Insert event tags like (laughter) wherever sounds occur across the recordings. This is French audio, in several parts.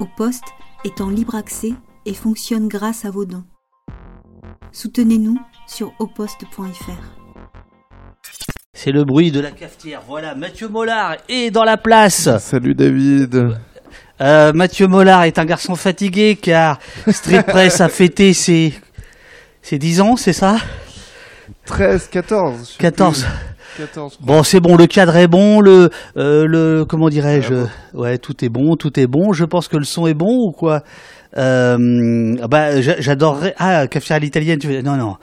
Au poste est en libre accès et fonctionne grâce à vos dons. Soutenez-nous sur auposte.fr. C'est le bruit de la cafetière. Voilà, Mathieu Mollard est dans la place. Salut David. Euh, Mathieu Mollard est un garçon fatigué car Street Press a fêté ses, ses 10 ans, c'est ça? 13, 14. je sais 14. plus. 14. je crois. Bon, c'est bon, le cadre est bon, le, euh, le comment dirais-je Ouais, tout est bon, tout est bon. Je pense que le son est bon ou quoi? Euh, Bah, j'a- j'adorerais. Ah, cafetière à l'italienne. Tu veux Non, non.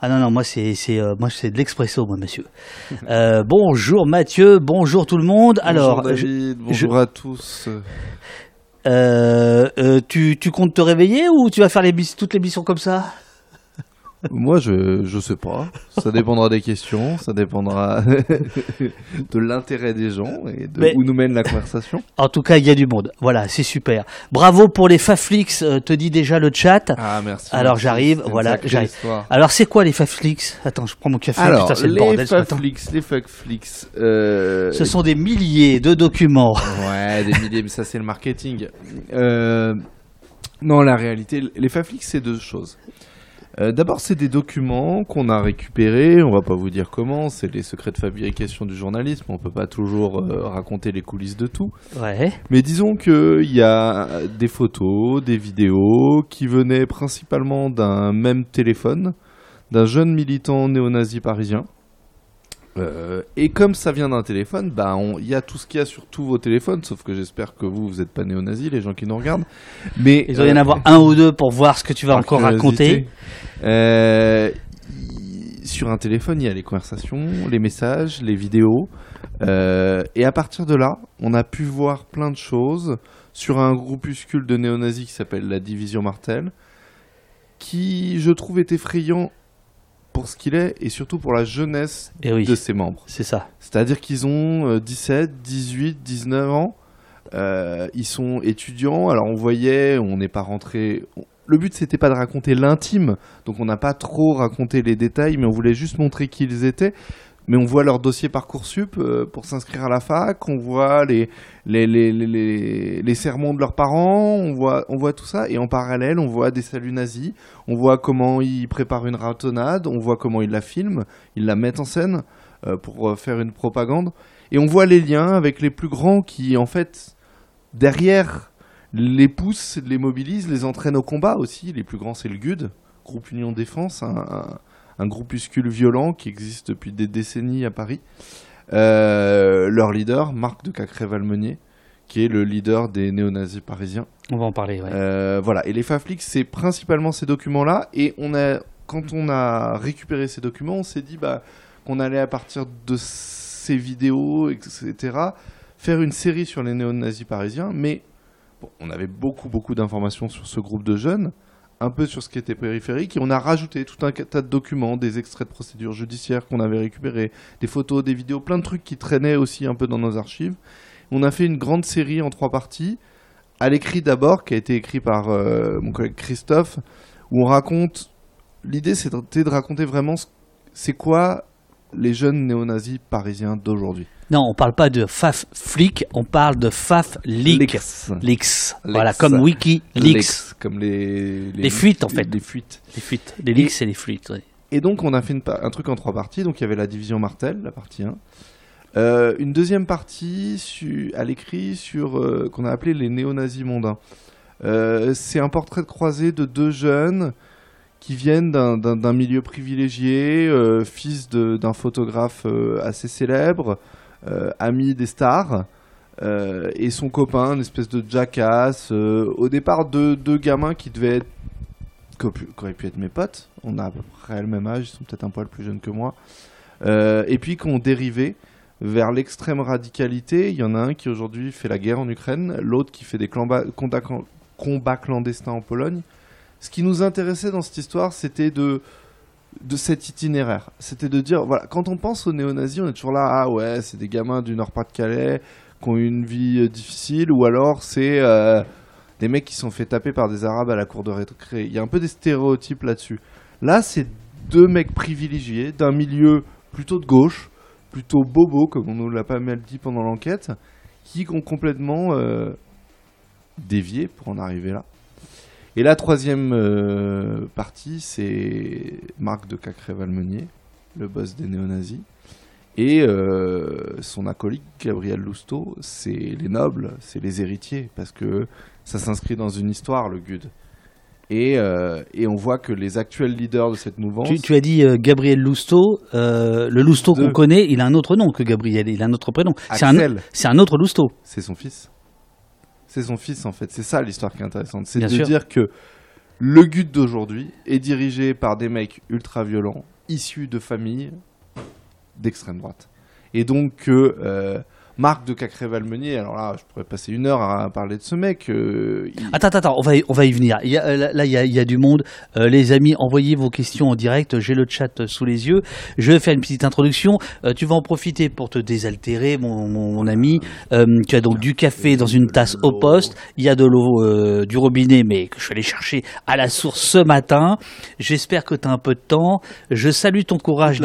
Ah non, non, moi c'est c'est euh, moi c'est de l'expresso, moi, monsieur. (laughs) Euh, bonjour Mathieu, bonjour tout le monde. Alors, bonjour je- David, bonjour à tous. euh, tu tu comptes te réveiller ou tu vas faire les toutes les missions comme ça? Moi, je je sais pas. Ça dépendra des questions, ça dépendra (laughs) de l'intérêt des gens et de Mais- où nous mène la conversation. En tout cas, il y a du monde. Voilà, c'est super. Bravo pour les Faflix, euh, te dit déjà le chat. Ah, merci. Alors, j'arrive, voilà, j'arrive. Alors, c'est quoi les Faflix? Attends, je prends mon café. Alors, Putain, les bordel. Faflix, les Faflix, euh, Ce sont des milliers de documents. (laughs) Ouais, des milliers, mais ça c'est le marketing. Euh, non, la réalité, les Faflix, c'est deux choses. Euh, D'abord, c'est des documents qu'on a récupérés. On va pas vous dire comment. C'est les secrets de fabrication du journalisme. On peut pas toujours euh, raconter les coulisses de tout. Ouais. Mais disons qu'il y a des photos, des vidéos qui venaient principalement d'un même téléphone, d'un jeune militant néo-nazi parisien. Euh, et comme ça vient d'un téléphone, bah il y a tout ce qu'il y a sur tous vos téléphones, sauf que j'espère que vous, vous n'êtes pas néo-nazi, les gens qui nous regardent. Mais Il doit y en euh, avoir un ou deux pour voir ce que tu vas encore raconter. euh, sur un téléphone, il y a les conversations, les messages, les vidéos. euh, et à partir de là, on a pu voir plein de choses sur un groupuscule de néo-nazis qui s'appelle la Division Martel, qui, je trouve, est effrayant pour ce qu'il est et surtout pour la jeunesse Et Eh oui, de ses membres. c'est ça. C'est-à-dire qu'ils ont euh, 17, 18, 19 ans. Euh, ils sont étudiants. Alors on voyait, on n'est pas rentré. Le but c'était pas de raconter l'intime, donc on n'a pas trop raconté les détails, mais on voulait juste montrer qui ils étaient. Mais on voit leur dossier parcoursup euh, pour s'inscrire à la fac, on voit les les, les, les, les, sermons de leurs parents, on voit on voit tout ça, et en parallèle on voit des saluts nazis, on voit comment ils préparent une ratonnade, on voit comment ils la filment, ils la mettent en scène euh, pour euh, faire une propagande. Et on voit les liens avec les plus grands qui, en fait, derrière, les poussent, les mobilisent, les entraînent au combat aussi. Les plus grands, c'est le GUD, Groupe Union Défense, un, un- groupuscule violent qui existe depuis des décennies à Paris. Euh, leur leader, Marc de Cacré-Valmenier, qui est le leader des néo-nazis parisiens. On va en parler. Ouais. Euh, voilà. Et les Faflix, c'est principalement ces documents-là. Et on a, quand on a récupéré ces documents, on s'est dit bah, qu'on allait à partir de ces vidéos, etc., faire une série sur les néo-nazis parisiens. Mais bon, on avait beaucoup, beaucoup d'informations sur ce groupe de jeunes, un peu sur ce qui était périphérique, et on a rajouté tout un tas de documents, des extraits de procédures judiciaires qu'on avait récupérés, des photos, des vidéos, plein de trucs qui traînaient aussi un peu dans nos archives. On a fait une grande série en trois parties à l'écrit d'abord, qui a été écrit par euh, mon collègue Christophe, où on raconte. L'idée, c'était de raconter vraiment ce- c'est quoi les jeunes néo-nazis parisiens d'aujourd'hui. Non, on parle pas de Faf flic, on parle de Faf leak. Leaks. Leaks. Voilà, comme Wiki Leaks. Comme les, Les fuites, en fait. Les fuites. Les fuites. Les leaks, c'est les fuites. Et donc, on a fait une un truc en trois parties. Donc, il y avait la division Martel, la partie 1. Euh, une deuxième partie su- à l'écrit sur euh, qu'on a appelé les néo-nazis mondains. Euh, c'est un portrait de croisée de deux jeunes qui viennent d'un- milieu privilégié, euh, fils d'un photographe euh, assez célèbre, euh, ami des stars, et son copain, une espèce de jackass. au départ, deux, gamins qui devaient être qui auraient pu- être mes potes. On a à peu près le même âge, ils sont peut-être un poil plus jeunes que moi. Et puis qui ont dérivé vers l'extrême radicalité. Il y en a un qui aujourd'hui fait la guerre en Ukraine, l'autre qui fait des combats clandestins en Pologne. Ce qui nous intéressait dans cette histoire, c'était de cet itinéraire. C'était de dire, voilà, quand on pense aux néo-nazis, on est toujours là, ah ouais, c'est des gamins du Nord-Pas-de-Calais qui ont eu une vie euh, difficile, ou alors c'est euh, des mecs qui sont fait taper par des Arabes à la cour de récré. Il y a un peu des stéréotypes là-dessus. Là, c'est deux mecs privilégiés d'un milieu plutôt de gauche, plutôt bobo, comme on nous l'a pas mal dit pendant l'enquête, qui ont complètement euh, dévié pour en arriver là. Et la troisième euh, partie, c'est Marc de Cacré-Valmenier, le boss des néo-nazis. Et euh, son acolyte, Gabriel Lousteau, c'est les nobles, c'est les héritiers, parce que ça s'inscrit dans une histoire, le GUD. Et, euh, et on voit que les actuels leaders de cette mouvance. Tu, tu as dit euh, Gabriel Lousteau. euh, le Lousteau qu'on connaît, il a un autre nom que Gabriel. Il a un autre prénom. C'est un, un autre Lousteau. c'est son fils. C'est son fils, en fait. C'est ça l'histoire qui est intéressante. C'est de sûr. dire que le GUD d'aujourd'hui est dirigé par des mecs ultra violents, issus de familles d'extrême droite. Et donc que euh, Marc de Cacré-Valmenier, alors là, je pourrais passer une heure à parler de ce mec. euh, il- Attends, attends, on va y, on va y venir. Il y a, euh, là, il y a, il y a du monde. Euh, les amis, envoyez vos questions en direct. J'ai le chat sous les yeux. Je vais faire une petite introduction. Euh, tu vas en profiter pour te désaltérer, mon, mon, mon ami. Tu as donc du café dans une tasse au poste. Il y a de l'eau du robinet, mais que je suis allé chercher à la source ce matin. J'espère que tu as un peu de temps. Je salue ton courage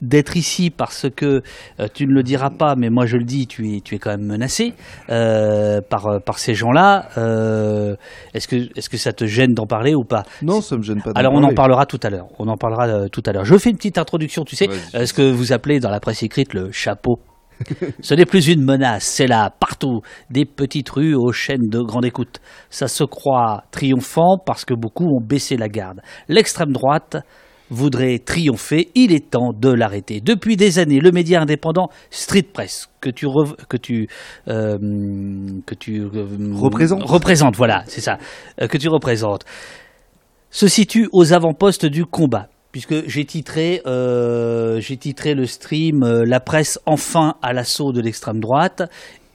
d'être ici parce que tu ne le diras pas, mais moi je le dis, tu es, tu es quand même menacé euh, par, par ces gens-là. Euh, est-ce que, est-ce que ça te gêne d'en parler ou pas? Non, ça me gêne pas. Alors on en parler. parlera tout à l'heure. On en parlera euh, tout à l'heure. Je fais une petite introduction, tu sais, ce que vous appelez dans la presse écrite le chapeau. (laughs) Ce n'est plus une menace, c'est là, partout, des petites rues aux chaînes de grande écoute. Ça se croit triomphant parce que beaucoup ont baissé la garde. L'extrême droite voudrait triompher, il est temps de l'arrêter. Depuis des années, le média indépendant Street Press, que tu, rev- que tu, euh, que tu euh, Représentes. voilà, c'est ça, euh, que tu représentes, se situe aux avant-postes du combat. Puisque j'ai titré, euh, j'ai titré le stream euh, La presse enfin à l'assaut de l'extrême droite.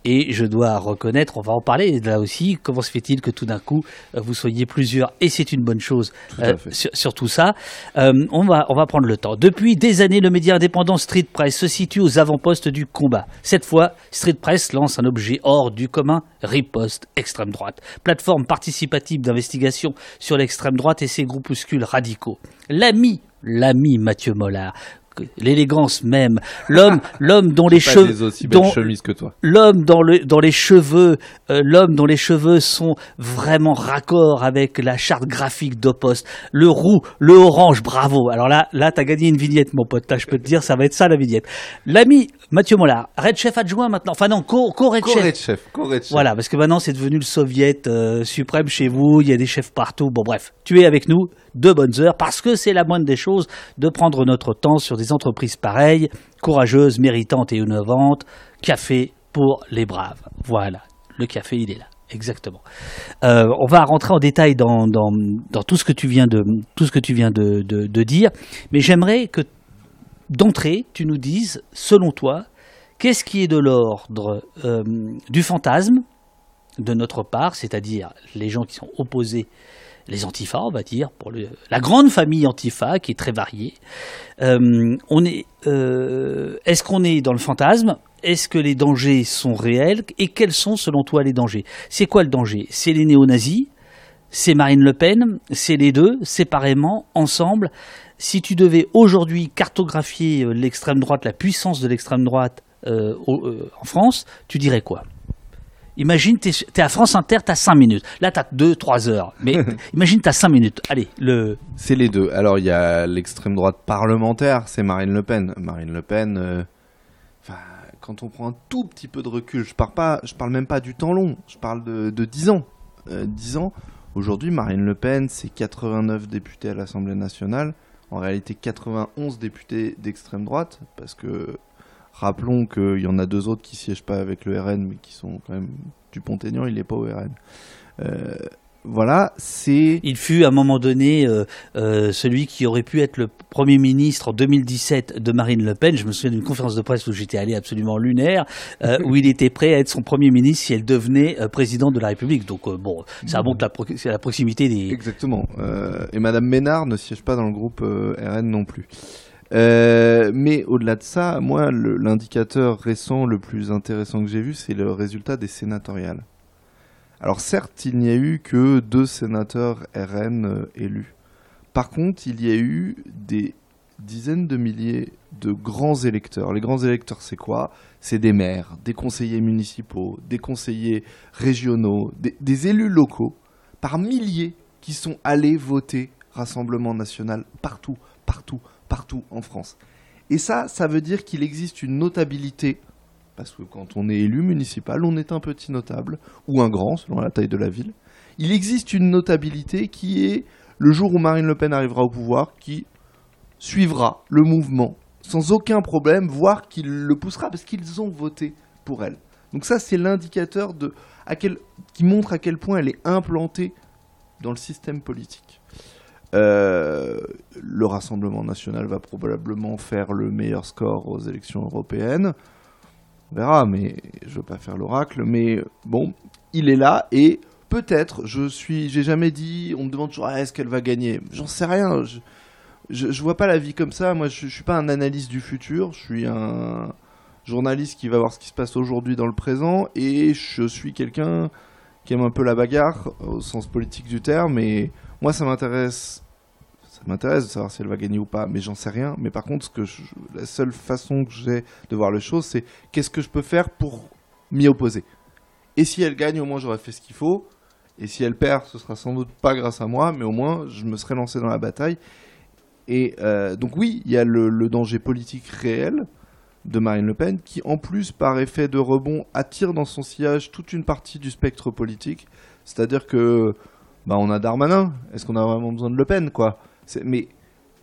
Et je dois reconnaître, on va en parler là aussi, comment se fait-il que tout d'un coup euh, vous soyez plusieurs, et c'est une bonne chose euh, sur, sur tout ça. Euh, on, va, on va prendre le temps. Depuis des années, le média indépendant Street Press se situe aux avant-postes du combat. Cette fois, Street Press lance un objet hors du commun, Riposte extrême droite, plateforme participative d'investigation sur l'extrême droite et ses groupuscules radicaux. L'ami, l'ami Mathieu Mollard, l'élégance même, l'homme, (laughs) l'homme dont les cheveux, dont- que toi. l'homme dans, le, dans les cheveux, euh, l'homme dont les cheveux sont vraiment raccord avec la charte graphique d'Opost, le roux, le orange, bravo. Alors là, là, t'as gagné une vignette, mon pote. Là, je peux te dire, ça va être ça la vignette. L'ami Mathieu Mollard, Red Chef adjoint maintenant. Enfin non, co, co Red Chef. Chef, de chef. Voilà, parce que maintenant c'est devenu le soviet euh, suprême chez vous, il y a des chefs partout. Bon bref, tu es avec nous de bonnes heures parce que c'est la moindre des choses de prendre notre temps sur des entreprises pareilles, courageuses, méritantes et innovantes. Café pour les braves. Voilà, le café il est là. Exactement. Euh, on va rentrer en détail dans, dans, dans tout ce que tu viens de tout ce que tu viens de, dire, mais j'aimerais que d'entrée tu nous dises, selon toi, qu'est-ce qui est de l'ordre euh, du fantasme de notre part, c'est-à-dire les gens qui sont opposés, les antifas, on va dire, pour le- la grande famille antifa qui est très variée. Euh, on est, euh, est-ce qu'on est dans le fantasme? Est-ce que les dangers sont réels? Et quels sont, selon toi, les dangers? C'est quoi le danger? C'est les néo-nazis? C'est Marine Le Pen? C'est les deux, séparément, ensemble? Si tu devais aujourd'hui cartographier euh, l'extrême droite, la puissance de l'extrême droite en France, tu dirais quoi? Imagine, tu es, à France Inter, tu as 5 minutes. Là, tu as 2-3 heures. Mais (laughs) imagine, tu as 5 minutes. Allez, le... C'est les deux. Alors, il y a l'extrême droite parlementaire, c'est Marine Le Pen. Marine Le Pen, euh, quand on prend un tout petit peu de recul, je parle, pas, je parle même pas du temps long, je parle de, de 10 ans. Euh, 10 ans, aujourd'hui, Marine Le Pen, c'est 89 députés à l'Assemblée nationale, en réalité 91 députés d'extrême droite, parce que rappelons qu'il y en a deux autres qui siègent pas avec le RN, mais qui sont quand même Dupont-Aignan, il n'est pas au RN. Euh, voilà, c'est il fut à un moment donné euh, euh, celui qui aurait pu être le Premier ministre en 2017 de Marine Le Pen. Je me souviens d'une conférence de presse où j'étais allé absolument lunaire, euh, où il était prêt à être son Premier ministre si elle devenait présidente de la République. Donc bon, ça montre la, pro- c'est la proximité des... Exactement. Et Madame Ménard ne siège pas dans le groupe RN non plus. Euh, mais au-delà de ça, moi, l'indicateur récent le plus intéressant que j'ai vu, c'est le résultat des sénatoriales. Alors certes, il n'y a eu que deux sénateurs RN euh, élus. Par contre, il y a eu des dizaines de milliers de grands électeurs. Les grands électeurs, c'est quoi? C'est des maires, des conseillers municipaux, des conseillers régionaux, des, élus locaux, par milliers qui sont allés voter Rassemblement national partout, partout, partout en France. Et ça, ça veut dire qu'il existe une notabilité, parce que quand on est élu municipal, on est un petit notable, ou un grand, selon la taille de la ville. Il existe une notabilité qui est, le jour où Marine Le Pen arrivera au pouvoir, qui suivra le mouvement sans aucun problème, voire qu'il le poussera parce qu'ils ont voté pour elle. Donc ça, c'est l'indicateur de à quel, qui montre à quel point elle est implantée dans le système politique. Euh, le Rassemblement national va probablement faire le meilleur score aux élections européennes. On verra, mais je veux pas faire l'oracle. Mais bon, il est là et peut-être, je suis, j'ai jamais dit. On me demande toujours, ah, est-ce qu'elle va gagner? J'en sais rien. Je, je, je, vois pas la vie comme ça. Moi, je, je suis pas un analyste du futur. Je suis un journaliste qui va voir ce qui se passe aujourd'hui dans le présent. Et je suis quelqu'un qui aime un peu la bagarre, au sens politique du terme. Et moi, ça m'intéresse. Ça m'intéresse de savoir si elle va gagner ou pas, mais j'en sais rien. Mais par contre, la seule façon que j'ai de voir les choses, c'est qu'est-ce que je peux faire pour m'y opposer. Et si elle gagne, au moins j'aurais fait ce qu'il faut. Et si elle perd, ce sera sans doute pas grâce à moi, mais au moins je me serais lancé dans la bataille. Et euh, donc oui, il y a le, danger politique réel de Marine Le Pen, qui en plus, par effet de rebond, attire dans son sillage toute une partie du spectre politique. C'est-à-dire que, bah, on a Darmanin. Est-ce qu'on a vraiment besoin de Le Pen, quoi? Mais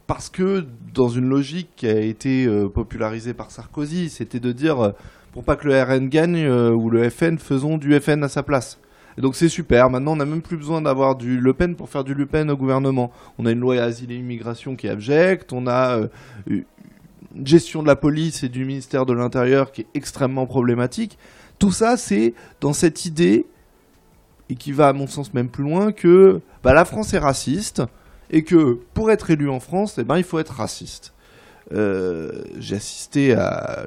parce que dans une logique qui a été euh, popularisée par Sarkozy, c'était de dire, euh, pour pas que le RN gagne ou le FN, faisons du FN à sa place. Et donc c'est super. Maintenant, on n'a même plus besoin d'avoir du Le Pen pour faire du Le Pen au gouvernement. On a une loi asile et immigration qui est abjecte. On a euh, une gestion de la police et du ministère de l'Intérieur qui est extrêmement problématique. Tout ça, c'est dans cette idée, et qui va à mon sens même plus loin, que bah, la France est raciste et que pour être élu en France, eh ben, il faut être raciste. Euh, j'ai assisté à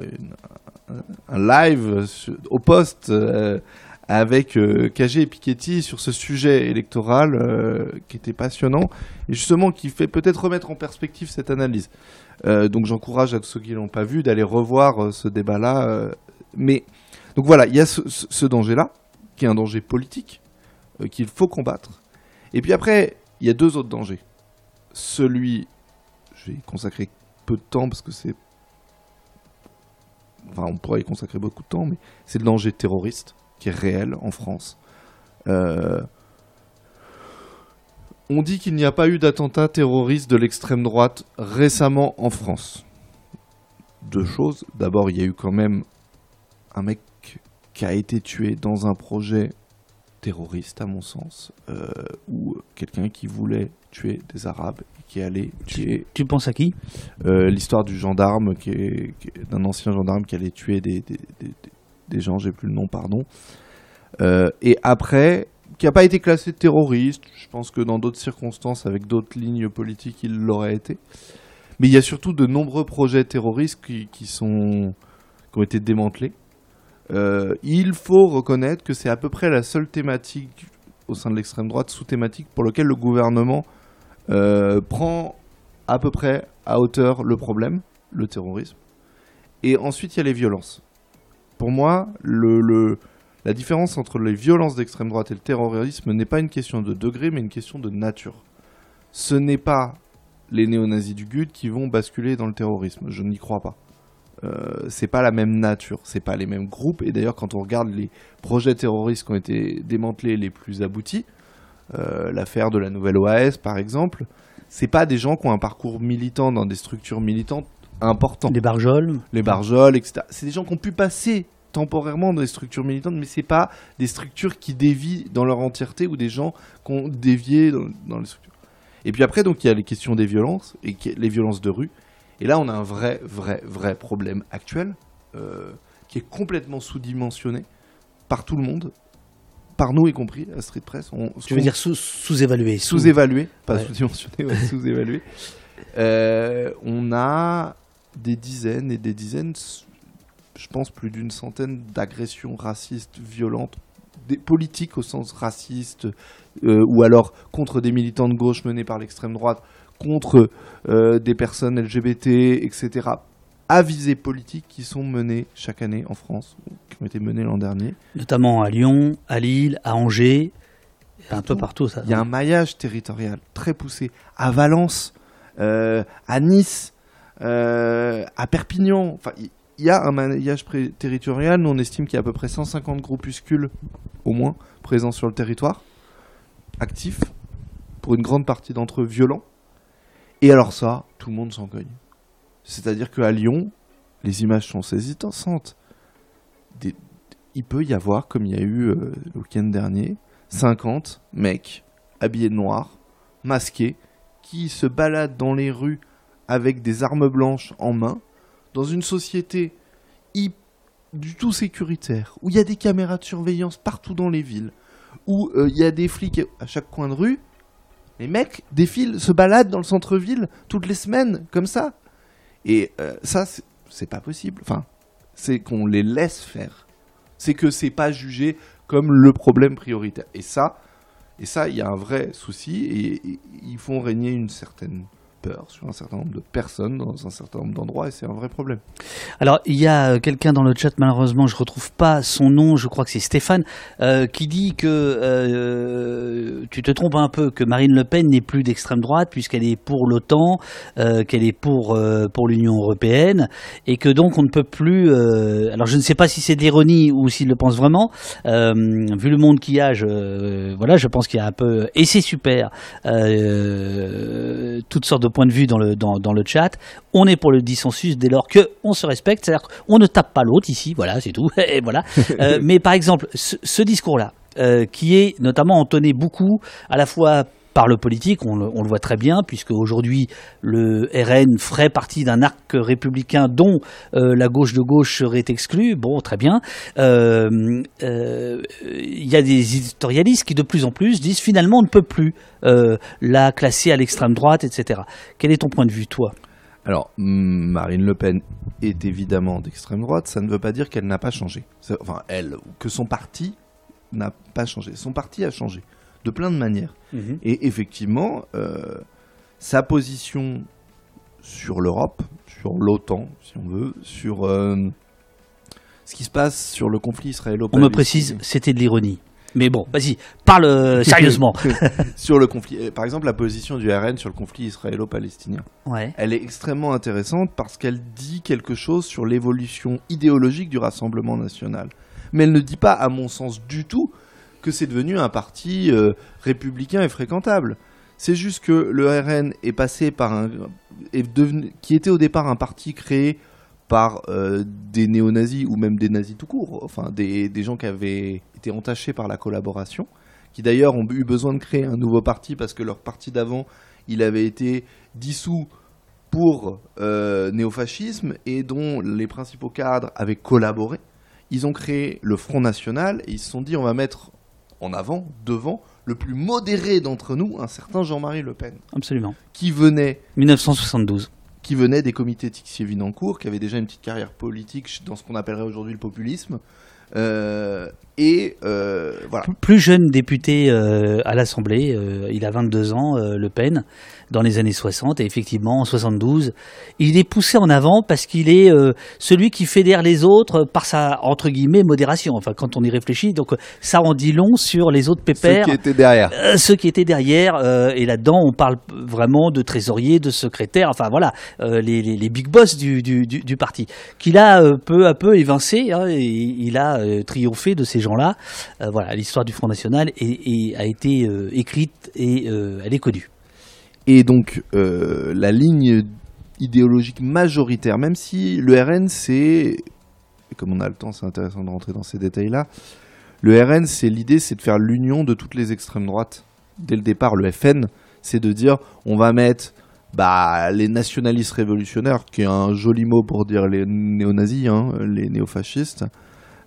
un live au poste euh, avec euh, et Piketty sur ce sujet électoral euh, qui était passionnant et justement qui fait peut-être remettre en perspective cette analyse. Donc j'encourage à ceux qui l'ont pas vu d'aller revoir ce débat-là. mais donc voilà, il y a ce danger-là qui est un danger politique qu'il faut combattre. Et puis après, il y a deux autres dangers. Celui, y consacrer peu de temps parce que c'est enfin on pourrait y consacrer beaucoup de temps, mais c'est le danger terroriste qui est réel en France. Euh, on dit qu'il n'y a pas eu d'attentat terroriste de l'extrême droite récemment en France. Deux choses. D'abord, il y a eu quand même un mec qui a été tué dans un projet terroriste, à mon sens, euh, ou quelqu'un qui voulait tuer des Arabes et qui allait tuer. Tu, penses à qui? euh, L'histoire du gendarme, qui est, d'un ancien gendarme qui allait tuer des, des gens, j'ai plus le nom, pardon. Euh, et après, qui n'a pas été classé terroriste. Je pense que dans d'autres circonstances, avec d'autres lignes politiques, il l'aurait été. Mais il y a surtout de nombreux projets terroristes qui, sont, qui ont été démantelés. Euh, il faut reconnaître que c'est à peu près la seule thématique au sein de l'extrême droite, sous-thématique, pour laquelle le gouvernement euh, prend à peu près à hauteur le problème, le terrorisme. Et ensuite, il y a les violences. Pour moi, la différence entre les violences d'extrême droite et le terrorisme n'est pas une question de degré, mais une question de nature. Ce n'est pas les néo-nazis du GUD qui vont basculer dans le terrorisme. Je n'y crois pas. Euh, c'est pas la même nature, c'est pas les mêmes groupes. Et d'ailleurs, quand on regarde les projets terroristes qui ont été démantelés les plus aboutis, euh, l'affaire de la nouvelle OAS par exemple, c'est pas des gens qui ont un parcours militant dans des structures militantes important. Les barjols. Les barjols, etc. C'est des gens qui ont pu passer temporairement dans des structures militantes, mais c'est pas des structures qui dévient dans leur entièreté ou des gens qui ont dévié dans, les structures. Et puis après, donc il y a les questions des violences et les violences de rue. Et là, on a un vrai, vrai, vrai problème actuel euh, qui est complètement sous-dimensionné par tout le monde, par nous y compris, à Street Press. On, tu veux dire sous-évalué Sous-évalué, pas sous-dimensionné, (laughs) sous-évalué. Euh, on a des dizaines et des dizaines, je pense plus d'une centaine d'agressions racistes violentes, des politiques au sens raciste, euh, ou alors contre des militants de gauche menés par l'extrême droite, contre euh, des personnes LGBT, etc., à visée politique qui sont menées chaque année en France, qui ont été menées l'an dernier. Notamment à Lyon, à Lille, à Angers, un peu partout. Ça. Il y a un maillage territorial très poussé. À Valence, euh, à Nice, euh, à Perpignan. Enfin, il y a un maillage territorial. Nous, on estime qu'il y a à peu près 150 groupuscules, au moins, présents sur le territoire, actifs, pour une grande partie d'entre eux violents. Et alors ça, tout le monde s'en cogne. C'est-à-dire qu'à Lyon, les images sont saisissantes. Il peut y avoir, comme il y a eu euh, le week-end dernier, 50 mecs habillés de noir, masqués, qui se baladent dans les rues avec des armes blanches en main, dans une société du tout sécuritaire, où il y a des caméras de surveillance partout dans les villes, où euh, il y a des flics à chaque coin de rue, les mecs défilent, se baladent dans le centre-ville toutes les semaines, comme ça. Et euh, ça, c'est- pas possible. Enfin, c'est qu'on les laisse faire. C'est que c'est pas jugé comme le problème prioritaire. Et ça, et ça, il y a un vrai souci. Et ils font régner une certaine peur sur un certain nombre de personnes dans un certain nombre d'endroits, et c'est un vrai problème. Alors, il y a euh, quelqu'un dans le chat, malheureusement, je retrouve pas son nom, je crois que c'est Stéphane, euh, qui dit que euh, tu te trompes un peu, que Marine Le Pen n'est plus d'extrême droite puisqu'elle est pour l'OTAN, qu'elle est pour pour l'Union européenne, et que donc on ne peut plus. alors, je ne sais pas si c'est de l'ironie ou s'il le pense vraiment. vu le monde qu'il y a, voilà, je pense qu'il y a un peu, et c'est super, toutes sortes de points de vue dans le dans, dans le chat. On est pour le dissensus dès lors que on se respecte, c'est-à-dire qu'on ne tape pas l'autre ici, voilà, c'est tout. (laughs) Et voilà. Euh, (laughs) mais par exemple, ce, ce discours-là, euh, qui est notamment entonné beaucoup, à la fois par le politique, on le, voit très bien, puisque aujourd'hui le RN ferait partie d'un arc républicain dont euh, la gauche de gauche serait exclue. Bon, très bien. Euh, euh, Il y a des éditorialistes qui de plus en plus disent finalement on ne peut plus la classer à l'extrême droite, etc. Quel est ton point de vue, toi? Alors, mm, Marine Le Pen est évidemment d'extrême droite, ça ne veut pas dire qu'elle n'a pas changé. Enfin, elle, que son parti n'a pas changé. Son parti a changé, de plein de manières. Et effectivement, euh, sa position sur l'Europe, sur l'OTAN, si on veut, sur euh, ce qui se passe sur le conflit On israélo-palestinien. me précise, c'était de l'ironie. Mais bon, vas-y, parle euh, (laughs) sérieusement. (laughs) sur le conflit. Par exemple, la position du RN sur le conflit israélo-palestinien. Ouais. Elle est extrêmement intéressante parce qu'elle dit quelque chose sur l'évolution idéologique du Rassemblement national. Mais elle ne dit pas, à mon sens, du tout que c'est devenu un parti euh, républicain et fréquentable. C'est juste que le RN est passé par un. Qui était au départ un parti créé par euh, des néo-nazis ou même des nazis tout court, enfin des, des gens qui avaient été entachés par la collaboration, qui d'ailleurs ont eu besoin de créer un nouveau parti parce que leur parti d'avant, il avait été dissous pour euh, néofascisme et dont les principaux cadres avaient collaboré. Ils ont créé le Front National et ils se sont dit on va mettre en avant, devant, le plus modéré d'entre nous, un certain Jean-Marie Le Pen, Absolument. qui venait 1972. qui venait des comités Tixier-Vinancourt, qui avait déjà une petite carrière politique dans ce qu'on appellerait aujourd'hui le populisme. Euh, et euh, voilà. Plus jeune député euh, à l'Assemblée, il a 22 ans, Le Pen, dans les années 60, et effectivement, en 72, il est poussé en avant parce qu'il est euh, celui qui fédère les autres par sa, entre guillemets, modération. Enfin, quand on y réfléchit, donc ça en dit long sur les autres Ceux pépères. qui étaient derrière. Euh, ceux qui étaient derrière, euh, et là-dedans, on parle vraiment de trésoriers, de secrétaires, enfin voilà, euh, les, les, les big boss du, du, du, du parti, qu'il a euh, peu à peu évincé, hein, et il a euh, triomphé de ces gens-là. Euh, voilà, l'histoire du Front National est- est- a été euh, écrite et euh, elle est connue. Et donc, euh, la ligne idéologique majoritaire, même si le RN, c'est. Comme on a le temps, c'est intéressant de rentrer dans ces détails-là. Le RN, c'est l'idée, c'est de faire l'union de toutes les extrêmes droites. Dès le départ, le FN, c'est de dire on va mettre bah, les nationalistes révolutionnaires, qui est un joli mot pour dire les néo-nazis, hein, les néofascistes.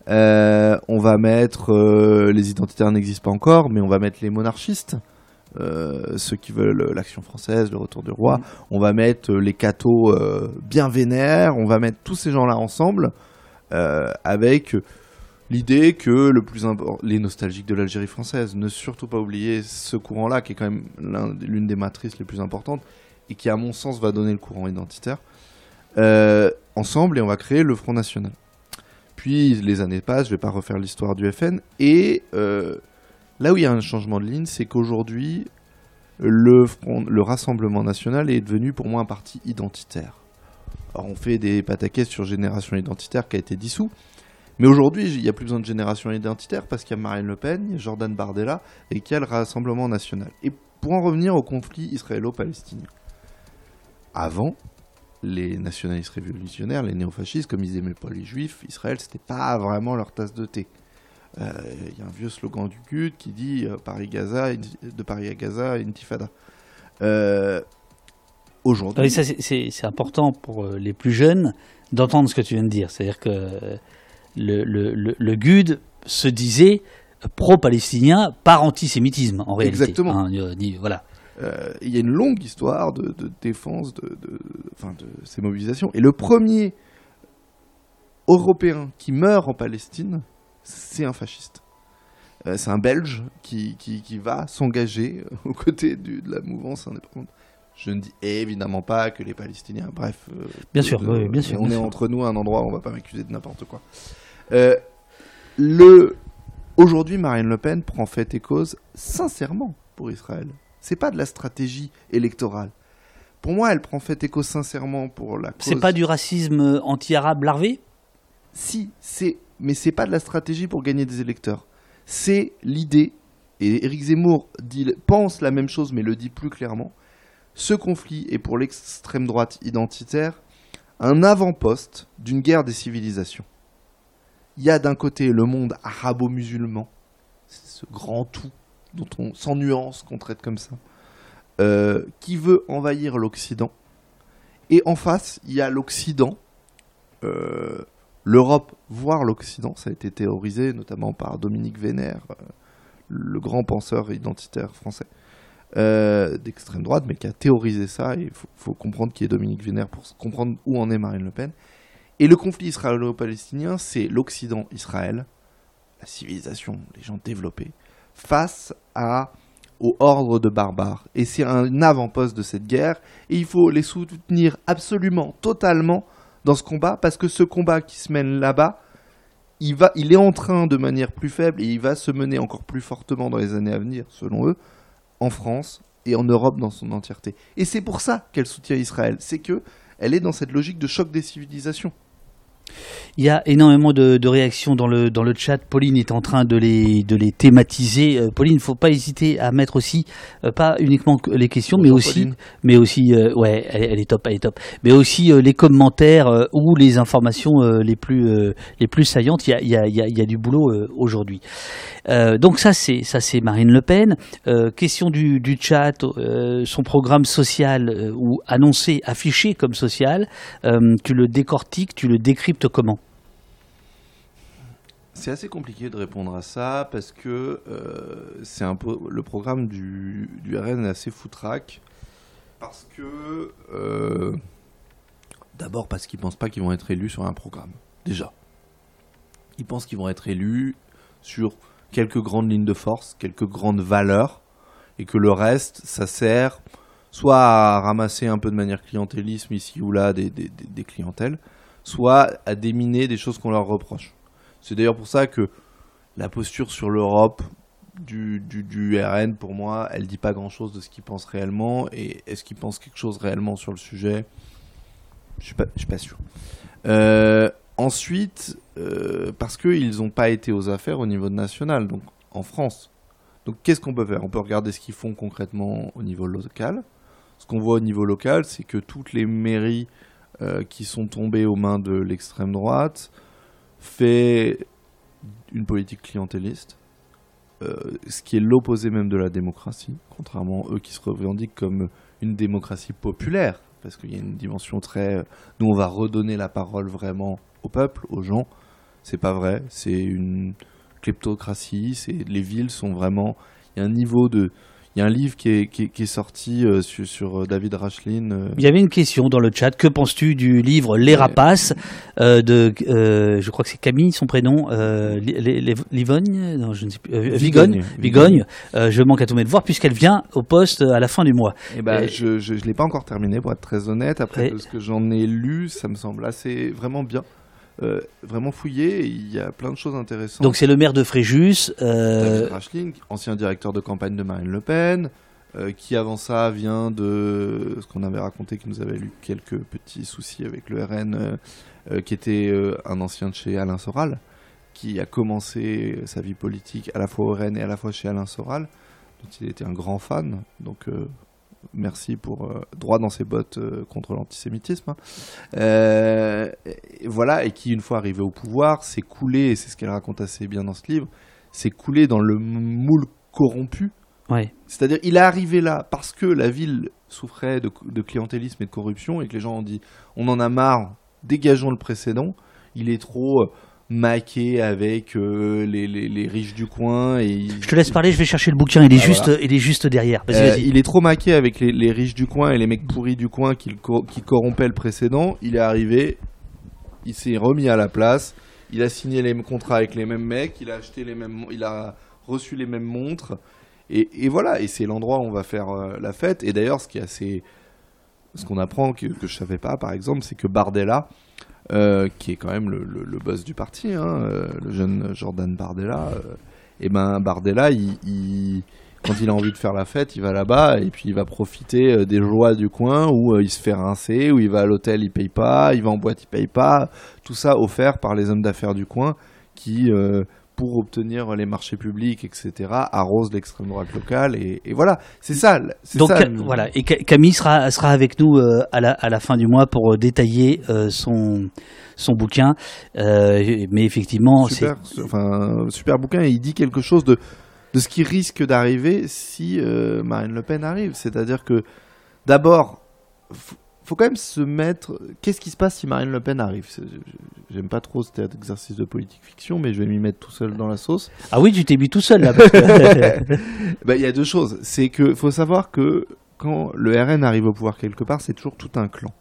Euh, on va mettre euh, les identitaires n'existent pas encore, mais on va mettre les monarchistes, euh, ceux qui veulent l'action française, le retour du roi. On va mettre euh, les cathos euh, bien vénères. On va mettre tous ces gens-là ensemble euh, avec l'idée que le plus les nostalgiques de l'Algérie française, ne surtout pas oublier ce courant-là qui est quand même l'un- l'une des matrices les plus importantes. et qui, à mon sens, va donner le courant identitaire, ensemble, et on va créer le Front National. Puis les années passent, je vais pas refaire l'histoire du FN, et là où il y a un changement de ligne, c'est qu'aujourd'hui, le, Rassemblement National est devenu pour moi un parti identitaire. Alors on fait des pataquès sur Génération Identitaire qui a été dissous, mais aujourd'hui, il n'y a plus besoin de Génération Identitaire parce qu'il y a Marine Le Pen, il y a Jordan Bardella et qu'il y a le Rassemblement National. Et pour en revenir au conflit israélo-palestinien. Avant, les nationalistes révolutionnaires, les néofascistes, comme ils aimaient pas les juifs, Israël, c'était pas vraiment leur tasse de thé. Euh, Il y a un vieux slogan du GUD qui dit euh, Paris-Gaza, de Paris à Gaza, intifada. Euh, Aujourd'hui, ça, c'est- important pour les plus jeunes d'entendre ce que tu viens de dire. C'est-à-dire que le, le, le, le GUD se disait pro-palestinien par antisémitisme, en réalité. Exactement. Hein, voilà. Euh, il y a une longue histoire de, de défense de, de, enfin, de ces mobilisations. Et le premier Européen qui meurt en Palestine, c'est un fasciste. Euh, c'est un Belge qui, qui, qui va s'engager euh, aux côtés du- de la mouvance indépendante. Je ne dis évidemment pas que les Palestiniens, bref. euh, Bien sûr, de- oui, bien sûr, On bien est sûr. entre nous à un endroit où on va pas m'accuser de n'importe quoi. Euh, le... Aujourd'hui, Marine Le Pen prend fait et cause sincèrement pour Israël. C'est pas de la stratégie électorale. Pour moi, elle prend fait et cause sincèrement pour la cause. C'est pas du racisme anti-arabe larvé? Si, c'est, mais c'est pas de la stratégie pour gagner des électeurs. C'est l'idée, et Éric Zemmour pense la même chose, mais le dit plus clairement. Ce conflit est pour l'extrême droite identitaire un avant-poste d'une guerre des civilisations. Il y a d'un côté le monde arabo-musulman, ce grand tout dont on, sans nuance qu'on traite comme ça, euh, qui veut envahir l'Occident. Et en face, il y a l'Occident, euh, l'Europe, voire l'Occident. Ça a été théorisé notamment par Dominique Vénère, euh, le grand penseur identitaire français euh, d'extrême droite, mais qui a théorisé ça. Il faut, comprendre qui est Dominique Vénère pour comprendre où en est Marine Le Pen. Et le conflit israélo-palestinien, c'est l'Occident-Israël, la civilisation, les gens développés, face à au ordre de barbares. Et c'est un avant-poste de cette guerre. Et il faut les soutenir absolument, totalement dans ce combat, parce que ce combat qui se mène là-bas, il, est en train de manière plus faible et il va se mener encore plus fortement dans les années à venir, selon eux, en France et en Europe dans son entièreté. Et c'est pour ça qu'elle soutient Israël. C'est que elle est dans cette logique de choc des civilisations. Il y a énormément de, de réactions dans le, dans le chat. Pauline est en train de les, de les thématiser. Euh, Pauline, il ne faut pas hésiter à mettre aussi, euh, pas uniquement que les questions, mais aussi, Pauline. mais aussi, euh, ouais, elle, elle est top, elle est top. Mais aussi les commentaires ou les informations les plus, les plus saillantes. Il y a, il y a, il y a, du boulot aujourd'hui. Donc ça, c'est, ça, c'est Marine Le Pen. Question du, du chat, son programme social ou annoncé, affiché comme social. tu le décortiques, tu le décryptes comment C'est assez compliqué de répondre à ça parce que euh, un le programme du, RN est assez foutraque parce que euh, d'abord parce qu'ils pensent pas qu'ils vont être élus sur un programme déjà. Ils pensent qu'ils vont être élus sur quelques grandes lignes de force, quelques grandes valeurs et que le reste ça sert soit à ramasser un peu de manière clientélisme ici ou là des clientèles, soit à déminer des choses qu'on leur reproche. C'est d'ailleurs pour ça que la posture sur l'Europe du, RN, pour moi, elle dit pas grand-chose de ce qu'ils pensent réellement. Et est-ce qu'ils pensent quelque chose réellement sur le sujet? Je suis pas, suis pas sûr. Euh, ensuite, euh, parce qu'ils n'ont pas été aux affaires au niveau national, donc en France. Donc qu'est-ce qu'on peut faire? On peut regarder ce qu'ils font concrètement au niveau local. Ce qu'on voit au niveau local, c'est que toutes les mairies euh, qui sont tombées aux mains de l'extrême droite fait une politique clientéliste, euh, ce qui est l'opposé même de la démocratie, contrairement à eux qui se revendiquent comme une démocratie populaire, parce qu'il y a une dimension très... euh, Nous, on va redonner la parole vraiment au peuple, aux gens. C'est pas vrai, c'est une kleptocratie, les villes sont vraiment... Il y a un niveau de... Il y a un livre qui est, qui est, qui est sorti euh, sur, sur, David Rachlin. euh, Il y avait une question dans le chat. Que penses-tu du livre Les Rapaces euh, de, euh, je crois que c'est Camille, son prénom, euh, Li- Li- Li- Livogne, non, je ne sais plus, euh, Vigogne, Vigogne. Euh, je manque à tomber de voir puisqu'elle vient au poste à la fin du mois. Eh ben, Et- je je l'ai pas encore terminé pour être très honnête. Après Et- ce que j'en ai lu, ça me semble assez vraiment bien, Euh, vraiment fouillé. Il y a plein de choses intéressantes. Donc c'est le maire de Fréjus. euh, David ancien directeur de campagne de Marine Le Pen, euh, qui avant ça vient de ce qu'on avait raconté, qui nous avait eu quelques petits soucis avec le RN, euh, euh, qui était un ancien de chez Alain Soral, qui a commencé sa vie politique à la fois au RN et à la fois chez Alain Soral, dont il était un grand fan. Donc merci pour euh, droit dans ses bottes euh, contre l'antisémitisme. hein. Euh, et voilà, et qui une fois arrivé au pouvoir, s'est coulé, et c'est ce qu'elle raconte assez bien dans ce livre, s'est coulé dans le moule corrompu. ouais. C'est-à-dire, il est arrivé là parce que la ville souffrait de, de clientélisme et de corruption et que les gens ont dit on en a marre, dégageons le précédent. Il est trop maqué avec euh, les, les- les riches du coin et il- Je te laisse parler. Je vais chercher le bouquin. Il est Ah, juste, voilà. il est juste derrière. Vas-y, Euh, vas-y. il est trop maqué avec les, les riches du coin et les mecs pourris du coin qui, corrompaient le précédent. Il est arrivé, il s'est remis à la place, il a signé les mêmes contrats avec les mêmes mecs, il a acheté les mêmes, il a reçu les mêmes montres. Et, et voilà, et c'est l'endroit où on va faire euh, la fête. Et d'ailleurs, ce qui est assez. Ce qu'on apprend, que, que je savais pas, par exemple, c'est que Bardella, euh, qui est quand même le, boss du parti, hein, euh, le jeune Jordan Bardella, euh, et ben Bardella, quand il a envie de faire la fête, il va là-bas et puis il va profiter des joies du coin où il se fait rincer, où il va à l'hôtel, il paye pas, il va en boîte, il paye pas. Tout ça offert par les hommes d'affaires du coin qui, pour obtenir les marchés publics, etc., arrosent l'extrême droite locale. Et, et voilà, c'est ça. Donc ça, voilà, et Ca- Camille sera, sera avec nous euh, à, la, à la fin du mois pour euh, détailler euh, son, son bouquin. Euh, mais effectivement, c'est super, enfin, super bouquin et il dit quelque chose de, de ce qui risque d'arriver si Marine Le Pen arrive. C'est-à-dire que d'abord, faut quand même se mettre. Qu'est-ce qui se passe si Marine Le Pen arrive? J'aime pas trop cet exercice de politique fiction, mais je vais m'y mettre tout seul dans la sauce. ah oui, tu t'es mis tout seul là. parce que- (laughs) Bah, Il y a deux choses. C'est que faut savoir que quand le RN arrive au pouvoir quelque part, c'est toujours tout un clan.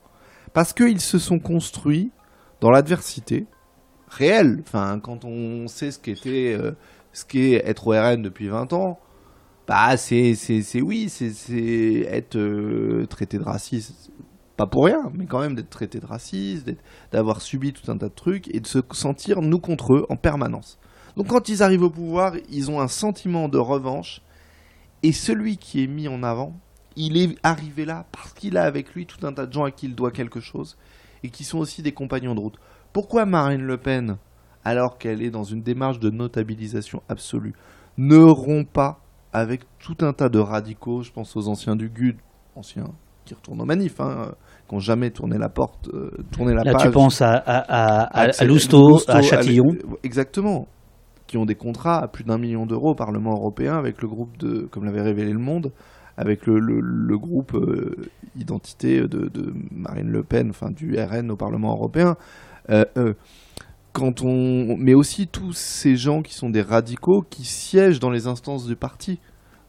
Parce qu'ils se sont construits dans l'adversité réelle. Enfin, quand on sait ce qu'était, euh, ce qu'est être au RN depuis 20 ans, bah c'est, c'est, oui, c'est, c'est être euh, traité de raciste. Pas pour rien, mais quand même d'être traité de raciste, d'avoir subi tout un tas de trucs et de se sentir nous contre eux en permanence. Donc quand ils arrivent au pouvoir, ils ont un sentiment de revanche et celui qui est mis en avant, il est arrivé là parce qu'il a avec lui tout un tas de gens à qui il doit quelque chose et qui sont aussi des compagnons de route. Pourquoi Marine Le Pen, alors qu'elle est dans une démarche de notabilisation absolue, ne rompt pas avec tout un tas de radicaux Je pense aux anciens du GUD, anciens qui retournent aux manifs, hein, qui n'ont jamais tourné la porte, euh, tourné la là, page. tu penses à, à, à, à- Lousteau, Lousteau, à Châtillon. l'é- Exactement. Qui ont des contrats à plus d'un million d'euros au Parlement européen avec le groupe de, comme l'avait révélé le Monde, avec le, le- le groupe euh, identité de, de Marine Le Pen, enfin du RN au Parlement européen. Euh, euh, quand on, mais aussi tous ces gens qui sont des radicaux qui siègent dans les instances du parti.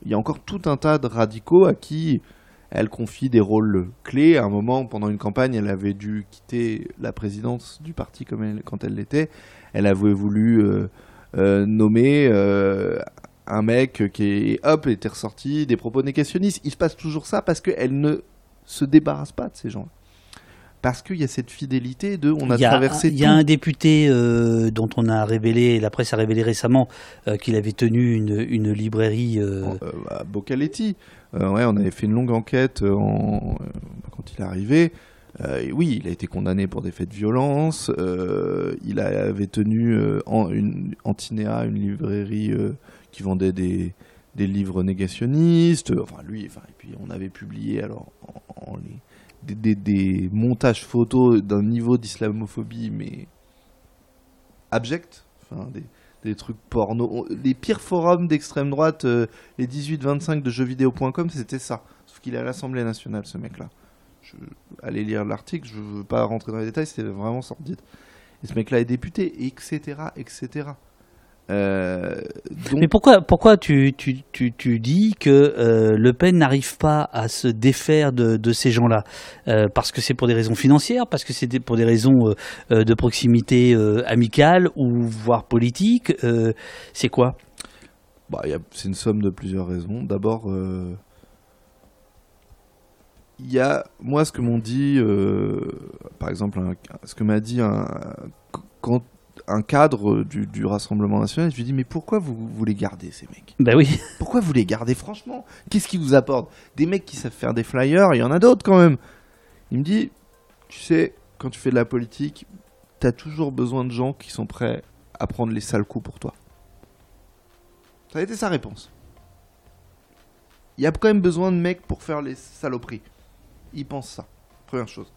Il y a encore tout un tas de radicaux à qui elle confie des rôles clés. À un moment, pendant une campagne, elle avait dû quitter la présidence du parti comme elle- quand elle l'était. Elle avait voulu euh, euh, nommer euh, un mec qui est, hop, était ressorti des propos négationnistes. Il se passe toujours ça parce qu'elle ne se débarrasse pas de ces gens. Parce qu'il y a cette fidélité de on a Il y a, traversé il y a tout. un député dont on a révélé, la presse a révélé récemment, qu'il avait tenu une, une librairie. à Bocaletti. Euh, ouais, on avait fait une longue enquête euh, euh, quand il est arrivé. Oui, il a été condamné pour des faits de violence. il avait tenu en, une Antinéa, une librairie qui vendait des, des livres négationnistes. Enfin, lui, et puis on avait publié alors des- des montages photos d'un niveau d'islamophobie, mais abject. Enfin, des, trucs porno. Les pires forums d'extrême droite, euh, les 18-25 de jeuxvideo.com, c'était ça. Sauf qu'il est à l'Assemblée nationale, ce mec-là. Je... Allez lire l'article, je veux pas rentrer dans les détails, c'était vraiment sordide. Et ce mec-là est député, etc., etc. Euh, donc, Mais pourquoi, pourquoi tu, tu, tu, tu dis que euh, Le Pen n'arrive pas à se défaire de, de ces gens-là? Euh, Parce que c'est pour des raisons financières Parce que c'est pour des raisons de proximité amicale ou voire politique C'est quoi? Bah, c'est une somme de plusieurs raisons. D'abord, il y a, moi, ce que m'ont dit, par exemple, un- ce que m'a dit un, quand, un cadre du, du Rassemblement National, je lui dis, mais pourquoi vous, vous les gardez, ces mecs? Ben oui. Pourquoi vous les gardez franchement? Qu'est-ce qui vous apporte Des mecs qui savent faire des flyers, il y en a d'autres quand même. Il me dit, tu sais, quand tu fais de la politique, t'as toujours besoin de gens qui sont prêts à prendre les sales coups pour toi. Ça a été sa réponse. Il y a quand même besoin de mecs pour faire les saloperies. Il pense ça. Première chose.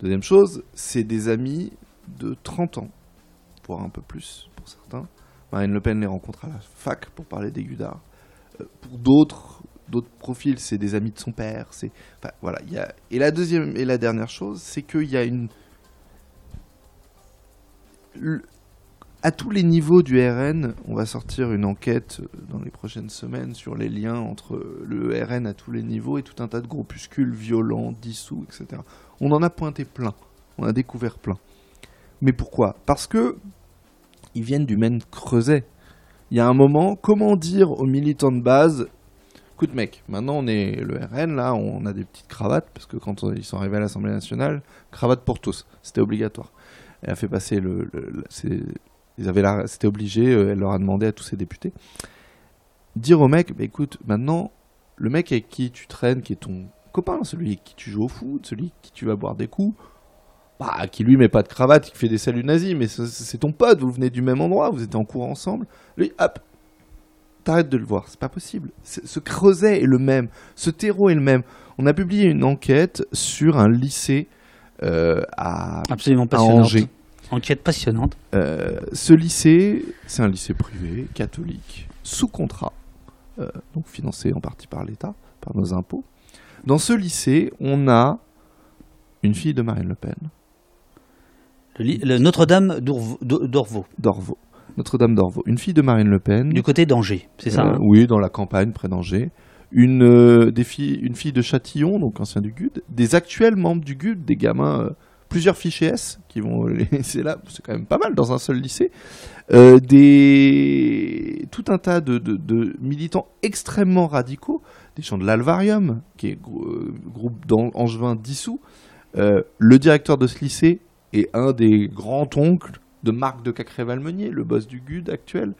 Deuxième chose, c'est des amis de 30 ans, voire un peu plus pour certains. Marine Le Pen les rencontre à la fac pour parler des Gudards. Euh, pour d'autres, d'autres profils, c'est des amis de son père. C'est, voilà. Et la deuxième et la dernière chose, c'est qu'il y a une, Le- à tous les niveaux du RN, on va sortir une enquête dans les prochaines semaines sur les liens entre le RN à tous les niveaux et tout un tas de groupuscules violents, dissous, etc. On en a pointé plein. On a découvert plein. Mais pourquoi? Parce que ils viennent du même creuset. Il y a un moment, comment dire aux militants de base Écoute mec, maintenant on est le RN, là on a des petites cravates, parce que quand ils sont arrivés à l'Assemblée nationale, cravate pour tous, c'était obligatoire. Elle a fait passer le... ils avaient c'était obligé, euh, elle leur a demandé à tous ses députés. Dire au mec, bah, écoute, maintenant, le mec avec qui tu traînes, qui est ton copain, celui avec qui tu joues au foot, celui avec qui tu vas boire des coups, bah, qui lui met pas de cravate, qui fait des saluts nazis, mais c'est ton pote, vous venez du même endroit, vous êtes en cours ensemble. Lui, hop, t'arrêtes de le voir, c'est pas possible. Ce creuset est le même, ce terreau est le même. On a publié une enquête sur un lycée euh, à, Absolument à. Angers. Enquête passionnante. Euh, ce lycée, c'est un lycée privé, catholique, sous contrat, euh, donc financé en partie par l'État, par nos impôts. Dans ce lycée, on a une fille de Marine Le Pen, Le, Notre-Dame d'Orv- d'Or- d'Orvaux, d'Orvaux, Notre-Dame d'Orvaux. Une fille de Marine Le Pen. du côté d'Angers, c'est ça Euh, hein Oui, dans la campagne, près d'Angers. Une, euh, des filles, une fille de Châtillon, donc ancien du GUD. Des actuels membres du GUD, des gamins, euh, plusieurs fichiers S qui vont (laughs) les laisser là. C'est quand même pas mal dans un seul lycée. Des... Tout un tas de, de- de militants extrêmement radicaux. Des gens de l'Alvarium, qui est grou- groupe d'angevins dissous. Le directeur de ce lycée est un des grands-oncles de Marc de Cacré-Valmenier, le boss du GUD actuel.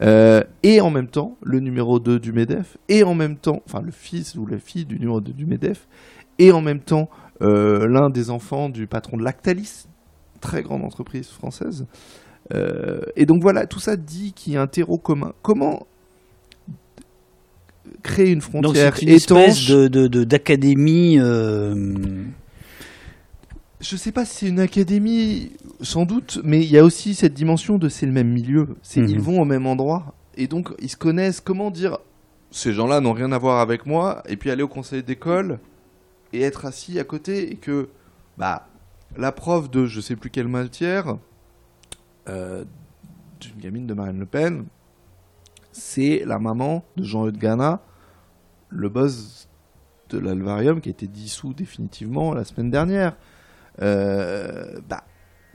Euh, et en même temps le numéro 2 du MEDEF, et en même temps, enfin le fils ou la fille du numéro 2 du MEDEF, et en même temps euh, l'un des enfants du patron de Lactalis, très grande entreprise française. Euh, et donc voilà, tout ça dit qu'il y a un terreau commun. Comment créer une Donc frontière c'est une espèce étanche d'académie. Je sais pas si c'est une académie, sans doute, mais il y a aussi cette dimension de c'est le même milieu. C'est Mhm. ils vont au même endroit et donc ils se connaissent. Comment dire Ces gens-là n'ont rien à voir avec moi et puis aller au conseil d'école et être assis à côté et que bah la prof de je sais plus quelle matière euh, d'une gamine de Marine Le Pen, c'est la maman de Jean-Eudes Gana, le boss de l'Alvarium qui a été dissous définitivement la semaine dernière. Euh, bah,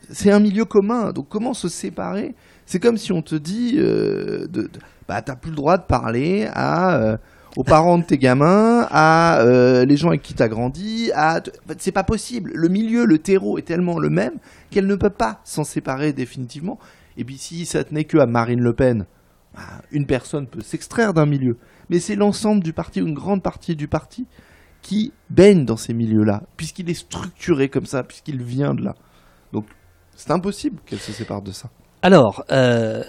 c'est un milieu commun, donc comment se séparer? C'est comme si on te dit, euh, bah t'as plus le droit de parler à euh, aux parents de tes gamins, à les gens avec qui t'as grandi, c'est pas possible. Le milieu, le terreau est tellement le même qu'elle ne peut pas s'en séparer définitivement. Et puis si ça tenait que à Marine Le Pen, bah, une personne peut s'extraire d'un milieu, mais c'est l'ensemble du parti, une grande partie du parti, qui baigne dans ces milieux-là, puisqu'il est structuré comme ça, puisqu'il vient de là. Donc, c'est impossible qu'elle se sépare de ça. Alors, euh,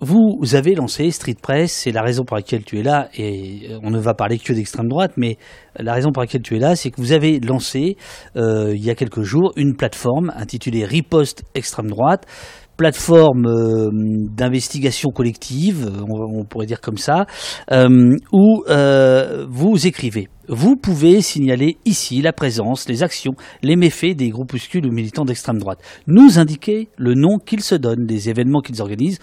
vous avez lancé Street Press, c'est la raison pour laquelle tu es là, et euh, on ne va parler que d'extrême droite, mais la raison pour laquelle tu es là, c'est que vous avez lancé, euh, il y a quelques jours, une plateforme intitulée Riposte Extrême Droite, plateforme euh, d'investigation collective, on, pourrait dire comme ça, euh, où euh, vous écrivez. Vous pouvez signaler ici la présence, les actions, les méfaits des groupuscules ou militants d'extrême droite. Nous indiquer le nom qu'ils se donnent, des événements qu'ils organisent,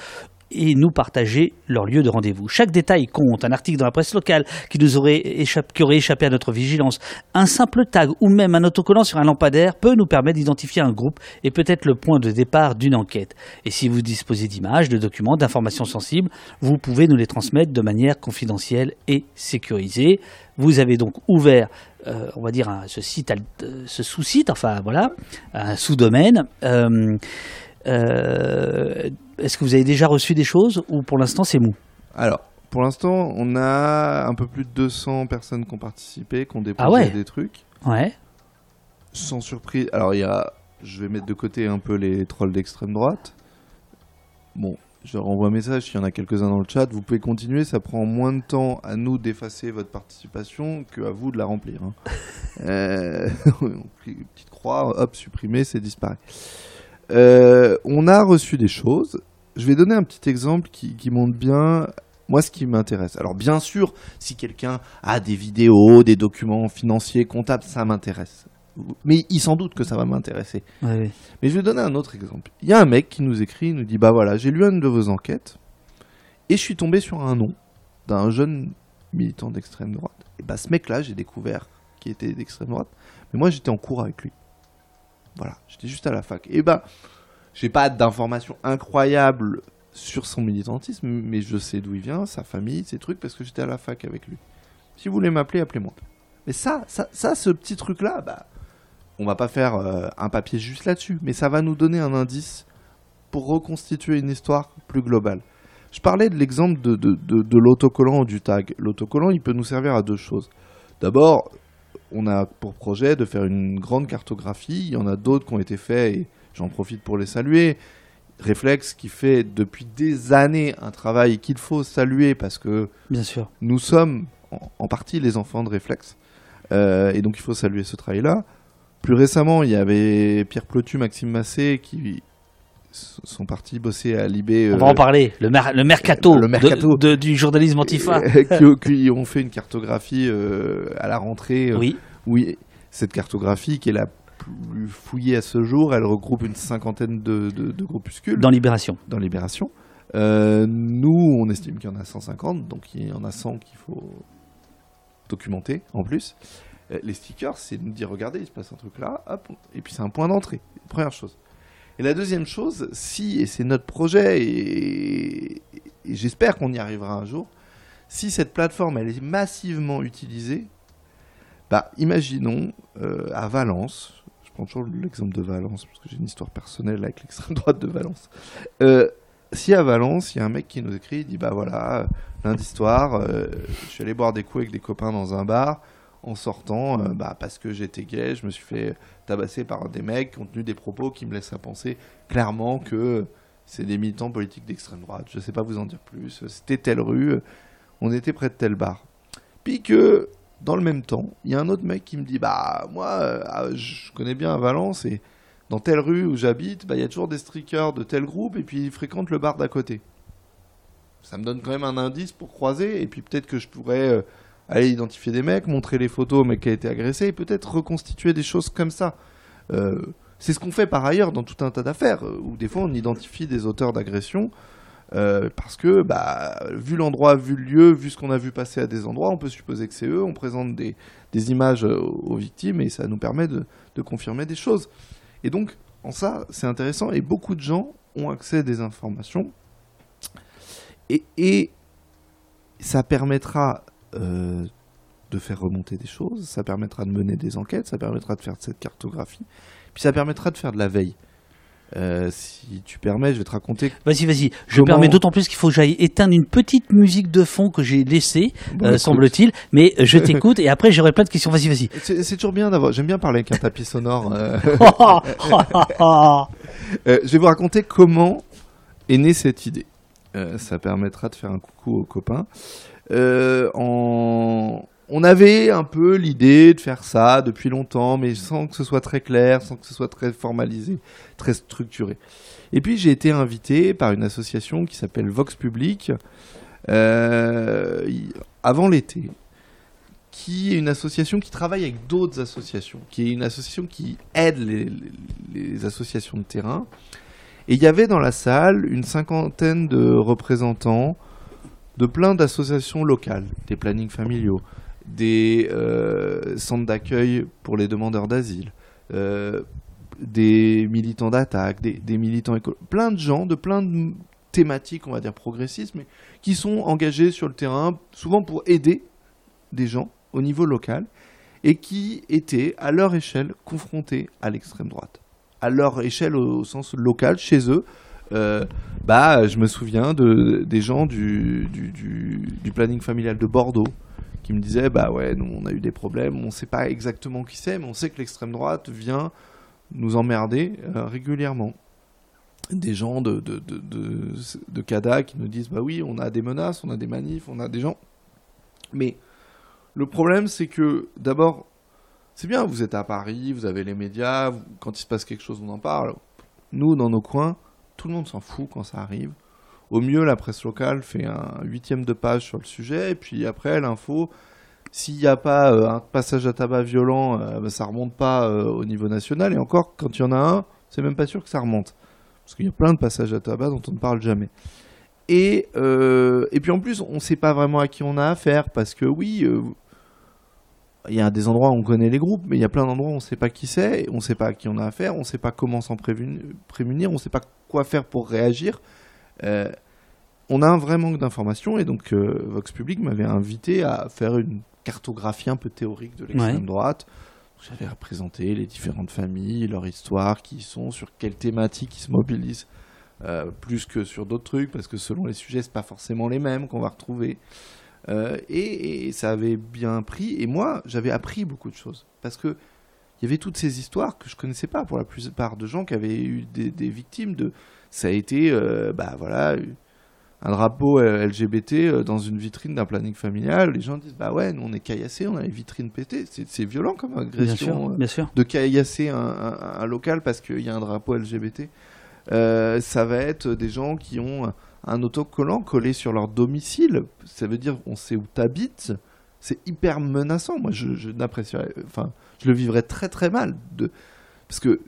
et nous partager leur lieu de rendez-vous. Chaque détail compte. Un article dans la presse locale qui nous aurait échappé, à notre vigilance, un simple tag ou même un autocollant sur un lampadaire peut nous permettre d'identifier un groupe et peut-être le point de départ d'une enquête. Et si vous disposez d'images, de documents, d'informations sensibles, vous pouvez nous les transmettre de manière confidentielle et sécurisée. Vous avez donc ouvert, euh, on va dire, euh, ce sous-site, enfin voilà, un sous-domaine. Euh, Est-ce que vous avez déjà reçu des choses ou pour l'instant c'est mou Alors, pour l'instant, on a un peu plus de 200 personnes qui ont participé, qui ont déposé Ah ouais des trucs. Ouais. Sans surprise. Alors, il y a. Je vais mettre de côté un peu les trolls d'extrême droite. Bon, je leur envoie un message s'il y en a quelques-uns dans le chat. Vous pouvez continuer, ça prend moins de temps à nous d'effacer votre participation qu'à vous de la remplir. hein. (laughs) Euh, (laughs) petite croix, hop, supprimé, c'est disparu. Euh, on a reçu des choses. Je vais donner un petit exemple qui, qui montre bien moi ce qui m'intéresse. Alors bien sûr, si quelqu'un a des vidéos, des documents financiers, comptables, ça m'intéresse. Mais il s'en doute que ça va m'intéresser. Ouais. Mais je vais donner un autre exemple. Il y a un mec qui nous écrit, il nous dit Bah voilà, j'ai lu une de vos enquêtes et je suis tombé sur un nom d'un jeune militant d'extrême droite. Et bah ce mec-là, j'ai découvert qu'il était d'extrême droite, mais moi j'étais en cours avec lui. Voilà, j'étais juste à la fac. Et bah, j'ai pas d'informations incroyables sur son militantisme, mais je sais d'où il vient, sa famille, ses trucs, parce que j'étais à la fac avec lui. Si vous voulez m'appeler, appelez-moi. Mais ça, ça, ça ce petit truc-là, bah, on va pas faire euh, un papier juste là-dessus, mais ça va nous donner un indice pour reconstituer une histoire plus globale. Je parlais de l'exemple de, de, de l'autocollant ou du tag. L'autocollant, il peut nous servir à deux choses. D'abord, on a pour projet de faire une grande cartographie. Il y en a d'autres qui ont été faits et j'en profite pour les saluer. Réflexe qui fait depuis des années un travail qu'il faut saluer parce que Bien sûr. nous sommes en, en partie les enfants de Réflexe. Euh, et donc il faut saluer ce travail-là. Plus récemment, il y avait Pierre Plotu, Maxime Massé qui sont partis bosser à Libé. On va en parler. Le, mer- le mercato, le de- mercato. de- du journalisme antifa. qui, qui ont fait une cartographie euh, à la rentrée. euh, Oui. Oui, cette cartographie qui est la plus fouillée à ce jour, elle regroupe une cinquantaine de, de- de groupuscules Dans Libération. dans Libération. Euh, nous, on estime qu'il y en a 150, donc il y en a 100 qu'il faut documenter en plus. Euh, les stickers, c'est nous dire regardez, il se passe un truc là, hop, et puis c'est un point d'entrée. Première chose. Et la deuxième chose, si, et c'est notre projet, et, j'espère qu'on y arrivera un jour, si cette plateforme elle est massivement utilisée, bah, imaginons euh, à Valence, je prends toujours l'exemple de Valence parce que j'ai une histoire personnelle avec l'extrême droite de Valence. Euh, si à Valence, il y a un mec qui nous écrit, il dit bah voilà, euh, lundi soir, je suis allé boire des coups avec des copains dans un bar. En sortant, euh, bah, parce que j'étais gay, je me suis fait tabasser par des mecs qui ont tenu des propos qui me laissent à penser clairement que c'est des militants politiques d'extrême droite. Je sais pas vous en dire plus. C'était telle rue, on était près de tel bar. Puis que dans le même temps, il y a un autre mec qui me dit Bah, moi, euh, ah, je connais bien à Valence et dans telle rue où j'habite, bah, il y a toujours des streakers de tel groupe et puis ils fréquentent le bar d'à côté. Ça me donne quand même un indice pour croiser et puis peut-être que je pourrais euh, aller identifier des mecs, montrer les photos au mec qui a été agressé et peut-être reconstituer des choses comme ça. Euh, c'est ce qu'on fait par ailleurs dans tout un tas d'affaires euh, où des fois on identifie des auteurs d'agression. euh, parce que, bah, vu l'endroit, vu le lieu, vu ce qu'on a vu passer à des endroits, on peut supposer que c'est eux. On présente des, des images aux victimes et ça nous permet de, de confirmer des choses. Et donc, en ça, c'est intéressant et beaucoup de gens ont accès à des informations. Et, et ça permettra de faire remonter des choses, ça permettra de mener des enquêtes, ça permettra de faire cette cartographie, puis ça permettra de faire de la veille. Euh, si tu permets, je vais te raconter. Vas-y, vas-y. Je Comment- permets d'autant plus qu'il faut que j'aille éteindre une petite musique de fond que j'ai laissée, Bon, euh, semble-t-il. Mais je t'écoute et après j'aurai plein de questions. Vas-y, vas-y. C'est toujours bien d'avoir. J'aime bien parler avec un tapis sonore. euh. (laughs) (laughs) Euh, je vais vous raconter comment est née cette idée. Euh, ça permettra de faire un coucou aux copains. Euh. On avait un peu l'idée de faire ça depuis longtemps, mais sans que ce soit très clair, sans que ce soit très formalisé, très structuré. Et puis j'ai été invité par une association qui s'appelle Vox Public euh, avant l'été, qui est une association qui travaille avec d'autres associations, qui est une association qui aide les- les associations de terrain. Et il y avait dans la salle une cinquantaine de représentants de plein d'associations locales, des plannings familiaux, des euh, centres d'accueil pour les demandeurs d'asile, euh, des militants d'attaque, des, militants écolo, plein de gens de plein de thématiques, on va dire progressistes, mais qui sont engagés sur le terrain, souvent pour aider des gens au niveau local, et qui étaient, à leur échelle, confrontés à l'extrême droite. À leur échelle au, sens local, chez eux, euh, bah, je me souviens de, des gens du, du, planning familial de Bordeaux qui me disaient bah ouais, nous on a eu des problèmes, on ne sait pas exactement qui c'est, mais on sait que l'extrême droite vient nous emmerder euh, régulièrement. Des gens de, de, de, de, CADA qui nous disent bah oui, on a des menaces, on a des manifs, on a des gens. Mais le problème, c'est que d'abord, c'est bien, vous êtes à Paris, vous avez les médias, quand il se passe quelque chose, on en parle. Nous, dans nos coins, tout le monde s'en fout quand ça arrive. Au mieux, la presse locale fait un huitième de page sur le sujet, et puis après, l'info, s'il n'y a pas euh, un passage à tabac violent, euh, bah, ça remonte pas euh, au niveau national, et encore, quand il y en a un, c'est même pas sûr que ça remonte. Parce qu'il y a plein de passages à tabac dont on ne parle jamais. Et, euh, et puis en plus, on ne sait pas vraiment à qui on a affaire, parce que oui, il y a des endroits où on connaît les groupes, mais il y a plein d'endroits où on ne sait pas qui c'est, on ne sait pas à qui on a affaire, on ne sait pas comment s'en prémunir, on ne sait pas quoi faire pour réagir. Euh, on a un vrai manque d'informations, et donc euh, Vox Public m'avait invité à faire une cartographie un peu théorique de l'extrême Ouais. droite. J'avais représenté les différentes familles, leur histoire, qui sont, sur quelles thématiques ils se mobilisent, euh, plus que sur d'autres trucs, parce que selon les sujets, c'est pas forcément les mêmes qu'on va retrouver. Euh, et, et ça avait bien pris. Et moi, j'avais appris beaucoup de choses. Parce que il y avait toutes ces histoires que je connaissais pas pour la plupart de gens qui avaient eu des, des victimes de. Ça a été, euh, bah voilà, un drapeau euh, LGBT euh, dans une vitrine d'un planning familial. Les gens disent, bah ouais, nous on est caillassés, on a les vitrines pétées. C'est violent comme Bien agression. sûr, bien sûr. de caillasser un, un- un local parce qu'il y a un drapeau LGBT. Euh, ça va être des gens qui ont un autocollant collé sur leur domicile. Ça veut dire on sait où t'habites. C'est hyper menaçant. Moi, je, enfin, je le vivrais très très mal de parce que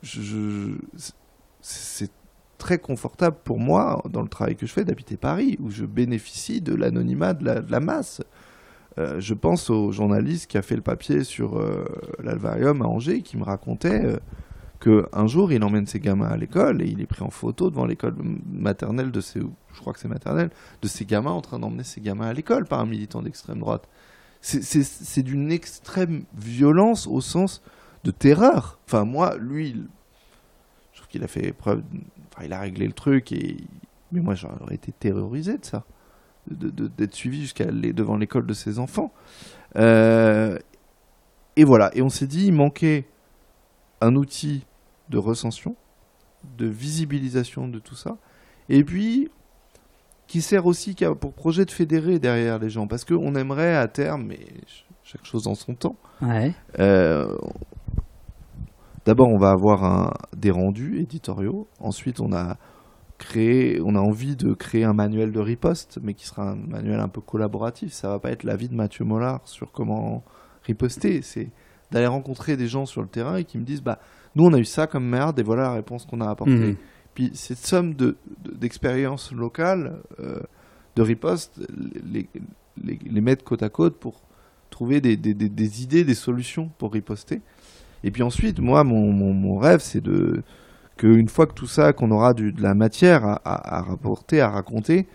c'est très confortable pour moi dans le travail que je fais d'habiter Paris où je bénéficie de l'anonymat de la, de la masse. Euh, je pense au journaliste qui a fait le papier sur euh, l'Alvarium à Angers qui me racontait euh, que un jour il emmène ses gamins à l'école et il est pris en photo devant l'école maternelle de ses, je crois que c'est maternelle, de ses gamins en train d'emmener ses gamins à l'école par un militant d'extrême droite. C'est- d'une extrême violence au sens de terreur. Enfin moi, lui, je trouve qu'il a fait preuve, enfin il a réglé le truc et mais moi j'aurais été terrorisé de ça, d'être suivi jusqu'à aller devant l'école de ses enfants. Euh, et voilà. Et on s'est dit, il manquait un outil de recension, de visibilisation de tout ça, et puis qui sert aussi pour projet de fédérer derrière les gens, parce qu'on aimerait à terme, mais ch- chaque chose en son temps. Ouais. euh, D'abord, on va avoir un, des rendus éditoriaux. Ensuite, on a créé, on a envie de créer un manuel de riposte, mais qui sera un manuel un peu collaboratif. Ça va pas être l'avis de Mathieu Mollard sur comment riposter. C'est d'aller rencontrer des gens sur le terrain et qui me disent, bah, nous, on a eu ça comme merde et voilà la réponse qu'on a apportée. Mhm. Puis cette somme de, de- d'expériences locales, euh, de riposte, les, les, mettre côte à côte pour trouver des, des, des- idées, des solutions pour riposter. Et puis ensuite, moi, mon, mon, rêve, c'est de qu'une fois que tout ça, qu'on aura du, de la matière à, à, à rapporter, à raconter,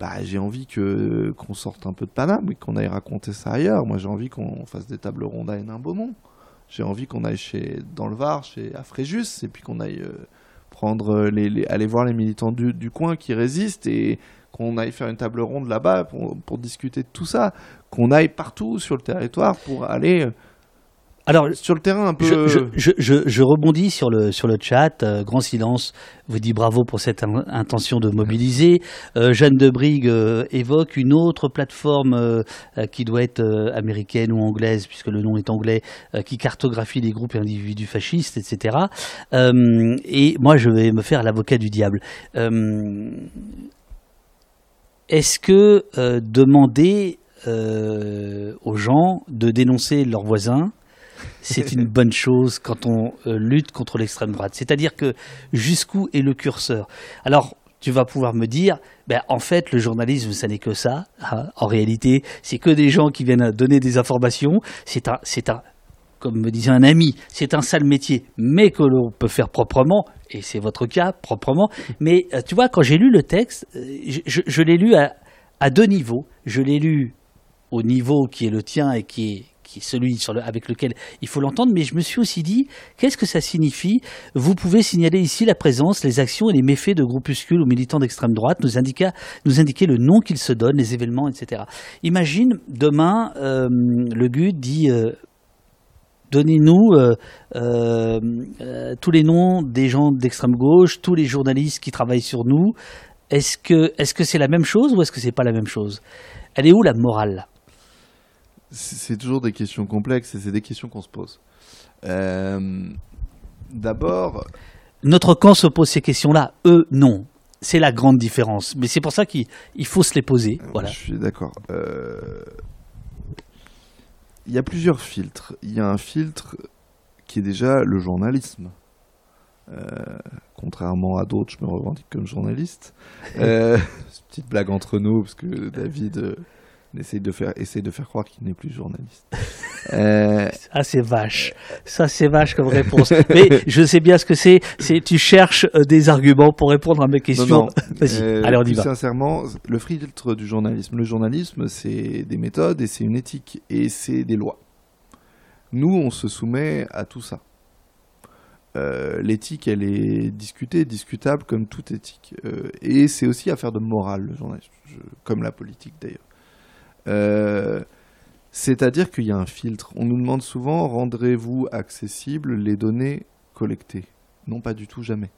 bah, j'ai envie que qu'on sorte un peu de Paname et qu'on aille raconter ça ailleurs. Moi, j'ai envie qu'on fasse des tables rondes à Hénin-Beaumont. J'ai envie qu'on aille chez, dans le Var, chez à Fréjus, et puis qu'on aille euh, les- aller voir les militants du, coin qui résistent et qu'on aille faire une table ronde là-bas pour, pour discuter de tout ça. Qu'on aille partout sur le territoire pour aller euh, Alors, sur le terrain un peu. je, je, je, je- je rebondis sur le, sur le chat. Euh, Grand Silence vous dit bravo pour cette in- intention de mobiliser. Euh, Jeanne de Brigue euh, évoque une autre plateforme euh, euh, qui doit être euh, américaine ou anglaise, puisque le nom est anglais, euh, qui cartographie les groupes et individus fascistes, etc. Euh, et moi, je vais me faire l'avocat du diable. Euh, Est-ce que euh, demander euh, aux gens de dénoncer leurs voisins c'est une bonne chose quand on euh, lutte contre l'extrême droite. C'est-à-dire que jusqu'où est le curseur? Alors, tu vas pouvoir me dire, ben, en fait, le journalisme, ça n'est que ça. Hein. En réalité, c'est que des gens qui viennent donner des informations. C'est un, c'est un, comme me disait un ami, c'est un sale métier, mais que l'on peut faire proprement, et c'est votre cas, proprement. Mais euh, tu vois, quand j'ai lu le texte, euh, je, l'ai lu à, à, deux niveaux. Je l'ai lu au niveau qui est le tien et qui est, qui est celui avec lequel il faut l'entendre, mais je me suis aussi dit, qu'est-ce que ça signifie? Vous pouvez signaler ici la présence, les actions et les méfaits de groupuscules ou militants d'extrême droite, nous, indiquer, le nom qu'ils se donnent, les événements, etc. Imagine, demain, euh, le GUD dit donnez-nous euh, euh, euh, tous les noms des gens d'extrême gauche, tous les journalistes qui travaillent sur nous. Est-ce que c'est la même chose ou est-ce que c'est pas la même chose? Elle est où la morale? C'est toujours des questions complexes et c'est des questions qu'on se pose. D'abord, notre camp se pose ces questions-là, eux non. C'est la grande différence. Mais c'est pour ça qu'il faut se les poser. Voilà. Je suis d'accord il y a plusieurs filtres. Il y a un filtre qui est déjà le journalisme. Euh, contrairement à d'autres, je me revendique comme journaliste. Euh, (laughs) petite blague entre nous, parce que David euh, essaye de faire, essaye de faire croire qu'il n'est plus journaliste. (laughs) Euh, ça c'est vache, ça c'est vache comme réponse. Mais je sais bien ce que c'est. C'est tu cherches euh, des arguments pour répondre à mes questions. (laughs) Vas-y, euh, allez on y va. Sincèrement, le filtre du journalisme. Le journalisme, c'est des méthodes et c'est une éthique et c'est des lois. Nous, on se soumet à tout ça. l'éthique, elle est discutée, discutable comme toute éthique. et c'est aussi affaire de morale, le journalisme, comme la politique d'ailleurs. Euh, c'est-à-dire qu'il y a un filtre. On nous demande souvent rendrez-vous accessibles les données collectées? Non, pas du tout, jamais.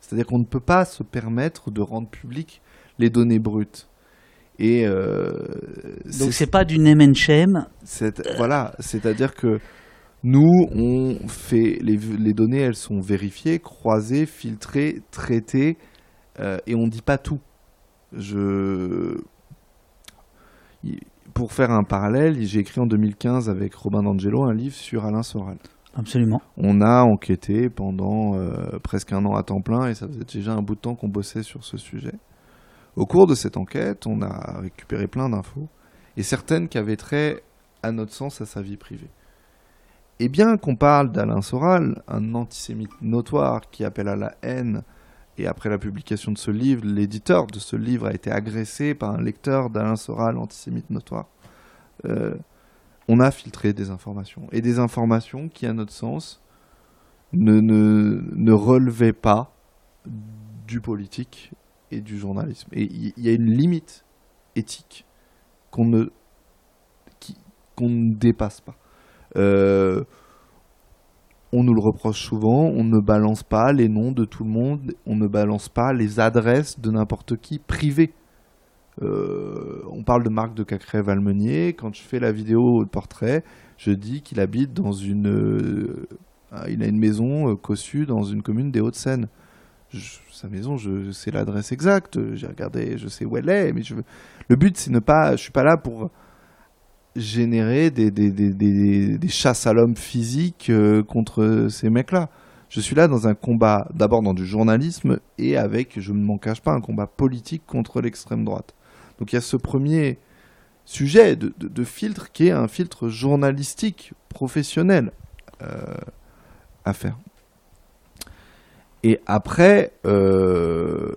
C'est-à-dire qu'on ne peut pas se permettre de rendre publiques les données brutes. Et euh, donc c'est pas du name Voilà, c'est-à-dire que nous on fait les, les, données, elles sont vérifiées, croisées, filtrées, traitées, euh, et on dit pas tout. Je pour faire un parallèle, j'ai écrit en 2015 avec Robin D'Angelo un livre sur Alain Soral. Absolument. On a enquêté pendant euh, presque un an à temps plein et ça faisait déjà un bout de temps qu'on bossait sur ce sujet. Au cours de cette enquête, on a récupéré plein d'infos et certaines qui avaient trait, à notre sens, à sa vie privée. Et bien qu'on parle d'Alain Soral, un antisémite notoire qui appelle à la haine, et après la publication de ce livre, l'éditeur de ce livre a été agressé par un lecteur d'Alain Soral, antisémite notoire. Euh, on a filtré des informations. Et des informations qui, à notre sens, ne, ne, relevaient pas du politique et du journalisme. Et il y, a une limite éthique qu'on ne, ne dépasse pas. Euh, on nous le reproche souvent, on ne balance pas les noms de tout le monde, on ne balance pas les adresses de n'importe qui privées. Euh, on parle de Marc de Cacré-Valmenier. Quand je fais la vidéo de portrait, je dis qu'il habite dans une. Euh, il a une maison euh, cossue dans une commune des Hauts-de-Seine. sa maison, je, sais l'adresse exacte. J'ai regardé, je sais où elle est. Mais le but, c'est ne pas. Je suis pas là pour générer des, chasses à l'homme physique euh, contre ces mecs-là. Je suis là dans un combat, d'abord dans du journalisme et avec, je ne m'en cache pas, un combat politique contre l'extrême droite. Donc il y a ce premier sujet de, de, filtre qui est un filtre journalistique, professionnel euh, à faire. Et après, euh,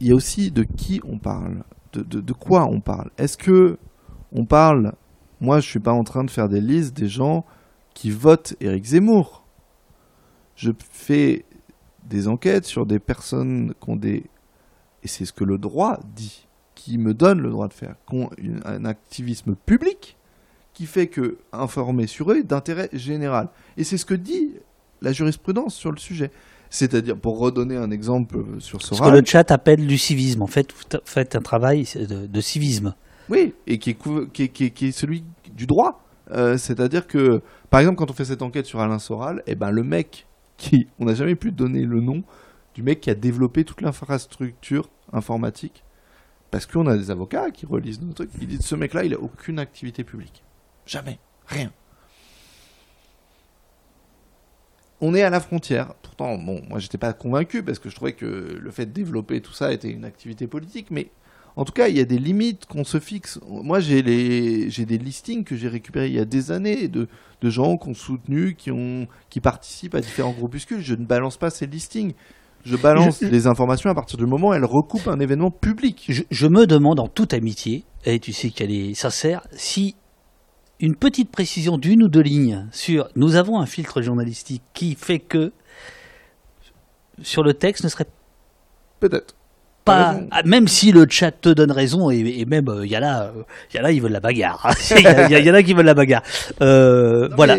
il y a aussi de qui on parle de, quoi on parle? Est-ce que on parle Moi, je suis pas en train de faire des listes des gens qui votent Éric Zemmour. Je fais des enquêtes sur des personnes qui ont des et c'est ce que le droit dit, qui me donne le droit de faire, qui ont un activisme public qui fait que informer sur eux est d'intérêt général. Et c'est ce que dit la jurisprudence sur le sujet. C'est-à-dire, pour redonner un exemple sur Soral... Ce que le chat appelle du civisme. En fait, vous faites un travail de, civisme. Oui, et qui est, qui est, celui du droit. Euh, c'est-à-dire que, par exemple, quand on fait cette enquête sur Alain Soral, eh ben, le mec qui... On n'a jamais pu donner le nom du mec qui a développé toute l'infrastructure informatique. Parce qu'on a des avocats qui relisent nos trucs, ils disent ce mec-là, il a aucune activité publique. Jamais. Rien. On est à la frontière. Pourtant, bon, moi, j'étais pas convaincu parce que je trouvais que le fait de développer tout ça était une activité politique, mais en tout cas, il y a des limites qu'on se fixe. Moi, j'ai les, j'ai des listings que j'ai récupérés il y a des années de, de gens qui ont soutenu, qui ont, qui participent à différents groupuscules. Je ne balance pas ces listings. Je balance Je- les informations à partir du moment où elles recoupent un événement public. Je, je me demande en toute amitié, et tu sais qu'elle est sincère, si une petite précision d'une ou deux lignes sur nous avons un filtre journalistique qui fait que sur le texte ne serait Peut-être. pas, ah, même si le chat te donne raison, et, et même il y a là, il y a là ils veulent la bagarre. (laughs) Il y, y a- y en a qui veulent la bagarre. Euh, Non, voilà.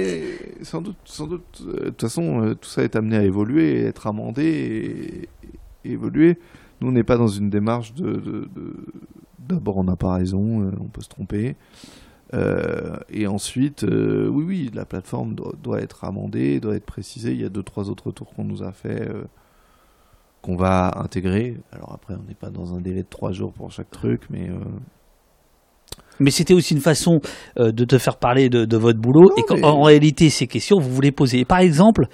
Sans doute, sans doute. euh, De toute façon, euh, tout ça est amené à évoluer, être amendé et, et évoluer. Nous, on n'est pas dans une démarche de. D'abord, on n'a pas raison, euh, on peut se tromper. Euh, et ensuite, euh, oui, oui, la plateforme doit, doit être amendée, doit être précisée. Il y a deux, trois autres retours qu'on nous a fait, euh, qu'on va intégrer. Alors après, on n'est pas dans un délai de trois jours pour chaque truc, mais Mais c'était aussi une façon de te faire parler de, de votre boulot Non, et qu'en mais- en réalité, ces questions, vous posez. Et par exemple,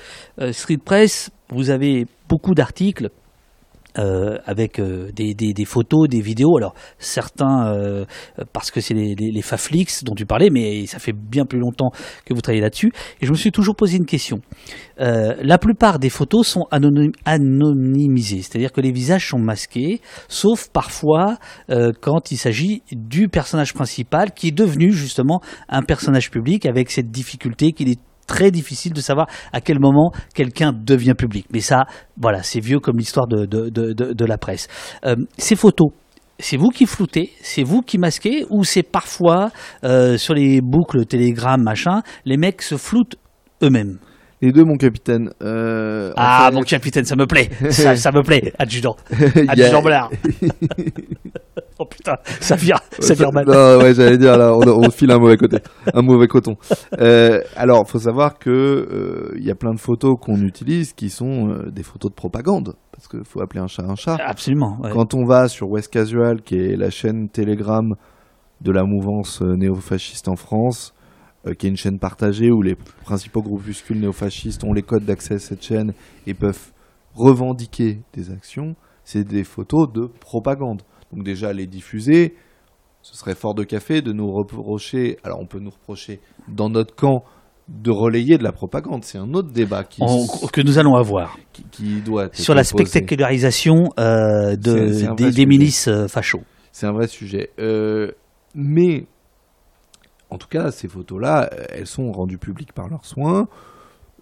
Street Press, vous avez beaucoup d'articles euh, avec euh, des, des- des photos, des vidéos. Alors certains euh, parce que c'est les, les, les Faflix dont tu parlais, mais ça fait bien plus longtemps que vous travaillez là-dessus. Et je me suis toujours posé une question. Euh, la plupart des photos sont anony- anonymisées, c'est-à-dire que les visages sont masqués, sauf parfois euh, quand il s'agit du personnage principal qui est devenu justement un personnage public avec cette difficulté qu'il est très difficile de savoir à quel moment quelqu'un devient public. Mais ça, voilà, c'est vieux comme l'histoire de, la presse. Euh, ces photos, c'est vous qui floutez, c'est vous qui masquez, ou c'est parfois euh, sur les boucles Telegram, machin, les mecs se floutent eux-mêmes? Les deux, mon capitaine. euh, Ah, mon capitaine, ça me plaît, (laughs) ça, ça me plaît, adjudant, (laughs) adjudant Blard. (laughs) oh putain, ça vire, ça vire mal. Non, ouais, j'allais dire là, on, on file un mauvais côté, un mauvais coton. Euh, alors, faut savoir que euh, il y a plein de photos qu'on utilise qui sont euh, des photos de propagande, parce qu'il faut appeler un chat un chat. Absolument. ouais. Quand on va sur West Casual, qui est la chaîne Telegram de la mouvance euh, néofasciste en France, euh, qui est une chaîne partagée où les principaux groupuscules néofascistes ont les codes d'accès à cette chaîne et peuvent revendiquer des actions, c'est des photos de propagande. Donc déjà les diffuser, ce serait fort de café de nous reprocher, alors on peut nous reprocher dans notre camp de relayer de la propagande, c'est un autre débat qui, que nous allons avoir qui, qui doit être sur la spectacularisation euh, de, C'est- c'est un vrai des, milices euh, fachos. C'est un vrai sujet. Euh, mais, en tout cas, ces photos-là, elles sont rendues publiques par leurs soins.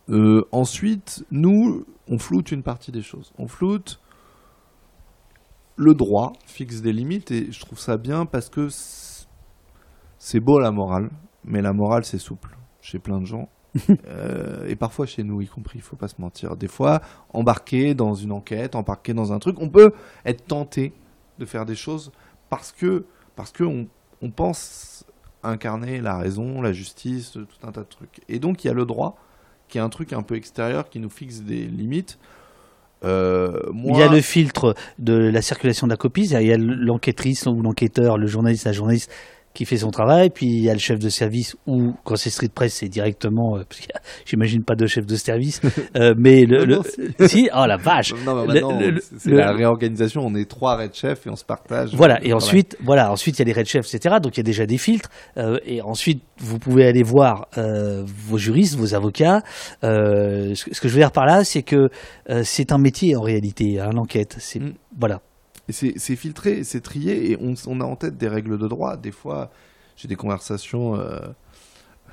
Euh, ensuite, nous, on floute une partie des choses. On floute le droit, fixe des limites, et je trouve ça bien parce que c'est- c'est beau la morale, mais la morale, c'est souple chez plein de gens. (laughs) Euh, et parfois chez nous y compris, il faut pas se mentir. Des fois, embarqué dans une enquête, embarqué dans un truc, on peut être tenté de faire des choses parce que parce que on, on pense incarner la raison, la justice, tout un tas de trucs. Et donc il y a le droit qui est un truc un peu extérieur qui nous fixe des limites. Euh, moi, Il y a le filtre de la circulation de la copie, c'est-à-dire il y a l'enquêtrice ou l'enquêteur, le journaliste, la journaliste qui fait son travail, puis il y a le chef de service ou quand c'est street press, c'est directement, euh, parce qu'il (laughs) j'imagine pas de chef de service, (laughs) euh, mais le, Non, le- non, (laughs) si. oh la vache. non, c'est la réorganisation. On est trois red chefs et on se partage. Voilà, le et ensuite, voilà, ensuite il y a les red chefs, etc. Donc il y a déjà des filtres. euh, et ensuite, vous pouvez aller voir euh, vos juristes, vos avocats. Euh, ce, que- ce que je veux dire par là, c'est que euh, c'est un métier en réalité, hein, l'enquête. C'est Mm. voilà. Et c'est filtré, c'est trié, et on, on a en tête des règles de droit. Des fois, j'ai des conversations euh,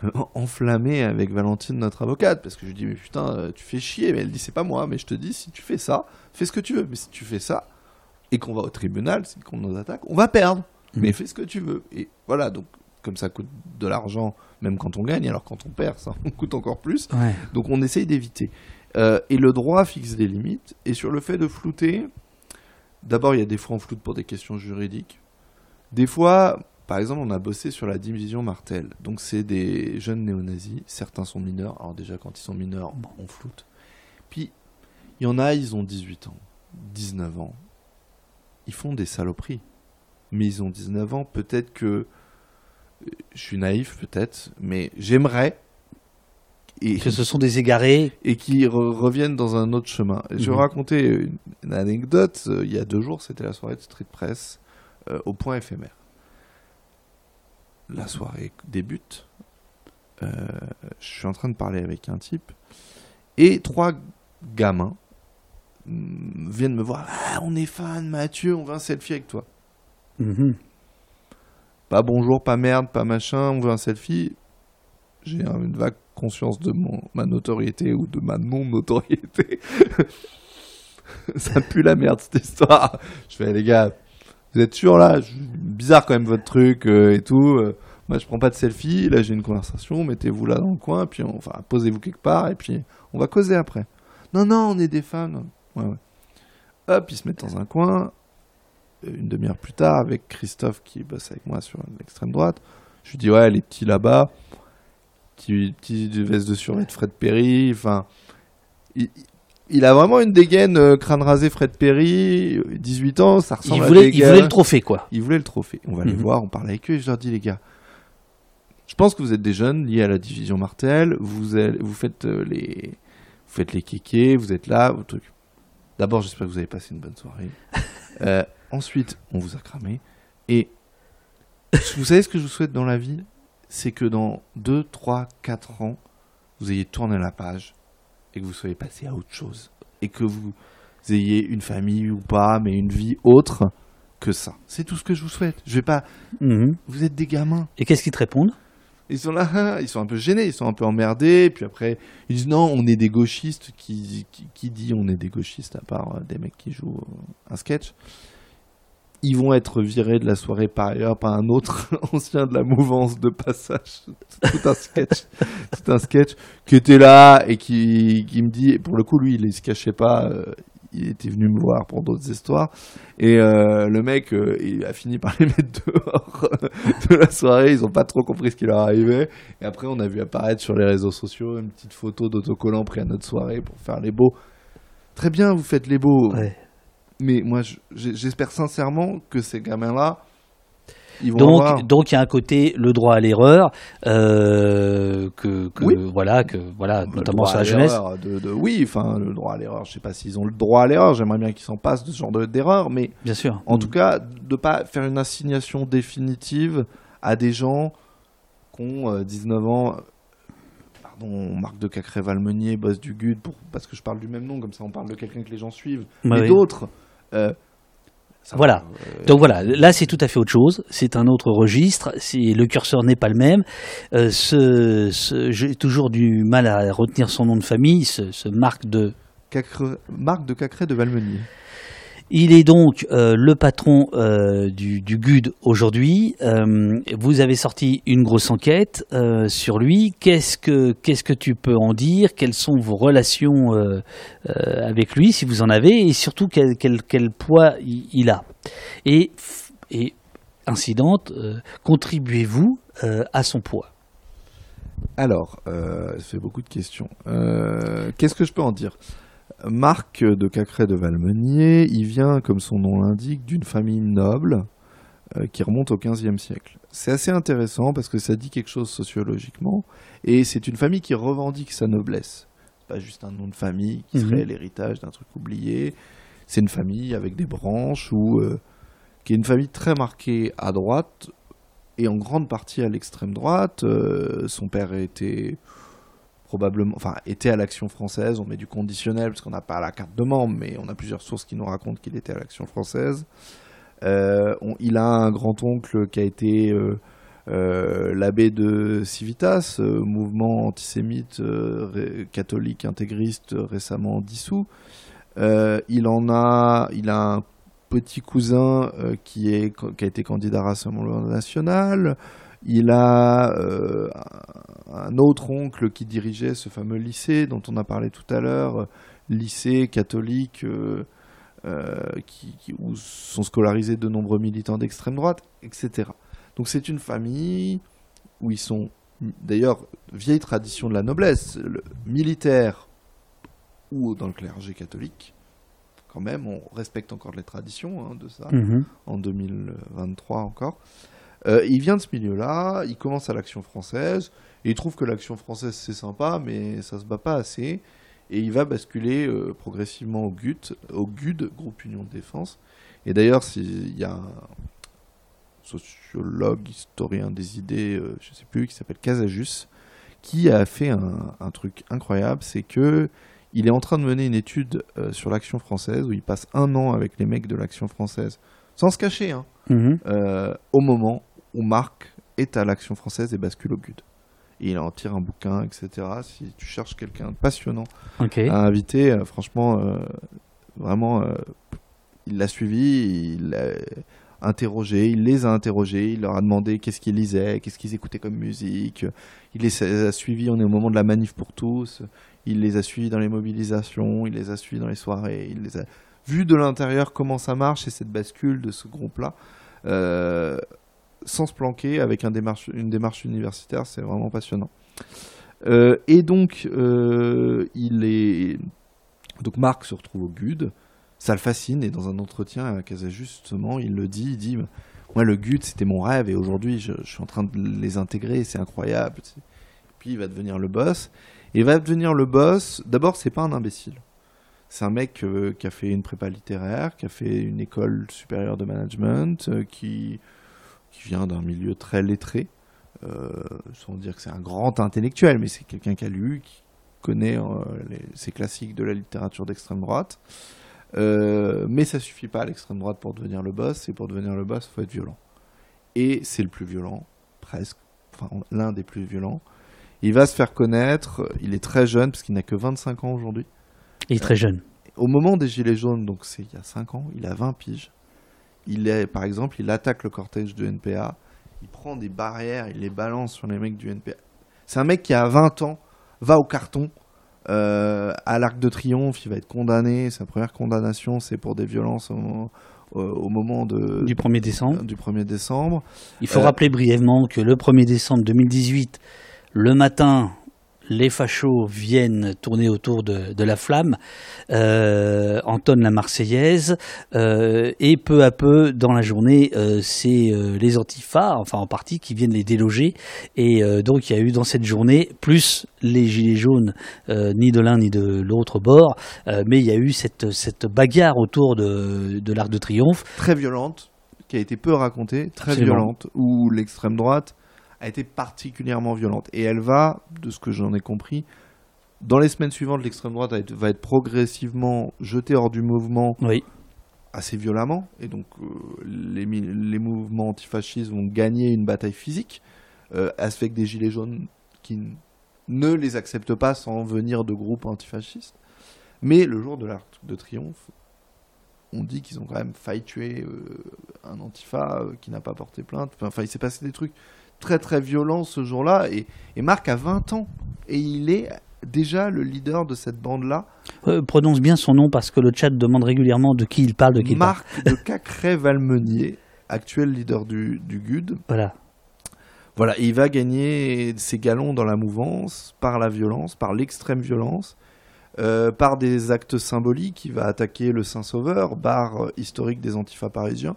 (laughs) enflammées avec Valentine, notre avocate, parce que je lui dis, mais putain, euh, tu fais chier. Mais elle dit, c'est pas moi, mais je te dis, si tu fais ça, fais ce que tu veux. Mais si tu fais ça, et qu'on va au tribunal, c'est qu'on nous attaque, on va perdre. Mhm. Mais fais ce que tu veux. Et voilà, donc, comme ça coûte de l'argent, même quand on gagne, alors quand on perd, ça coûte encore plus. Ouais. Donc on essaye d'éviter. Euh, et le droit fixe des limites. Et sur le fait de flouter, d'abord il y a des fois on floute pour des questions juridiques. Des fois, par exemple, on a bossé sur la division Martel. Donc c'est des jeunes néo-nazis. Certains sont mineurs. Alors déjà quand ils sont mineurs, bon, on floute. Puis il y en a, ils ont 18 ans, 19 ans. Ils font des saloperies. Mais ils ont 19 ans. Peut-être que euh, je suis naïf, peut-être, mais j'aimerais et, Que ce sont des égarés. et qui re- reviennent dans un autre chemin. Et Je vais Mhm. raconter une, une anecdote. Euh, Il y a deux jours, c'était la soirée de Street Press euh, au point éphémère. La soirée débute. Euh, je suis en train de parler avec un type. Et trois gamins mm, viennent me voir. Ah, on est fan, Mathieu, on veut un selfie avec toi. Mhm. Pas bonjour, pas merde, pas machin, on veut un selfie. J'ai un- une vague conscience de mon, ma notoriété ou de ma non-notoriété. (laughs) Ça pue la merde cette histoire. Je fais les gars, vous êtes sûrs là? Bizarre quand même votre truc euh, et tout. Euh, moi je prends pas de selfie, là j'ai une conversation, mettez-vous là dans le coin, puis on- enfin posez-vous quelque part et puis on va causer après. Non, non, on est des ouais. Hop, ils se mettent dans un coin, une demi-heure plus tard avec Christophe qui bosse avec moi sur l'extrême droite. Je lui dis ouais les petits là-bas, petits vestes de survêt de Fred Perry, enfin il, il a vraiment une dégaine euh, crâne rasé Fred Perry, euh, 18 ans, ça ressemble Il à voulait, des il voulait le trophée, quoi. ils voulaient le trophée. On va les Mhm. voir, on parle avec eux et je leur dis les gars, je pense que vous êtes des jeunes liés à la division Martel, vous, allez- vous faites euh, les vous faites les kékés, vous êtes là, vos trucs. D'abord, j'espère que vous avez passé une bonne soirée. (laughs) Euh, ensuite, on vous a cramé. Et vous savez ce que je vous souhaite dans la vie? C'est que dans 2, 3, 4 ans, vous ayez tourné la page et que vous soyez passé à autre chose. Et que vous ayez une famille ou pas, mais une vie autre que ça. C'est tout ce que je vous souhaite. Je vais pas. Mhm. Vous êtes des gamins. Et qu'est-ce qu'ils te répondent? Ils sont là, ils sont un peu gênés, ils sont un peu emmerdés. Puis après, ils disent non, on est des gauchistes. Qui, qui, qui dit on est des gauchistes à part euh, des mecs qui jouent euh, un sketch Ils vont être virés de la soirée par ailleurs par un autre (laughs) ancien de la mouvance de passage. Tout un sketch, (laughs) tout un sketch qui était là et qui, qui me dit, pour le coup, lui, il ne se cachait pas. euh, il était venu me voir pour d'autres histoires. Et euh, le mec, euh, il a fini par (laughs) les mettre dehors de la soirée. Ils ont pas trop compris ce qui leur arrivait. Et après, on a vu apparaître sur les réseaux sociaux une petite photo d'autocollant pris à notre soirée pour faire les beaux. Très bien, vous faites les beaux. Ouais. Mais moi, j'espère sincèrement que ces gamins-là, ils vont avoir... Donc, donc il y a un côté le droit à l'erreur, euh, que, que Oui. voilà, que voilà, Le notamment sur la jeunesse. De, de- oui, enfin, le droit à l'erreur. Je sais pas s'ils ont le droit à l'erreur. J'aimerais bien qu'ils s'en passent de ce genre de- d'erreur. Mais Bien sûr. en tout cas, de pas faire une assignation définitive à des gens qui ont euh, 19 ans. Pardon, Marc de Cacré-Valmenier, boss du GUD, pour, parce que je parle du même nom, comme ça on parle de quelqu'un que les gens suivent. Ouais, mais oui. d'autres. Euh, ça Voilà. va, euh, Donc voilà, là c'est tout à fait autre chose, c'est un autre registre, le curseur n'est pas le même. Euh, ce, ce- J'ai toujours du mal à retenir son nom de famille, ce, ce Marc de... Cacré- Marc de Cacré de Valmenier. Il est donc euh, le patron euh, du, du GUD aujourd'hui. Euh, vous avez sorti une grosse enquête sur lui. Qu'est-ce que tu peux en dire? Quelles sont vos relations avec lui, si vous en avez, et surtout quel, poids il, a? Et, et incidente, contribuez-vous à son poids? Alors, fait beaucoup de questions. Qu'est-ce que je peux en dire? Marc de Cacré de Valmenier, il vient, comme son nom l'indique, d'une famille noble euh, qui remonte au XVe siècle. C'est assez intéressant parce que ça dit quelque chose sociologiquement, et c'est une famille qui revendique sa noblesse. C'est pas juste un nom de famille qui Mhm. serait l'héritage d'un truc oublié. C'est une famille avec des branches ou euh, qui est une famille très marquée à droite et en grande partie à l'extrême droite. Euh, son père était probablement, enfin, était à l'Action française. On met du conditionnel parce qu'on n'a pas la carte de membre, mais on a plusieurs sources qui nous racontent qu'il était à l'Action française. Euh, il a un grand-oncle qui a été euh, euh, l'abbé de Civitas, mouvement antisémite catholique intégriste récemment dissous. Il en a, il a un petit cousin qui, est, qui a été candidat à Rassemblement national. Il a euh, un autre oncle qui dirigeait ce fameux lycée dont on a parlé tout à l'heure, lycée catholique euh, euh, qui, qui- où sont scolarisés de nombreux militants d'extrême droite, etc. Donc c'est une famille où ils sont, d'ailleurs, vieille tradition de la noblesse, le militaire ou dans le clergé catholique. Quand même, on respecte encore les traditions hein, de ça Mhm. en 2023 encore. Euh, il vient de ce milieu-là, il commence à l'Action française, et il trouve que l'Action française c'est sympa, mais ça se bat pas assez, et il va basculer euh, progressivement au GUT, au GUD, Groupe Union de Défense. Et d'ailleurs, il y a un sociologue, historien des idées, euh, je sais plus, qui s'appelle Casajus, qui a fait un, un truc incroyable, c'est que il est en train de mener une étude euh, sur l'action française où il passe un an avec les mecs de l'action française, sans se cacher, hein, Mhm. euh, au moment où Marc est à l'action française et bascule au GUD. Et il en tire un bouquin, etc. Si tu cherches quelqu'un de passionnant à inviter, euh, franchement, euh, vraiment, euh, il l'a suivi, il l'a interrogé, il les a interrogés, il leur a demandé qu'est-ce qu'ils lisaient, qu'est-ce qu'ils écoutaient comme musique. Il les a suivis, on est au moment de la manif pour tous, il les a suivis dans les mobilisations, il les a suivis dans les soirées, il les a vus de l'intérieur comment ça marche et cette bascule de ce groupe-là. euh, sans se planquer, avec une démarche universitaire, c'est vraiment passionnant. Euh, et donc, euh, il est. Donc, Marc se retrouve au GUD. Ça le fascine. Et dans un entretien à Casa, justement, il le dit. Il dit Moi, le GUD, c'était mon rêve. Et aujourd'hui, je, suis en train de les intégrer. C'est incroyable. Puis, il va devenir le boss. Et il va devenir le boss. D'abord, c'est pas un imbécile. C'est un mec euh, qui a fait une prépa littéraire, qui a fait une école supérieure de management, qui, qui vient d'un milieu très lettré. Euh, sans dire que c'est un grand intellectuel, mais c'est quelqu'un qui a lu, qui connaît euh, les, ces classiques de la littérature d'extrême droite. Euh, mais ça suffit pas à l'extrême droite pour devenir le boss, et pour devenir le boss, il faut être violent. Et c'est le plus violent, presque, enfin l'un des plus violents. Il va se faire connaître, il est très jeune, parce qu'il n'a que 25 ans aujourd'hui. Il est très jeune. Au moment des Gilets jaunes, donc c'est il y a 5 ans, il a 20 piges. Il est, par exemple, il attaque le cortège du NPA, il prend des barrières, il les balance sur les mecs du NPA. C'est un mec qui a 20 ans, va au carton, euh, à l'Arc de Triomphe, il va être condamné. Sa première condamnation, c'est pour des violences au, moment de, Du 1er décembre. du 1er décembre. Il faut Euh, rappeler brièvement que le 1er décembre 2018, le matin, les fachos viennent tourner autour de, de la flamme, euh, entonnent la Marseillaise, euh, et peu à peu, dans la journée, euh, c'est euh, les antifas, enfin en partie, qui viennent les déloger. Et euh, donc il y a eu dans cette journée, plus les gilets jaunes, euh, ni de l'un ni de l'autre bord, euh, mais il y a eu cette, cette bagarre autour de, de l'Arc de Triomphe. très violente, qui a été peu racontée, très Absolument. violente, où l'extrême droite a été particulièrement violente. Et elle va, de ce que j'en ai compris, dans les semaines suivantes, l'extrême droite va être, progressivement jetée hors du mouvement Oui. assez violemment. Et donc, euh, les, mouvements antifascistes vont gagner une bataille physique, euh, avec des gilets jaunes qui ne les acceptent pas sans venir de groupes antifascistes. Mais le jour de l'Arc de Triomphe, on dit qu'ils ont quand même failli tuer euh, un antifa qui n'a pas porté plainte. Enfin, il s'est passé des trucs très très violents ce jour-là. Et, et Marc a 20 ans. Et il est déjà le leader de cette bande-là. Euh, prononce bien son nom parce que le chat demande régulièrement de qui il parle, de qui il parle. Marc de Cacré-Valmenier, actuel leader du, du GUD. Voilà. Voilà, et il va gagner ses galons dans la mouvance par la violence, par l'extrême violence, euh, par des actes symboliques. Il va attaquer le Saint-Sauveur, bar euh, historique des antifas parisiens.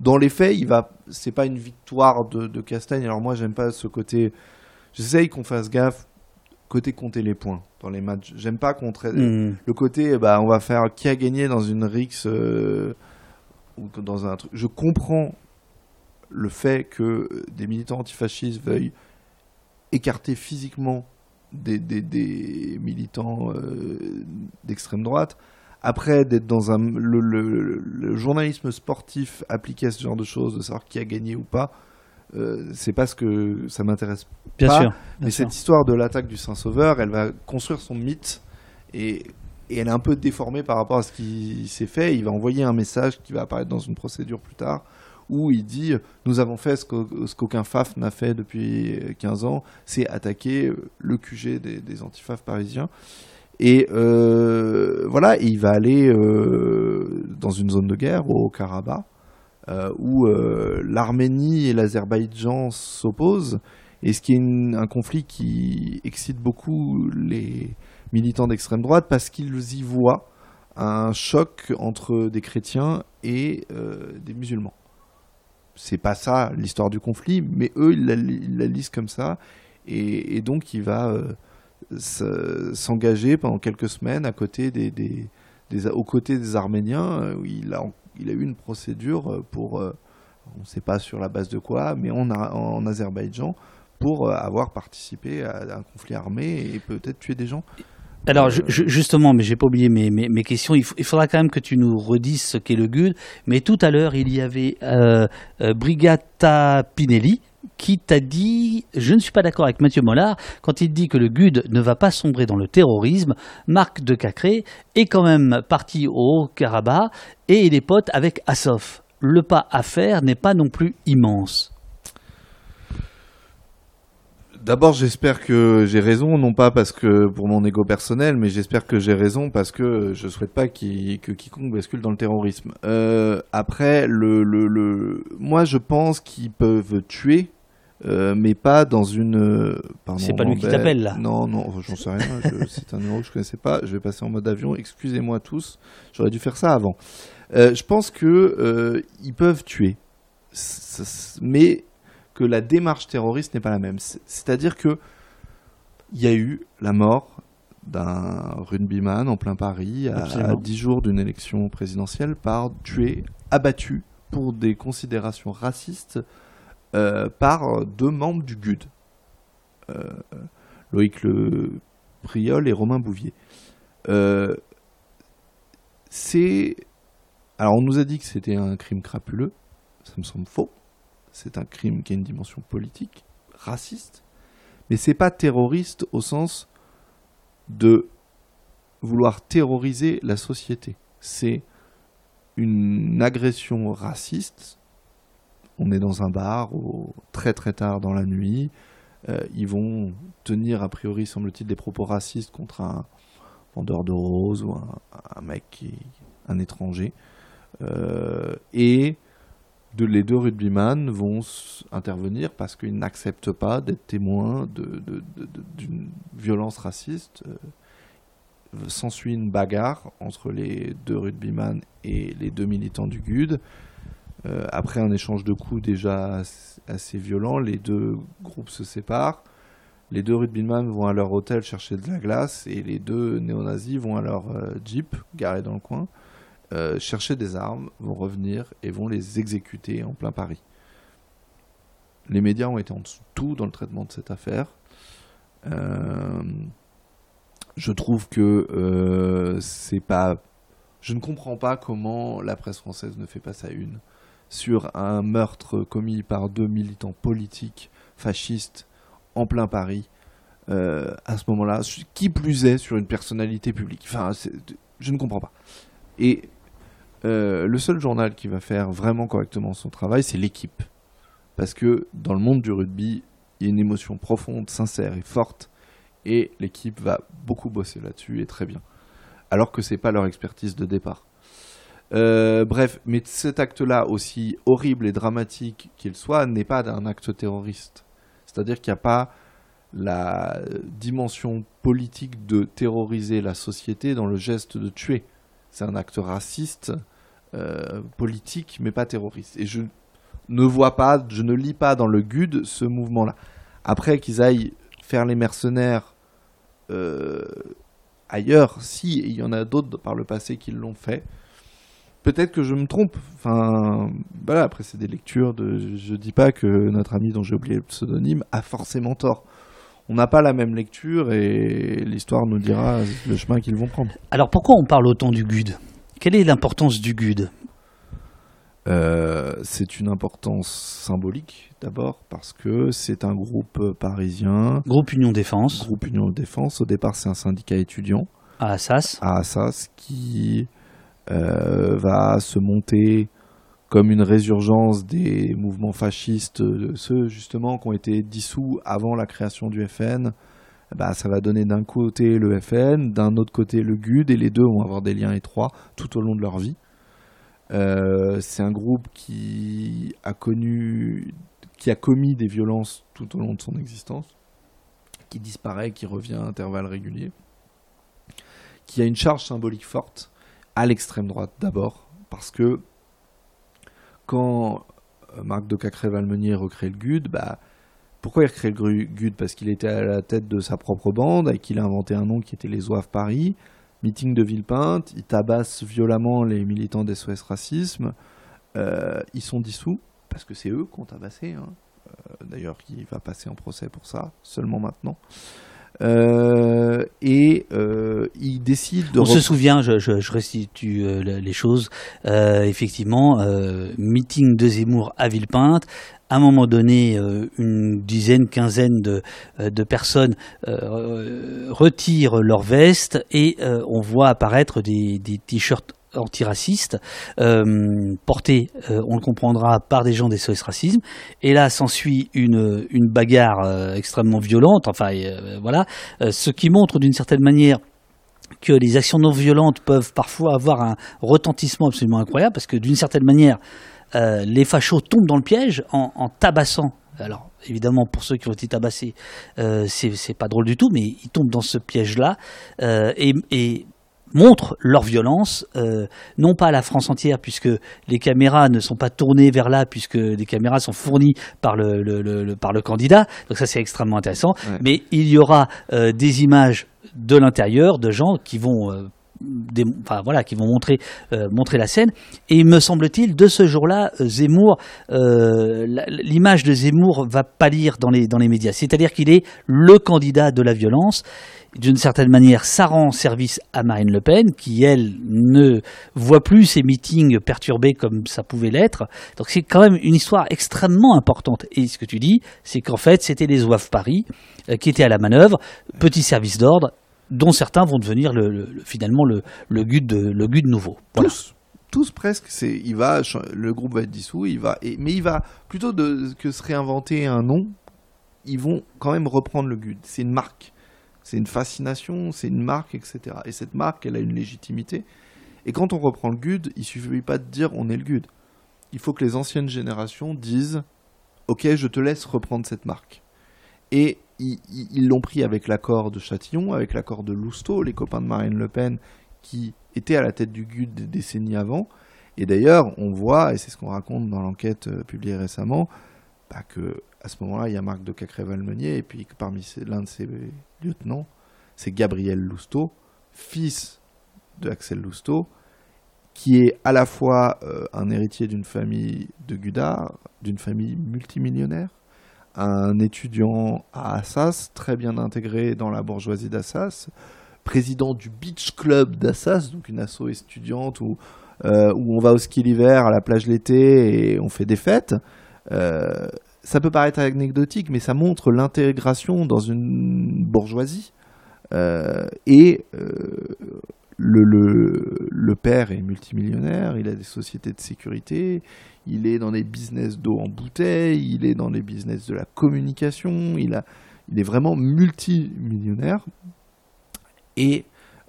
Dans les faits, il va, c'est pas une victoire de, de Castagne. Alors moi, j'aime pas ce côté. J'essaye qu'on fasse gaffe côté compter les points dans les matchs. J'aime pas qu'on Hmm. le côté bah on va faire qui a gagné dans une rix euh, ou dans un truc je comprends le fait que des militants antifascistes veuillent écarter physiquement des, des, des militants euh, d'extrême droite après d'être dans un le, le- le journalisme sportif appliqué à ce genre de choses de savoir qui a gagné ou pas euh, c'est pas ce que ça m'intéresse Bien pas, sûr. bien mais sûr. cette histoire de l'attaque du Saint-Sauveur, elle va construire son mythe et, et elle est un peu déformée par rapport à ce qui s'est fait. Il va envoyer un message qui va apparaître dans une procédure plus tard où il dit Nous avons fait ce qu'aucun FAF n'a fait depuis 15 ans, c'est attaquer le QG des, des antifaf parisiens. Et euh, voilà, il va aller euh, dans une zone de guerre au Karabakh. euh, où l'Arménie et l'Azerbaïdjan s'opposent, et ce qui est un conflit qui excite beaucoup les militants d'extrême droite parce qu'ils y voient un choc entre des chrétiens et des musulmans. c'est pas ça l'histoire du conflit, mais eux, ils la, lisent comme ça. Et, donc, il va s'engager pendant quelques semaines à côté des, des, des- aux côtés des Arméniens. euh, où il, a, il a eu une procédure euh, pour, euh, on ne sait pas sur la base de quoi, mais en, A- en Azerbaïdjan, pour euh, avoir participé à un conflit armé et peut-être tuer des gens. Alors ju- ju- justement, mais j'ai pas oublié mes, mes, mes questions. Il, faudra quand même que tu nous redises ce qu'est le GUD. Mais tout à l'heure, il y avait euh, euh, Brigata Pinelli qui t'a dit, je ne suis pas d'accord avec Mathieu Mollard quand il dit que le GUD ne va pas sombrer dans le terrorisme. Marc de Cacré est quand même parti au Haut-Karabakh et il est pote avec Assov. Le pas à faire n'est pas non plus immense. D'abord, j'espère que j'ai raison, non pas parce que pour mon ego personnel, mais j'espère que j'ai raison parce que je souhaite pas que quiconque bascule dans le terrorisme. Euh, après, le, le, le- moi, je pense qu'ils peuvent tuer, euh, mais pas dans une. euh, C'est pas lui qui t'appelle, là. Non, non, j'en sais rien. (laughs) C'est un numéro que je connaissais pas. Je vais passer en mode avion. Excusez-moi tous. J'aurais dû faire ça avant. Euh, je pense que euh, ils peuvent tuer, mais que la démarche terroriste n'est pas la même. C'est- C'est-à-dire que il y a eu la mort d'un rugbyman en plein Paris à, à 10 jours d'une élection présidentielle par tué, abattu pour des considérations racistes euh, par deux membres du GUD. Euh, Loïc Le Priol et Romain Bouvier. Euh, c'est alors on nous a dit que c'était un crime crapuleux, ça me semble faux. C'est un crime qui a une dimension politique, raciste, mais c'est pas terroriste au sens de vouloir terroriser la société. C'est une agression raciste. On est dans un bar au- très très tard dans la nuit. Euh, ils vont tenir a priori, semble-t-il, des propos racistes contre un vendeur de roses ou un, mec qui un étranger. Euh, et les deux rugbyman vont intervenir parce qu'ils n'acceptent pas d'être témoins d'une violence raciste. Euh, S'ensuit une bagarre entre les deux rugbyman et les deux militants du GUD. Euh, après un échange de coups déjà as- assez violent, les deux groupes se séparent. Les deux rugbyman vont à leur hôtel chercher de la glace et les deux néo-nazis vont à leur euh, jeep garé dans le coin euh, chercher des armes, vont revenir et vont les exécuter en plein Paris. Les médias ont été en dessous de tout dans le traitement de cette affaire. Euh, je trouve que euh, c'est pas. Je ne comprends pas comment la presse française ne fait pas sa une sur un meurtre commis par deux militants politiques fascistes en plein Paris. euh, à ce moment-là, qui plus est sur une personnalité publique. Enfin, je ne comprends pas. Et euh, le seul journal qui va faire vraiment correctement son travail, c'est l'équipe. Parce que dans le monde du rugby, il y a une émotion profonde, sincère et forte. Et l'équipe va beaucoup bosser là-dessus et très bien. Alors que c'est pas leur expertise de départ. Euh, bref, mais cet acte-là, aussi horrible et dramatique qu'il soit, n'est pas un acte terroriste. C'est-à-dire qu'il n'y a pas la dimension politique de terroriser la société dans le geste de tuer. C'est un acte raciste, euh, politique, mais pas terroriste. Et je ne vois pas, je ne lis pas dans le GUD ce mouvement-là. Après qu'ils aillent faire les mercenaires euh, ailleurs, si, il y en a d'autres par le passé qui l'ont fait. Peut-être que je me trompe. Enfin, voilà, après c'est des lectures de. Je dis pas que notre ami dont j'ai oublié le pseudonyme a forcément tort. On n'a pas la même lecture et l'histoire nous dira le chemin qu'ils vont prendre. Alors pourquoi on parle autant du GUD? Quelle est l'importance du GUD Euh, c'est une importance symbolique d'abord parce que c'est un groupe parisien, Groupe Union Défense groupe Union Défense. Au départ, c'est un syndicat étudiant à Assas. à Assas qui euh, va se monter comme une résurgence des mouvements fascistes, ceux justement qui ont été dissous avant la création du FN. Bah, ça va donner d'un côté le FN, d'un autre côté le GUD, et les deux vont avoir des liens étroits tout au long de leur vie. Euh, c'est un groupe qui a connu, qui a commis des violences tout au long de son existence, qui disparaît, qui revient à intervalles réguliers, qui a une charge symbolique forte à l'extrême droite d'abord, parce que quand Marc de Cacré-Valmenier recrée le GUD, bah, pourquoi il recrée le GUD? Parce qu'il était à la tête de sa propre bande et qu'il a inventé un nom qui était les Oeufs Paris. Meeting de Villepinte, il tabasse violemment les militants d'SOS Racisme. Euh, ils sont dissous parce que c'est eux qui ont tabassé. Hein. Euh, d'ailleurs, il va passer en procès pour ça, seulement maintenant. Euh, et euh, il décide de. On se souvient, je, je, je restitue euh, les choses. Effectivement, meeting de Zemmour à Villepinte. À un moment donné, une dizaine, quinzaine de, de personnes retirent leur veste et on voit apparaître des, des t-shirts antiraciste, euh, porté, euh, on le comprendra, par des gens des SOS Racisme. Et là s'ensuit une, une bagarre euh, extrêmement violente, enfin euh, voilà, ce qui montre d'une certaine manière que les actions non violentes peuvent parfois avoir un retentissement absolument incroyable, parce que d'une certaine manière, les fachos tombent dans le piège en, tabassant alors évidemment pour ceux qui ont été tabassés, euh, c'est pas drôle du tout, mais ils tombent dans ce piège-là et, montrent leur violence, euh, non pas à la France entière, puisque les caméras ne sont pas tournées vers là, puisque les caméras sont fournies par le, le, le par le candidat. Donc ça, c'est extrêmement intéressant. Ouais. Mais il y aura euh, des images de l'intérieur de gens qui vont euh, voilà, qui vont montrer euh, montrer la scène. Et me semble-t-il, de ce jour-là, Zemmour, euh, l'image de Zemmour va pâlir dans les dans les médias. C'est-à-dire qu'il est le candidat de la violence. D'une certaine manière, ça rend service à Marine Le Pen, qui elle ne voit plus ses meetings perturbés comme ça pouvait l'être. Donc c'est quand même une histoire extrêmement importante. Et ce que tu dis, c'est qu'en fait, c'était les OAF Paris euh, qui étaient à la manœuvre, petit service d'ordre dont certains vont devenir le, le, finalement le, le GUD de, le GUD nouveau. Tous, tous presque, c'est, il va, le groupe va être dissous, il va, et, mais il va plutôt de, que se réinventer un nom, ils vont quand même reprendre le GUD. C'est une marque, c'est une fascination, c'est une marque, etc. Et cette marque, elle a une légitimité. Et quand on reprend le GUD, il suffit pas de dire on est le GUD. Il faut que les anciennes générations disent ok, je te laisse reprendre cette marque. Et ils l'ont pris avec l'accord de Châtillon, avec l'accord de Lousteau, les copains de Marine Le Pen, qui étaient à la tête du GUD des décennies avant. Et d'ailleurs, on voit, et c'est ce qu'on raconte dans l'enquête euh, publiée récemment, bah que à ce moment-là, il y a Marc de Cacré-Valmenier, et puis que parmi l'un de ses lieutenants, c'est Gabriel Lousteau, fils de Axel Lousteau, qui est à la fois euh, un héritier d'une famille de Gudard, d'une famille multimillionnaire, un étudiant à Assas, très bien intégré dans la bourgeoisie d'Assas, président du Beach Club d'Assas, donc une asso étudiante où, euh, où on va au ski l'hiver, à la plage l'été et on fait des fêtes. Euh, ça peut paraître anecdotique, mais ça montre l'intégration dans une bourgeoisie. Euh, et le, père est multimillionnaire, il a des sociétés de sécurité, il est dans des business d'eau en bouteille, il est dans les business de la communication, il est vraiment multimillionnaire. Et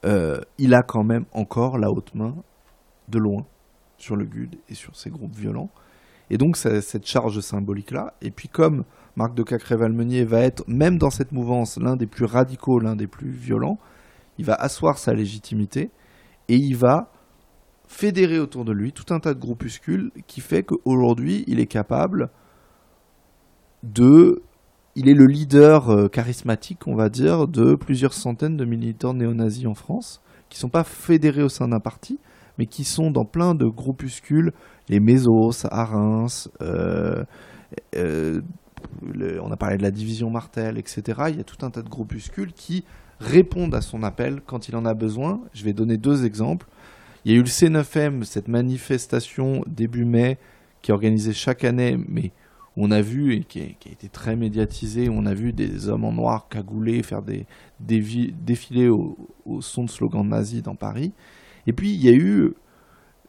euh, il a quand même encore la haute main de loin sur le GUD et sur ces groupes violents. Et donc cette charge symbolique-là. Et puis comme Marc de Cacré-Valmenier va être, même dans cette mouvance, l'un des plus radicaux, l'un des plus violents, il va asseoir sa légitimité et il va fédérer autour de lui tout un tas de groupuscules qui fait qu'aujourd'hui, il est capable de... Il est le leader euh, charismatique, on va dire, de plusieurs centaines de militants néo-nazis en France, qui ne sont pas fédérés au sein d'un parti, mais qui sont dans plein de groupuscules, les Mésos, à euh, euh, on a parlé de la division Martel, etc. Il y a tout un tas de groupuscules qui répondent à son appel quand il en a besoin. Je vais donner deux exemples. Il y a eu le C9M, cette manifestation début mai qui est organisée chaque année, mais on a vu et qui a, été très médiatisée, on a vu des hommes en noir cagoulés faire des, des défilés au, au, son de slogans nazis dans Paris. Et puis il y a eu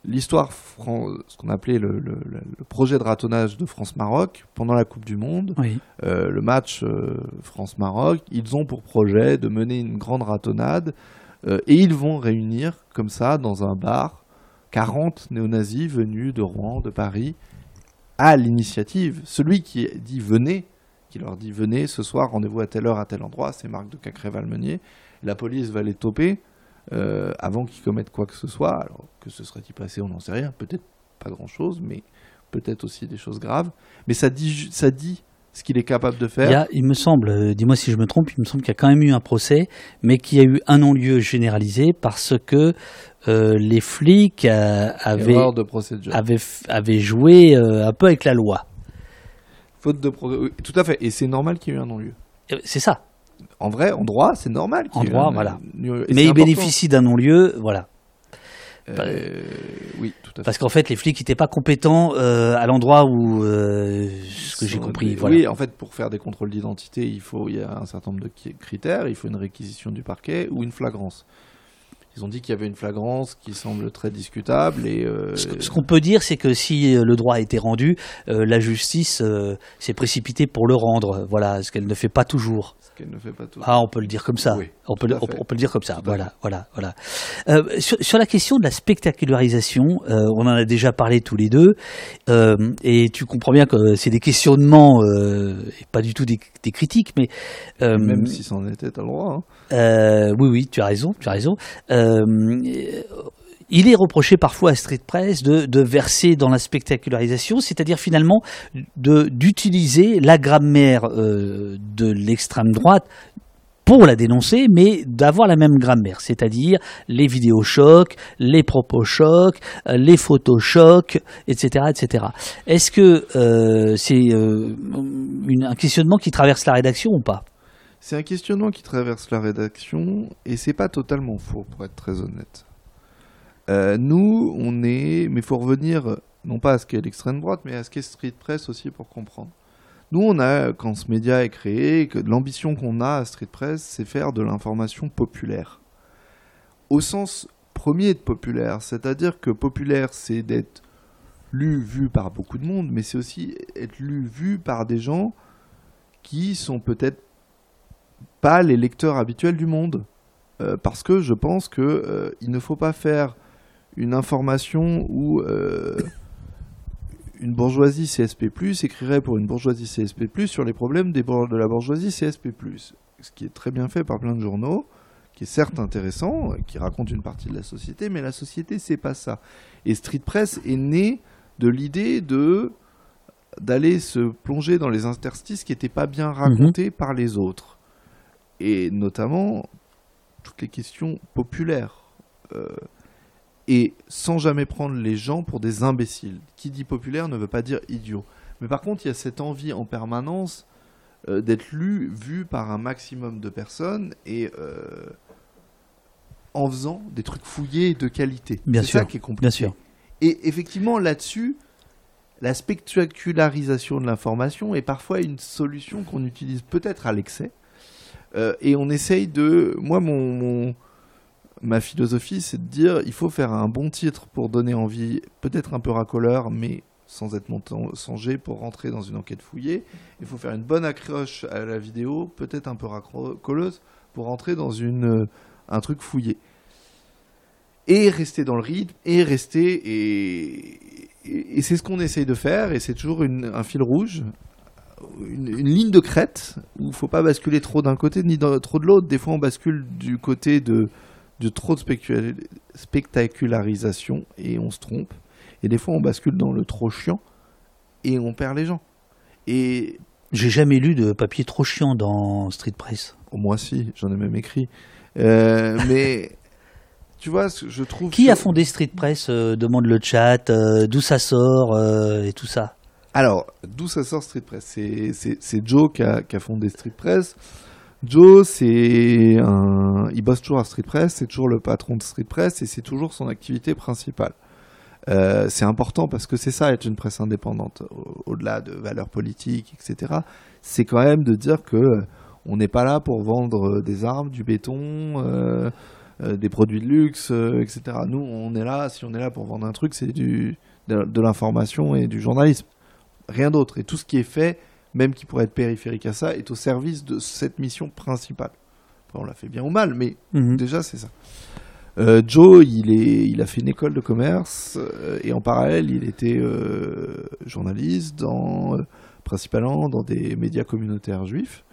l'histoire, ce qu'on appelait le, le, le, projet de ratonnage de France-Maroc pendant la Coupe du Monde, oui. euh, le match euh, France-Maroc, ils ont pour projet de mener une grande ratonnade euh, et ils vont réunir comme ça dans un bar 40 néo-nazis venus de Rouen, de Paris, à l'initiative. Celui qui dit venez, qui leur dit venez ce soir, rendez-vous à telle heure, à tel endroit, c'est Marc de Cacré-Valmenier. La police va les toper euh, avant qu'ils commettent quoi que ce soit. Alors que se serait-il passé, on n'en sait rien. Peut-être pas grand-chose, mais peut-être aussi des choses graves, mais ça dit, ça dit ce qu'il est capable de faire. Il, y a- il me semble, euh, dis-moi si je me trompe, il me semble qu'il y a quand même eu un procès, mais qu'il y a eu un non-lieu généralisé parce que euh, les flics euh, avaient, de avaient, joué un peu avec la loi. Faute de Tout à fait. Et c'est normal qu'il y ait eu un non-lieu. C'est ça. En vrai, en droit, c'est normal En droit, voilà. mais important. bénéficient d'un non-lieu, voilà. Euh, oui, tout à fait. Parce qu'en fait, les flics n'étaient pas compétents euh, à l'endroit où, euh, ce que j'ai compris, Oui, voilà. en fait, pour faire des contrôles d'identité, il faut, il y a un certain nombre de critères. Il faut une réquisition du parquet ou une flagrance. Ils ont dit qu'il y avait une flagrance qui semble très discutable et euh, Ce, qu'on peut dire, c'est que si euh, le droit a été rendu, euh, la justice euh, s'est précipitée pour le rendre. Voilà, ce qu'elle ne fait pas toujours. ce qu'elle ne fait pas tout. Ah, on peut le dire comme ça. Oui, on, peut on, peut le dire comme ça. Tout Voilà, voilà, voilà. Sur, sur la question de la spectacularisation, on en a déjà parlé tous les deux, et tu comprends bien que c'est des questionnements et pas du tout des, des critiques, mais Même si c'en était, t'as le droit. hein. oui, oui, tu as raison, tu as raison. Euh, il est reproché parfois à Street Press de, verser dans la spectacularisation, c'est-à-dire finalement d'utiliser la grammaire euh, de l'extrême droite pour la dénoncer, mais d'avoir la même grammaire, c'est-à-dire les vidéos chocs, les propos chocs, euh, les photos chocs, etc., etc. Est-ce que euh, c'est euh, un questionnement qui traverse la rédaction ou pas? C'est un questionnement qui traverse la rédaction et c'est pas totalement faux, pour être très honnête. Euh, nous, on est. Mais faut revenir, non pas à ce qu'est l'extrême droite, mais à ce qu'est Street Press aussi pour comprendre. Nous, on a, quand ce média est créé, que l'ambition qu'on a à Street Press, c'est faire de l'information populaire. Au sens premier de populaire, c'est-à-dire que populaire, c'est d'être lu, vu par beaucoup de monde, mais c'est aussi être lu, vu par des gens qui sont peut-être pas les lecteurs habituels du monde. Euh, parce que je pense que euh, il ne faut pas faire une information où euh, une bourgeoisie CSP+, écrirait pour une bourgeoisie CSP+, sur les problèmes des de la bourgeoisie CSP+. Ce qui est très bien fait par plein de journaux, qui est certes intéressant, qui raconte une partie de la société, mais la société, c'est pas ça. Et Street Press est né de l'idée de d'aller se plonger dans les interstices qui n'étaient pas bien racontés par les autres. Et notamment toutes les questions populaires. Euh, et sans jamais prendre les gens pour des imbéciles. Qui dit populaire ne veut pas dire idiot. Mais par contre, il y a cette envie en permanence euh, d'être lu, vu par un maximum de personnes et euh, en faisant des trucs fouillés de qualité. Bien C'est ça qui est compliqué. Bien sûr. Et effectivement, là-dessus, la spectacularisation de l'information est parfois une solution qu'on utilise peut-être à l'excès. Euh, et on essaye de. Moi, mon, mon- ma philosophie, c'est de dire il faut faire un bon titre pour donner envie, peut-être un peu racoleur, mais sans être mensonger pour rentrer dans une enquête fouillée. Il faut faire une bonne accroche à la vidéo, peut-être un peu racoleuse, pour rentrer dans une, euh, un truc fouillé et rester dans le rythme et rester et, et, et c'est ce qu'on essaye de faire et c'est toujours une- un fil rouge une, une ligne de crête où il faut pas basculer trop d'un côté ni trop de l'autre des fois on bascule du côté de, de trop de spectacularisation et on se trompe et des fois on bascule dans le trop chiant et on perd les gens et J'ai jamais lu de papier trop chiant dans Street Press. moi si j'en ai même écrit Euh, (laughs) mais tu vois je trouve Qui que- a fondé Street Press euh, Demande le chat, euh, d'où ça sort et tout ça. Alors, d'où ça sort Street Press? C'est- Joe qui a, fondé Street Press. Joe, c'est un, il bosse toujours à Street Press, c'est toujours le patron de Street Press et c'est toujours son activité principale. Euh, c'est important parce que c'est ça être une presse indépendante, au- au-delà de valeurs politiques, etc. C'est quand même de dire que euh, on n'est pas là pour vendre euh, des armes, du béton, euh, des produits de luxe, etc. Nous, on est là, si on est là pour vendre un truc, c'est du de l'information et du journalisme rien d'autre. Et tout ce qui est fait, même qui pourrait être périphérique à ça, est au service de cette mission principale. On l'a fait bien ou mal, mais Mhm. déjà, c'est ça. Euh, Joe, il, est, il a fait une école de commerce euh, et en parallèle, il était euh, journaliste, dans, principalement dans des médias communautaires juifs.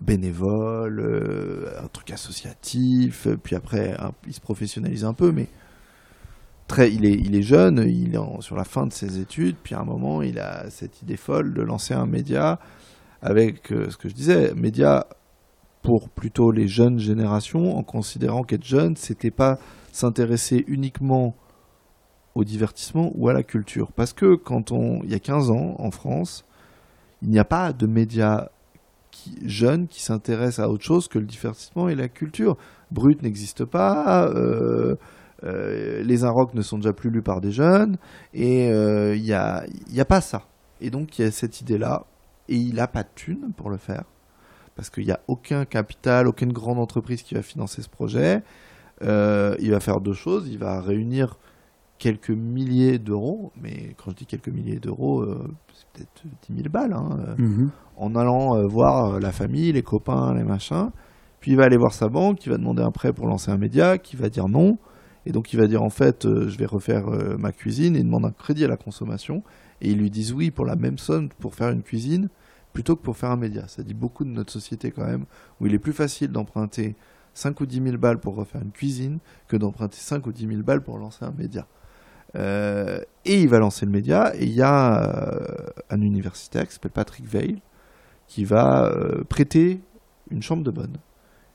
Bénévole, un truc associatif, puis après, un- il se professionnalise un peu, mais très, il est, jeune, il est sur la fin de ses études, puis à un moment, il a cette idée folle de lancer un média avec euh, ce que je disais, média pour plutôt les jeunes générations, en considérant qu'être jeune, c'était pas s'intéresser uniquement au divertissement ou à la culture. Parce que quand on, il y a 15 ans, en France, il n'y a pas de médias qui, jeunes qui s'intéressent à autre chose que le divertissement et la culture. Brut n'existe pas, euh, euh, les Inrocks ne sont déjà plus lus par des jeunes, et euh, il n'y a, y a pas ça. Et donc il y a cette idée-là, et il n'a pas de thunes pour le faire, parce qu'il n'y a aucun capital, aucune grande entreprise qui va financer ce projet. il va faire deux choses, il va réunir quelques milliers d'euros, mais quand je dis quelques milliers d'euros, c'est peut-être 10 000 balles, hein, mhm. en allant voir la famille, les copains, les machins. Puis il va aller voir sa banque, il va demander un prêt pour lancer un média, qui va dire non. Et donc il va dire en fait, euh, je vais refaire euh, ma cuisine et il demande un crédit à la consommation. Et ils lui disent oui pour la même somme pour faire une cuisine plutôt que pour faire un média. Ça dit beaucoup de notre société quand même, où il est plus facile d'emprunter 5 ou 10 000 balles pour refaire une cuisine que d'emprunter 5 ou 10 000 balles pour lancer un média. Euh, et il va lancer le média, et il y a un universitaire qui s'appelle Patrick Veil, qui va prêter une chambre de bonne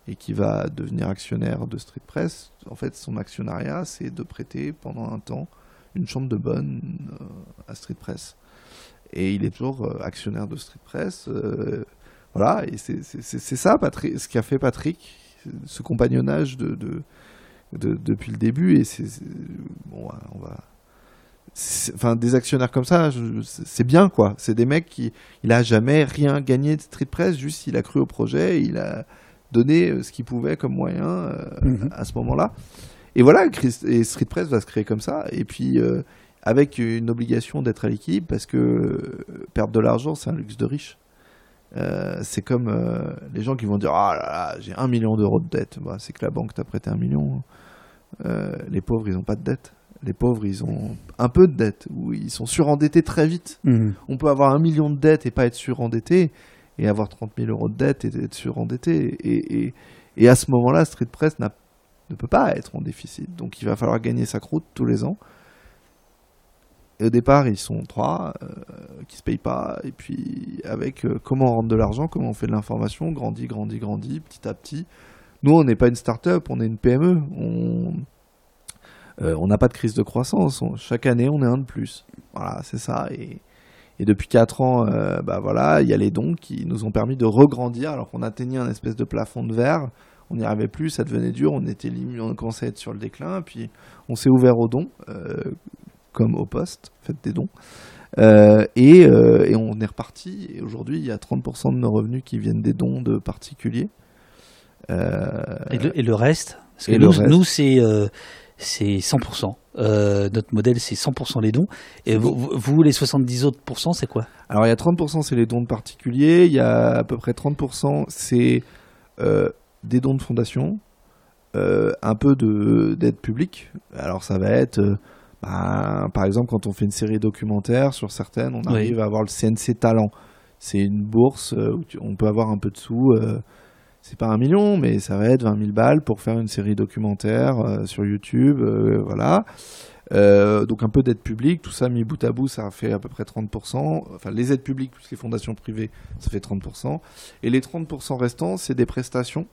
et qui va devenir actionnaire de Street Press, en fait, son actionnariat, c'est de prêter pendant un temps une chambre de bonne euh, à Street Press. Et il est toujours euh, actionnaire de Street Press. Euh, voilà, et c'est ça, Patrick, ce qu'a fait Patrick, ce compagnonnage de, de, depuis le début. Et c'est. Bon, on va. Enfin, des actionnaires comme ça, c'est bien, quoi. C'est des mecs qui. Il a jamais rien gagné de Street Press, juste il a cru au projet, il a donner euh, ce qu'il pouvait comme moyen euh, mhm. à ce moment-là. Et voilà, et Street Press va se créer comme ça. Et puis, euh, avec une obligation d'être à l'équilibre, parce que perdre de l'argent, c'est un luxe de riche. c'est comme les gens qui vont dire Ah là là, j'ai un million d'euros de dette. Bah, c'est que la banque t'a prêté un million. les pauvres, ils n'ont pas de dette. Les pauvres, ils ont un peu de dette, ou ils sont surendettés très vite. Mhm. On peut avoir un million de dettes et pas être surendetté et avoir 30 000 euros de dette et être surendetté. Et, et, et à ce moment-là, Street Press ne peut pas être en déficit. Donc il va falloir gagner sa croûte tous les ans. Et au départ, ils sont trois euh, qui se payent pas. Et puis, avec euh, comment on rentre de l'argent, comment on fait de l'information, grandit, grandit, grandit, petit à petit. Nous, on n'est pas une start-up, on est une PME. On euh, n'a pas de crise de croissance. chaque année, on est un de plus. Voilà, c'est ça. Et, et depuis 4 ans, euh, bah voilà, il y a les dons qui nous ont permis de regrandir alors qu'on atteignait un espèce de plafond de verre. On n'y arrivait plus, ça devenait dur, on était limite, on commençait à être sur le déclin. Puis on s'est ouvert aux dons, euh, comme au poste, faites des dons. Euh, et, et, on est reparti. Et aujourd'hui, il y a 30% de nos revenus qui viennent des dons de particuliers. Et le, et, le, reste? Parce que nous, nous c'est c'est 100%. Euh, notre modèle, c'est 100% les dons. Et vous, vous, les 70 autres pourcents, c'est quoi? Alors, il y a 30%, c'est les dons de particuliers. Il y a à peu près 30%, c'est euh, des dons de fondation. Euh, un peu d'aide publique. Alors, ça va être, bah, par exemple, quand on fait une série documentaire, sur certaines, on arrive à avoir le CNC Talent. C'est une bourse où on peut avoir un peu de sous c'est pas un million, mais ça va être 20 000 balles pour faire une série documentaire euh, sur YouTube, euh, voilà. Euh, donc un peu d'aide publique, tout ça mis bout à bout, ça fait à peu près 30%. Enfin, les aides publiques plus les fondations privées, ça fait 30%. Et les 30% restants, c'est des prestations,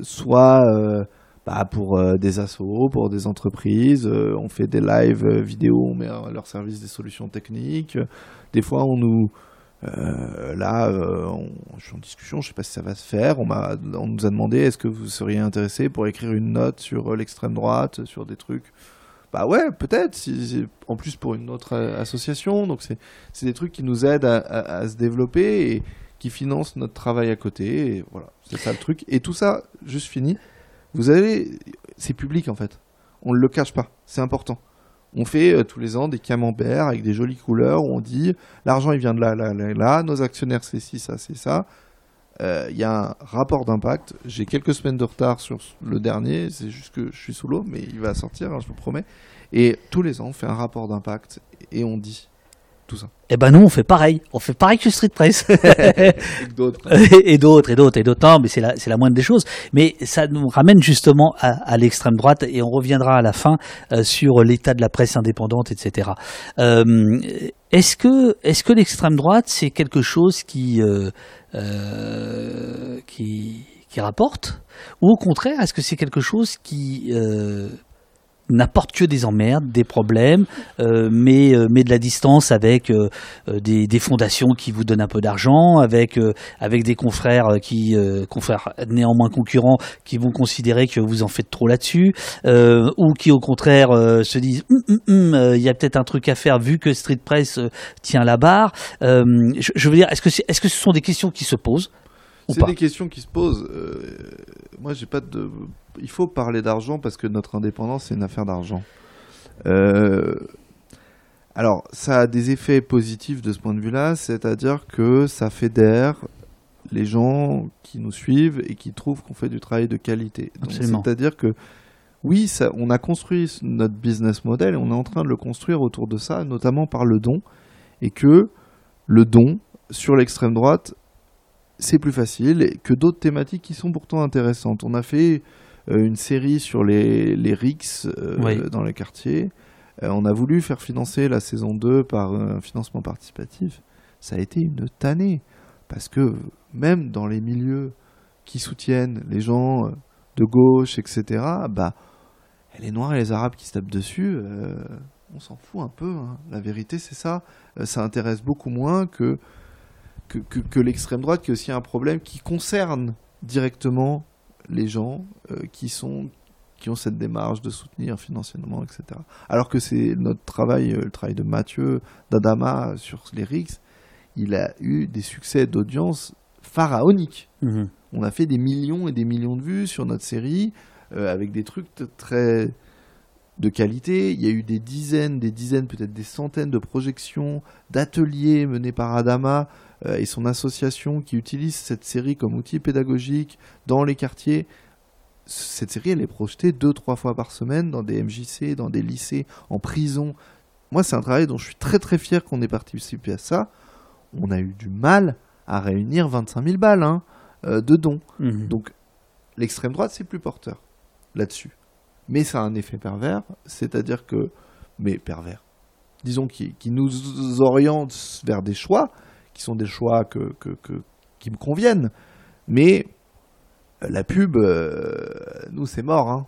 soit bah, pour des assos, pour des entreprises. on fait des lives vidéo, on met à leur service des solutions techniques. Des fois, on nous euh, là, euh, je suis en discussion, je sais pas si ça va se faire. On, on nous a demandé est-ce que vous seriez intéressé pour écrire une note sur euh, l'extrême droite, sur des trucs? Bah ouais, peut-être. en plus pour une autre association, donc c'est des trucs qui nous aident à, se développer et qui financent notre travail à côté. Et voilà, c'est ça le truc. Et tout ça, juste fini. Vous avez, c'est public en fait. On ne le cache pas. C'est important. On fait euh, tous les ans des camemberts avec des jolies couleurs où on dit l'argent il vient de là, là, là, là, nos actionnaires c'est ci, ça, c'est ça. Euh, il y a un rapport d'impact. J'ai quelques semaines de retard sur le dernier, c'est juste que je suis sous l'eau, mais il va sortir, hein, je vous promets. Et tous les ans, on fait un rapport d'impact et on dit tout ça. Eh ben nous, on fait pareil. On fait pareil que Street Press. (laughs) Et d'autres. et d'autres, et d'autres, et. Non, mais c'est la, c'est la moindre des choses. Mais ça nous ramène justement à, à l'extrême droite et on reviendra à la fin euh, sur l'état de la presse indépendante, etc. Euh, est-ce que, est-ce que l'extrême droite, c'est quelque chose qui, euh, qui, qui rapporte? Ou au contraire, est-ce que c'est quelque chose qui n'apporte que des emmerdes, des problèmes, euh, mais, euh, met de la distance avec euh, des, des fondations qui vous donnent un peu d'argent, avec, avec des confrères qui, confrères néanmoins concurrents, qui vont considérer que vous en faites trop là-dessus, ou qui au contraire se disent Hum, hum, hum, il y a peut-être un truc à faire vu que Street Press tient la barre. Je, je veux dire, est-ce que, c'est- est-ce que ce sont des questions qui se posent C'est des questions qui se posent. Moi, j'ai pas de. Il faut parler d'argent parce que notre indépendance, c'est une affaire d'argent. Euh, Alors, ça a des effets positifs de ce point de vue-là, c'est-à-dire que ça fédère les gens qui nous suivent et qui trouvent qu'on fait du travail de qualité. C'est-à-dire que oui, ça, on a construit notre business model et on est en train de le construire autour de ça, notamment par le don, et que le don sur l'extrême droite c'est plus facile que d'autres thématiques qui sont pourtant intéressantes. On a fait une série sur les, les RICS euh, Oui. dans les quartiers. Euh, on a voulu faire financer la saison 2 par euh, un financement participatif. Ça a été une tannée. Parce que même dans les milieux qui soutiennent les gens euh, de gauche, etc., bah, les Noirs et les Arabes qui se tapent dessus, euh, on s'en fout un peu. hein. La vérité, c'est ça. Euh, ça intéresse beaucoup moins que que, que- que l'extrême droite, qui est aussi un problème qui concerne directement les gens euh, qui sont qui ont cette démarche de soutenir financièrement, etc. Alors que c'est notre travail, euh, le travail de Mathieu, d'Adama sur les RICS, il a eu des succès d'audience pharaoniques. Mhm. On a fait des millions et des millions de vues sur notre série euh, avec des trucs très de qualité. Il y a eu des dizaines, des dizaines, peut-être des centaines de projections, d'ateliers menés par Adama et son association qui utilisent cette série comme outil pédagogique dans les quartiers. Cette série, elle est projetée deux, trois fois par semaine dans des MJC, dans des lycées, en prison. Moi, c'est un travail dont je suis très très fier qu'on ait participé à ça. On a eu du mal à réunir 25 000 balles hein, euh, de dons. Mhm. Donc l'extrême droite, c'est plus porteur là-dessus. Mais ça a un effet pervers, c'est-à-dire que, mais pervers, disons qui, qui nous oriente vers des choix qui sont des choix que, qui me conviennent. Mais euh, la pub, euh, nous, c'est mort. hein.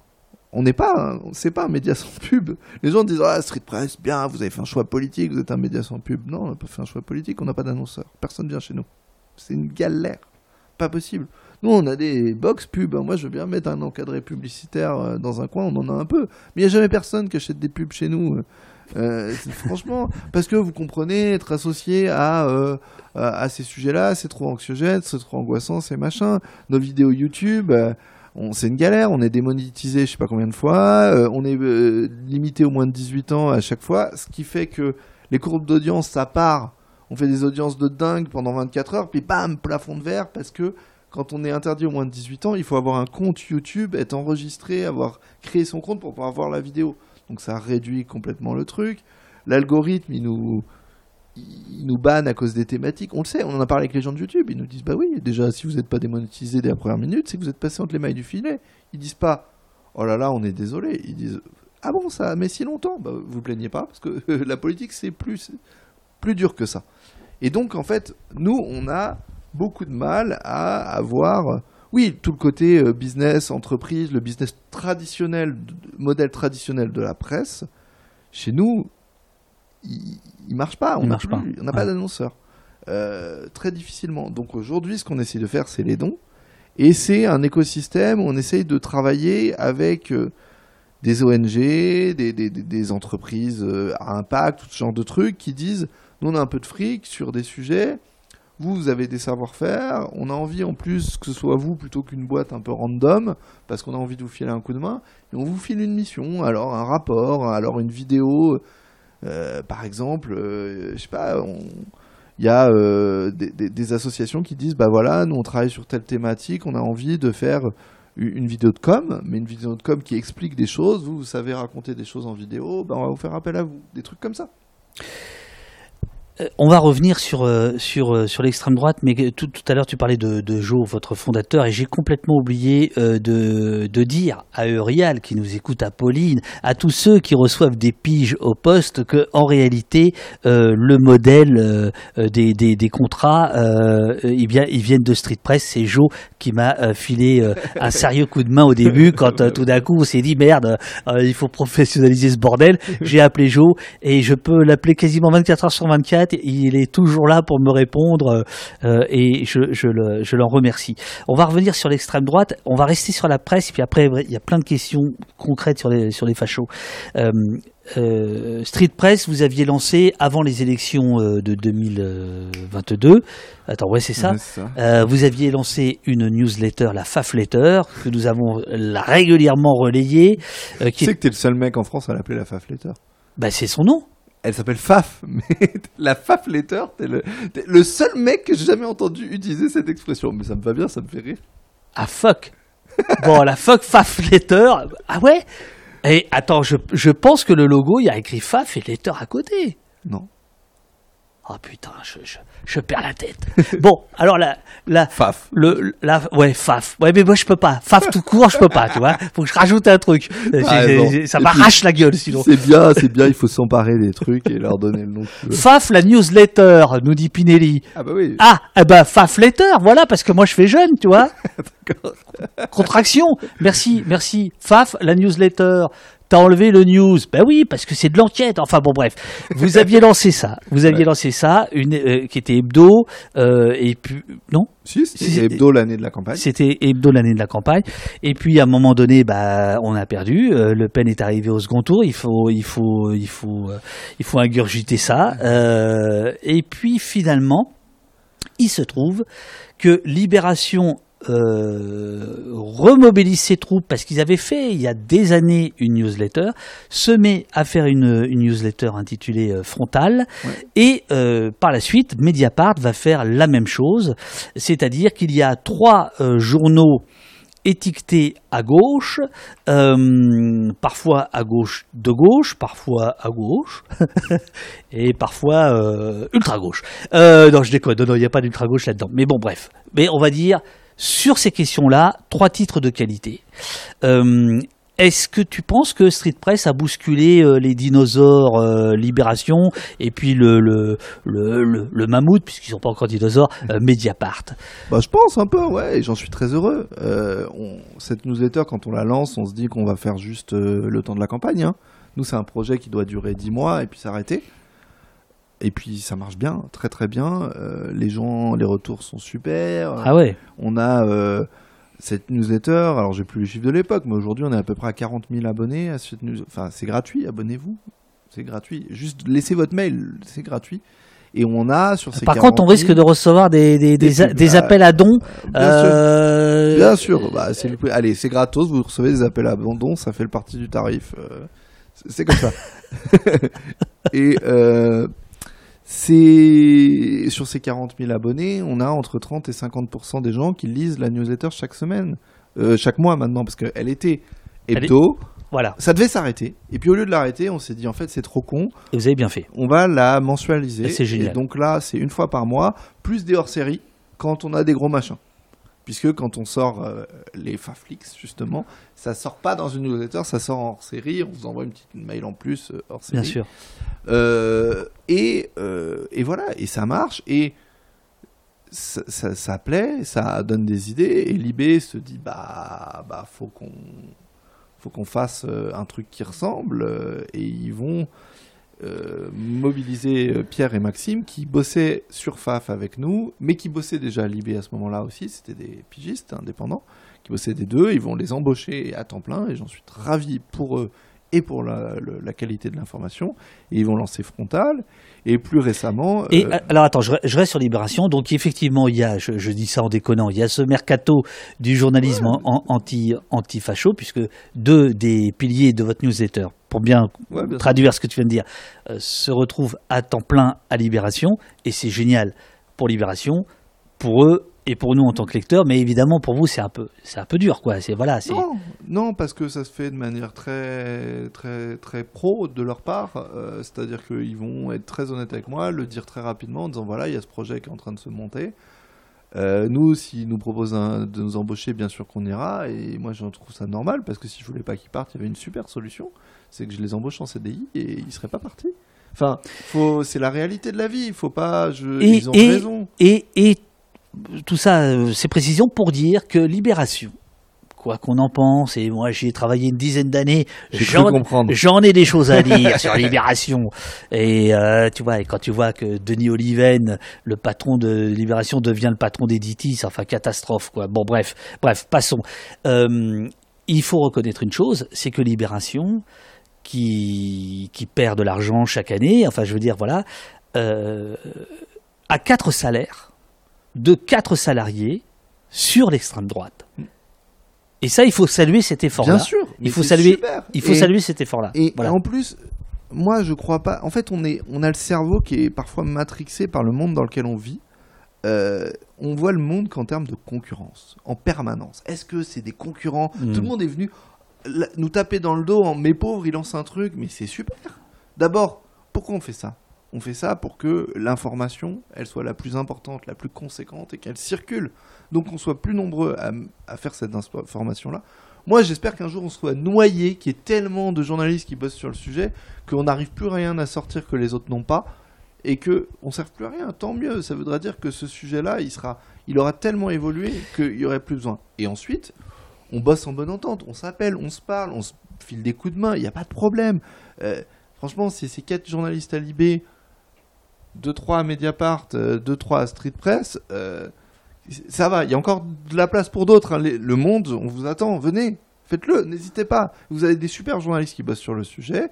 On n'est pas, un- c'est pas un média sans pub. Les gens disent ah Street Press, bien, vous avez fait un choix politique, vous êtes un média sans pub. Non, on n'a pas fait un choix politique, on n'a pas d'annonceur. Personne vient chez nous. C'est une galère. Pas possible. Nous, on a des box pubs. hein. Moi, je veux bien mettre un encadré publicitaire euh, dans un coin, on en a un peu. Mais il n'y a jamais personne qui achète des pubs chez nous. Euh, franchement, parce que vous comprenez, être associé à, euh, à, ces sujets-là, c'est trop anxiogène, c'est trop angoissant, c'est machin. Nos vidéos YouTube, euh, c'est une galère. On est démonétisé, je sais pas combien de fois. on est limité au moins de 18 ans à chaque fois, ce qui fait que les courbes d'audience, ça part. On fait des audiences de dingue pendant 24 heures, puis bam, plafond de verre, parce que quand on est interdit au moins de 18 ans, il faut avoir un compte YouTube, être enregistré, avoir créé son compte pour pouvoir voir la vidéo. Donc ça réduit complètement le truc. L'algorithme, il nous, il nous à cause des thématiques. On le sait, on en a parlé avec les gens de YouTube. Ils nous disent bah oui, déjà, si vous n'êtes pas démonétisé dès la première minute, c'est que vous êtes passé entre les mailles du filet. Ils disent pas oh là là, on est désolé. Ils disent ah bon, ça met si longtemps Bah vous plaignez pas, parce que (laughs) la politique, c'est plus, plus dur que ça. Et donc, en fait, nous, on a beaucoup de mal à avoir, oui, tout le côté euh, business, entreprise, le business traditionnel, modèle traditionnel de la presse. Chez nous, il, il marche pas. On n'a pas. On n'a pas d'annonceur. Euh, très difficilement. Donc aujourd'hui, ce qu'on essaie de faire, c'est les dons. Et c'est un écosystème où on essaye de travailler avec euh, des ONG, des, des- des- des entreprises euh, à impact, tout ce genre de trucs qui disent nous on a un peu de fric sur des sujets, vous vous avez des savoir-faire, on a envie en plus que ce soit vous plutôt qu'une boîte un peu random, parce qu'on a envie de vous filer un coup de main, et on vous file une mission, alors un rapport, alors une vidéo, euh, par exemple, euh, je sais pas, il y a euh, des, associations qui disent bah voilà, nous on travaille sur telle thématique, on a envie de faire une vidéo de com, mais une vidéo de com qui explique des choses, vous, vous savez raconter des choses en vidéo, bah on va vous faire appel à vous, des trucs comme ça. Euh, on va revenir sur euh, sur euh, sur l'extrême droite, mais tout, tout à l'heure tu parlais de, de Joe, votre fondateur, et j'ai complètement oublié de, de dire à Eurial qui nous écoute, à Pauline, à tous ceux qui reçoivent des piges au poste, que en réalité le modèle des, des, des, contrats, eh bien ils viennent de Street Press. C'est Joe qui m'a filé un (laughs) sérieux coup de main au début quand tout d'un coup on s'est dit merde, il faut professionnaliser ce bordel. J'ai appelé Joe et je peux l'appeler quasiment 24 heures sur 24 il est toujours là pour me répondre euh, et je, je l'en remercie. On va revenir sur l'extrême droite, on va rester sur la presse, puis après il y a plein de questions concrètes sur les, sur les fachos. Euh, euh, Street Press, vous aviez lancé avant les élections de 2022. Attends, ouais, c'est ça. vous aviez lancé une newsletter, la Faf Letter, que nous avons régulièrement relayée. tu sais que tu es le seul mec en France à l'appeler la Faf Letter. Bah, c'est son nom elle s'appelle Faf, (laughs) mais la Faf Letter, t'es le, le seul mec que j'ai jamais entendu utiliser cette expression. Mais ça me va bien, ça me fait rire. Ah fuck Bon, la fuck Faf Letter, ah ouais? Et attends, je, je pense que le logo, il y a écrit Faf et Letter à côté. Non. Oh putain, je, je, je, perds la tête. (laughs) Bon, alors la, la faf. Le, la, ouais, faf. Ouais, mais moi je peux pas. Faf tout court, je peux pas, tu vois. Faut que je rajoute un truc. Ah, ça m'arrache la gueule sinon. C'est bien, c'est bien. Il faut s'emparer des trucs et leur donner le nom. Faf la newsletter, nous dit Pinelli. Ah bah oui. Ah, eh ben Faf letter, voilà, parce que moi je fais jeune, tu vois. (laughs) D'accord. Contraction. Merci, merci. Faf la newsletter. T'as enlevé le news. Ben oui, parce que c'est de l'enquête. Enfin bon, bref. Vous (laughs) aviez lancé ça. Vous aviez lancé ça, une euh, qui était hebdo, euh, et puis non? Si, c'était hebdo l'année de la campagne. C'était hebdo l'année de la campagne. Et puis à un moment donné, bah, on a perdu. Euh, le Pen est arrivé au second tour. Il faut, il faut, il faut, il faut ingurgiter ça. et puis finalement, il se trouve que Libération euh, remobilise ses troupes parce qu'ils avaient fait il y a des années une newsletter, se met à faire une, newsletter intitulée euh, Frontal et euh, par la suite Mediapart va faire la même chose, c'est-à-dire qu'il y a trois journaux étiquetés à gauche, parfois à gauche de gauche, parfois à gauche, (laughs) et parfois ultra gauche. non, je déconne, non, il n'y a pas d'ultra gauche là-dedans. Mais bon, bref. Mais on va dire sur ces questions-là, trois titres de qualité. Euh, est-ce que tu penses que Street Press a bousculé euh, les dinosaures euh, Libération et puis le, le, le, le, mammouth, puisqu'ils sont pas encore dinosaures, Mediapart? Bah, Je pense un peu, ouais, et j'en suis très heureux. On, cette newsletter, quand on la lance, on se dit qu'on va faire juste le temps de la campagne. Hein. Nous, c'est un projet qui doit durer dix mois et puis s'arrêter. Et puis ça marche bien, très très bien. Euh, les gens, les retours sont super. Ah ouais. On a euh, cette newsletter. Alors j'ai plus les chiffres de l'époque, mais aujourd'hui on est à peu près à 40 000 abonnés à cette news. Enfin c'est gratuit, abonnez-vous. C'est gratuit. Juste laissez votre mail, c'est gratuit. Et on a sur ces Par contre, on risque de recevoir des, des, des, appels à dons. Bien euh... sûr. Bien sûr. Bah, allez, c'est gratos. Vous recevez des appels à dons. Ça fait le parti du tarif. Euh, c'est comme ça. (laughs) et euh, c'est sur ces 40 000 abonnés, on a entre 30 et 50% des gens qui lisent la newsletter chaque semaine, euh, chaque mois maintenant, parce qu'elle était hebdo. Voilà. Ça devait s'arrêter. Et puis au lieu de l'arrêter, on s'est dit en fait c'est trop con. Et vous avez bien fait. On va la mensualiser. C'est génial. Et donc là, c'est une fois par mois, plus des hors-séries quand on a des gros machins puisque quand on sort euh, les Faflix, justement, ça sort pas dans une newsletter, ça sort en série, on vous envoie une petite mail en plus euh, hors série. Bien sûr. Euh, et, et, voilà, et ça marche, et ça, ça, plaît, ça donne des idées, et Libé se dit, bah, bah faut qu'on faut qu'on fasse un truc qui ressemble, et ils vont euh, mobiliser euh, Pierre et Maxime qui bossaient sur FAF avec nous, mais qui bossaient déjà à Libé à ce moment-là aussi. C'était des pigistes indépendants qui bossaient des deux. Ils vont les embaucher à temps plein et j'en suis ravi pour eux et pour la, qualité de l'information. Et ils vont lancer Frontal. Et plus récemment. Et euh, alors attends, je, reste sur Libération. Donc effectivement, il y a, je, dis ça en déconnant, il y a ce mercato du journalisme anti anti facho, puisque deux des piliers de votre newsletter, pour bien, traduire ce que tu viens de dire, euh, se retrouvent à temps plein à Libération, et c'est génial pour Libération. Pour eux, et pour nous en tant que lecteurs, mais évidemment pour vous c'est un peu c'est un peu dur quoi. C'est voilà, c'est Non, non, parce que ça se fait de manière très, très, très pro de leur part. Euh, C'est-à-dire qu'ils vont être très honnêtes avec moi, le dire très rapidement en disant voilà, il y a ce projet qui est en train de se monter. Euh, nous, s'ils nous proposent un- de nous embaucher, bien sûr qu'on ira. Et moi, je trouve ça normal parce que si je voulais pas qu'ils partent, il y avait une super solution. C'est que je les embauche en CDI et ils seraient pas partis. Enfin, faut, c'est la réalité de la vie. Il faut pas. Je, Et- ils ont et- raison. et, et tout ça, euh, ces précisions pour dire que Libération, quoi qu'on en pense, et moi j'ai travaillé une dizaine d'années, j'en ai des choses à (laughs) dire sur Libération. Et euh, tu vois, et quand tu vois que Denis Oliven, le patron de Libération, devient le patron d'Editis, enfin catastrophe quoi. Bon bref, bref, passons. Euh, il faut reconnaître une chose, c'est que Libération, qui, qui perd de l'argent chaque année, enfin je veux dire voilà, euh, a quatre salaires de quatre salariés sur l'extrême droite. Et ça, il faut saluer cet effort-là. Bien sûr. Il faut saluer- super. Il faut Et- saluer cet effort-là. Et Voilà. en plus, moi, je crois pas. En fait, on, est, on a le cerveau qui est parfois matrixé par le monde dans lequel on vit. Euh, on voit le monde qu'en termes de concurrence, en permanence. Est-ce que c'est des concurrents? Mm. Tout le monde est venu nous taper dans le dos en mes pauvres, il lance un truc, mais c'est super. D'abord, pourquoi on fait ça? On fait ça pour que l'information, elle soit la plus importante, la plus conséquente et qu'elle circule. Donc on soit plus nombreux à, à faire cette information-là. Moi, j'espère qu'un jour on soit noyé, qu'il y ait tellement de journalistes qui bossent sur le sujet, qu'on n'arrive plus rien à sortir que les autres n'ont pas, et que on serve plus à rien. Tant mieux. Ça voudra dire que ce sujet-là, il sera, il aura tellement évolué qu'il y aurait plus besoin. Et ensuite, on bosse en bonne entente. On s'appelle, on se parle, on se file des coups de main. Il n'y a pas de problème. Euh, franchement, si ces quatre journalistes à Libé, 2-3 à Mediapart, 2-3 à Street Press, euh, ça va. Il y a encore de la place pour d'autres. hein. Le monde, on vous attend. Venez, faites-le. N'hésitez pas. Vous avez des super journalistes qui bossent sur le sujet.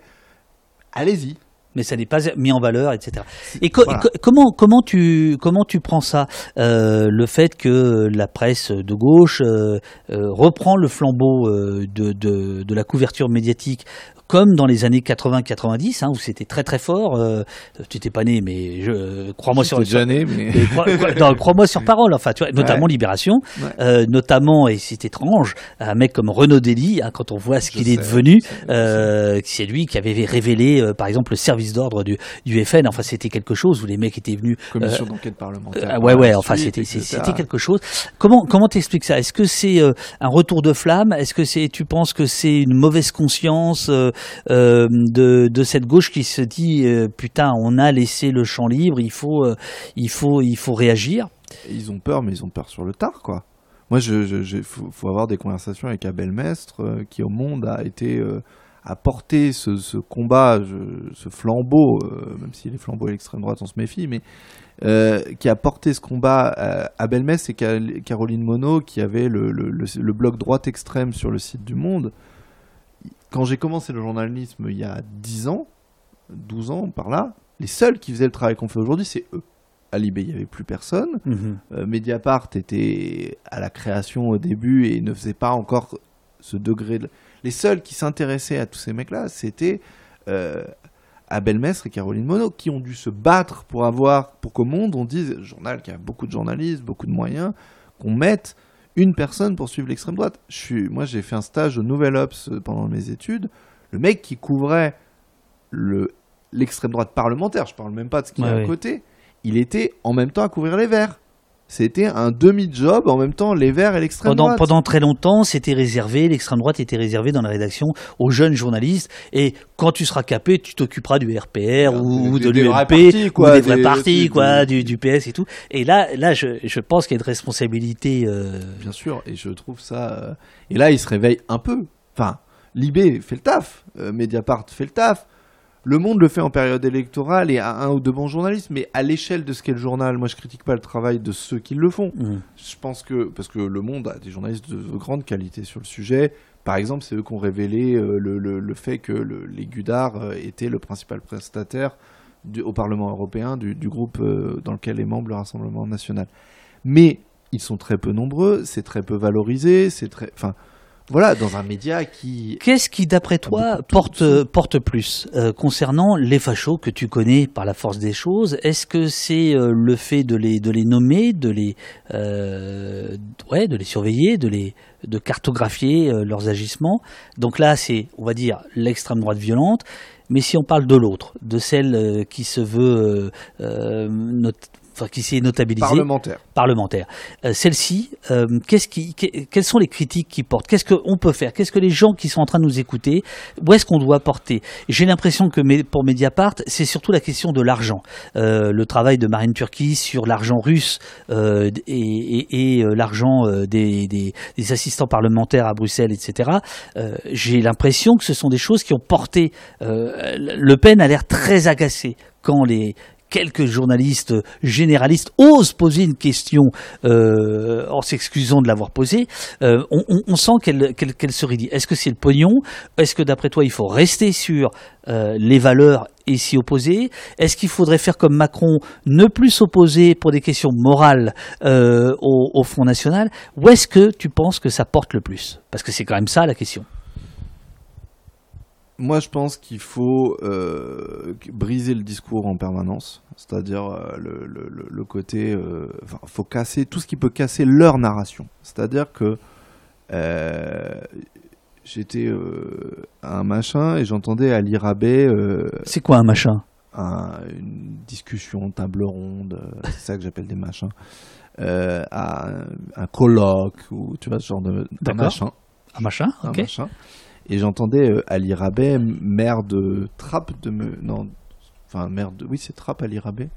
Allez-y. mais ça n'est pas mis en valeur, etc. Et co- Voilà. co- comment comment tu comment tu prends ça euh, le fait que la presse de gauche euh, euh, reprend le flambeau euh, de, de de la couverture médiatique comme dans les années 80-90 hein, où c'était très très fort. Euh, tu n'étais pas né, mais je euh, crois-moi sur, déjà né, mais. (laughs) crois- crois-moi sur parole, enfin, tu vois, notamment Ouais. Libération, Ouais. euh, notamment, et c'est étrange, un mec comme Renaud Dely, hein, quand on voit ce qu'il est devenu, euh, c'est lui qui avait révélé, euh, par exemple, le service d'ordre du, du FN. Enfin, c'était quelque chose où les mecs étaient venus. Commission d'enquête parlementaire. Ouais, ouais. Enfin, c'était c'était quelque chose. Comment comment t'expliques ça? Est-ce que c'est euh, un retour de flamme? Est-ce que c'est tu penses que c'est une mauvaise conscience euh, de de cette gauche qui se dit euh, putain, on a laissé le champ libre, il faut euh, il faut il faut réagir. Et Ils ont peur, mais ils ont peur sur le tard, quoi. Moi, je, faut, avoir des conversations avec Abel Mestre, qui au monde a été a porté ce, combat, ce flambeau, même si les flambeaux à l'extrême droite, on se méfie, mais qui a porté ce combat. Euh, Abel Mestre et Caroline Monod, qui avait le, le, le, le blog droite extrême sur le site du Monde. Quand j'ai commencé le journalisme il y a 10 ans, 12 ans par là, les seuls qui faisaient le travail qu'on fait aujourd'hui, c'est eux. À Libé, il n'y avait plus personne. Euh, Mediapart était à la création au début et ne faisait pas encore ce degré de... Les seuls qui s'intéressaient à tous ces mecs-là, c'était euh, Abel Mestre et Caroline Monod, qui ont dû se battre pour avoir, pour qu'au monde on dise, journal qui a beaucoup de journalistes, beaucoup de moyens, qu'on mette une personne pour suivre l'extrême droite. Je suis, moi, j'ai fait un stage au Nouvel Ops euh, pendant mes études. Le mec qui couvrait le l'extrême droite parlementaire, je parle même pas de ce a Ouais, à côté, il était en même temps à couvrir les Verts. C'était un demi-job en même temps les Verts et l'extrême droite. pendant très longtemps, c'était réservé, l'extrême droite était réservée dans la rédaction aux jeunes journalistes. Et quand tu seras capé, tu t'occuperas du RPR ou, Des- de l'UMP, ou des vrais partis, quoi, du PS et tout. Et là, là, je, je pense qu'il y a une responsabilité. euh, Bien sûr, et je trouve ça. euh, Et là, il se réveille un peu. Enfin, Libé fait le taf, euh, Mediapart fait le taf. Le Monde le fait en période électorale et à un ou deux bons journalistes, mais à l'échelle de ce qu'est le journal, moi je critique pas le travail de ceux qui le font. hum. Je pense que, parce que Le Monde a des journalistes de, de grande qualité sur le sujet. Par exemple, c'est eux qui ont révélé euh, le, le- le fait que le- les Gudard euh, étaient le principal prestataire du- au Parlement européen du, du groupe euh, dans lequel est membre le Rassemblement national. Mais ils sont très peu nombreux, c'est très peu valorisé, c'est très. Enfin, Voilà, dans un média qui. Qu'est-ce qui, d'après toi, porte, porte plus euh, concernant les fachos que tu connais par la force des choses? Est-ce que c'est euh, le fait de les, de les nommer, de les, euh, ouais, de les surveiller, de, les, de cartographier leurs agissements? Donc là, c'est, on va dire, l'extrême droite violente. Mais si on parle de l'autre, de celle qui se veut enfin, qui s'est notabilisée. Parlementaire. Parlementaire. Euh, celle-ci, euh, qu'est-ce qui, quelles sont les critiques qui portent? Qu'est-ce qu'on peut faire? Qu'est-ce que les gens qui sont en train de nous écouter, où est-ce qu'on doit porter? J'ai l'impression que pour Mediapart, c'est surtout la question de l'argent. Euh, le travail de Marine Turquie sur l'argent russe et, et, et l'argent des, des, des, assistants parlementaires à Bruxelles, etc. J'ai l'impression que ce sont des choses qui ont porté. le Pen a l'air très agacé quand les, quelques journalistes généralistes osent poser une question euh, en s'excusant de l'avoir posée, euh, on, sent qu'elle se rédit. Est-ce que c'est le pognon? Est-ce que d'après toi, il faut rester sur euh, les valeurs et s'y opposer? Est-ce qu'il faudrait faire comme Macron, ne plus s'opposer pour des questions morales au, au Front National? Ou est-ce que tu penses que ça porte le plus? Parce que c'est quand même ça la question. Moi, je pense qu'il faut euh, briser le discours en permanence, c'est-à-dire euh, le, le, le, côté, euh, enfin, faut casser tout ce qui peut casser leur narration. C'est-à-dire que j'étais à un machin et j'entendais Ali Rabé. c'est quoi un machin? Une discussion, table ronde, c'est ça que j'appelle des machins. à un, colloque ou tu vois ce genre de, machin. Un machin, ok. Un machin et j'entendais euh, Ali Rabet, maire de Trappes, de me, non, enfin maire de, oui c'est Trappes Ali Rabet,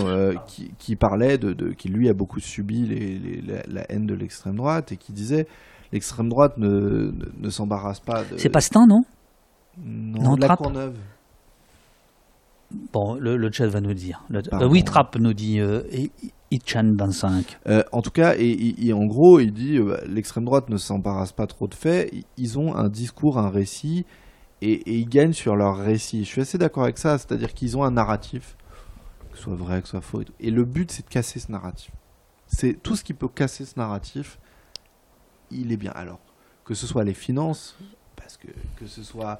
euh, qui, qui, parlait de, de, qui lui a beaucoup subi les, la, haine de l'extrême droite et qui disait l'extrême droite ne, ne, s'embarrasse pas. De... C'est Pastin, non? Non, non de la Courneuve. Bon, le, le, chat va nous dire. Euh, oui, Trapp nous dit euh, Ichan 25. Euh, en tout cas, et, en gros, il dit euh, l'extrême droite ne s'embarrasse pas trop de faits. Ils ont un discours, un récit, et, ils gagnent sur leur récit. Je suis assez d'accord avec ça, c'est-à-dire qu'ils ont un narratif, que ce soit vrai, que ce soit faux. Et, le but, c'est de casser ce narratif. C'est tout ce qui peut casser ce narratif, il est bien. Alors, que ce soit les finances, parce que que ce soit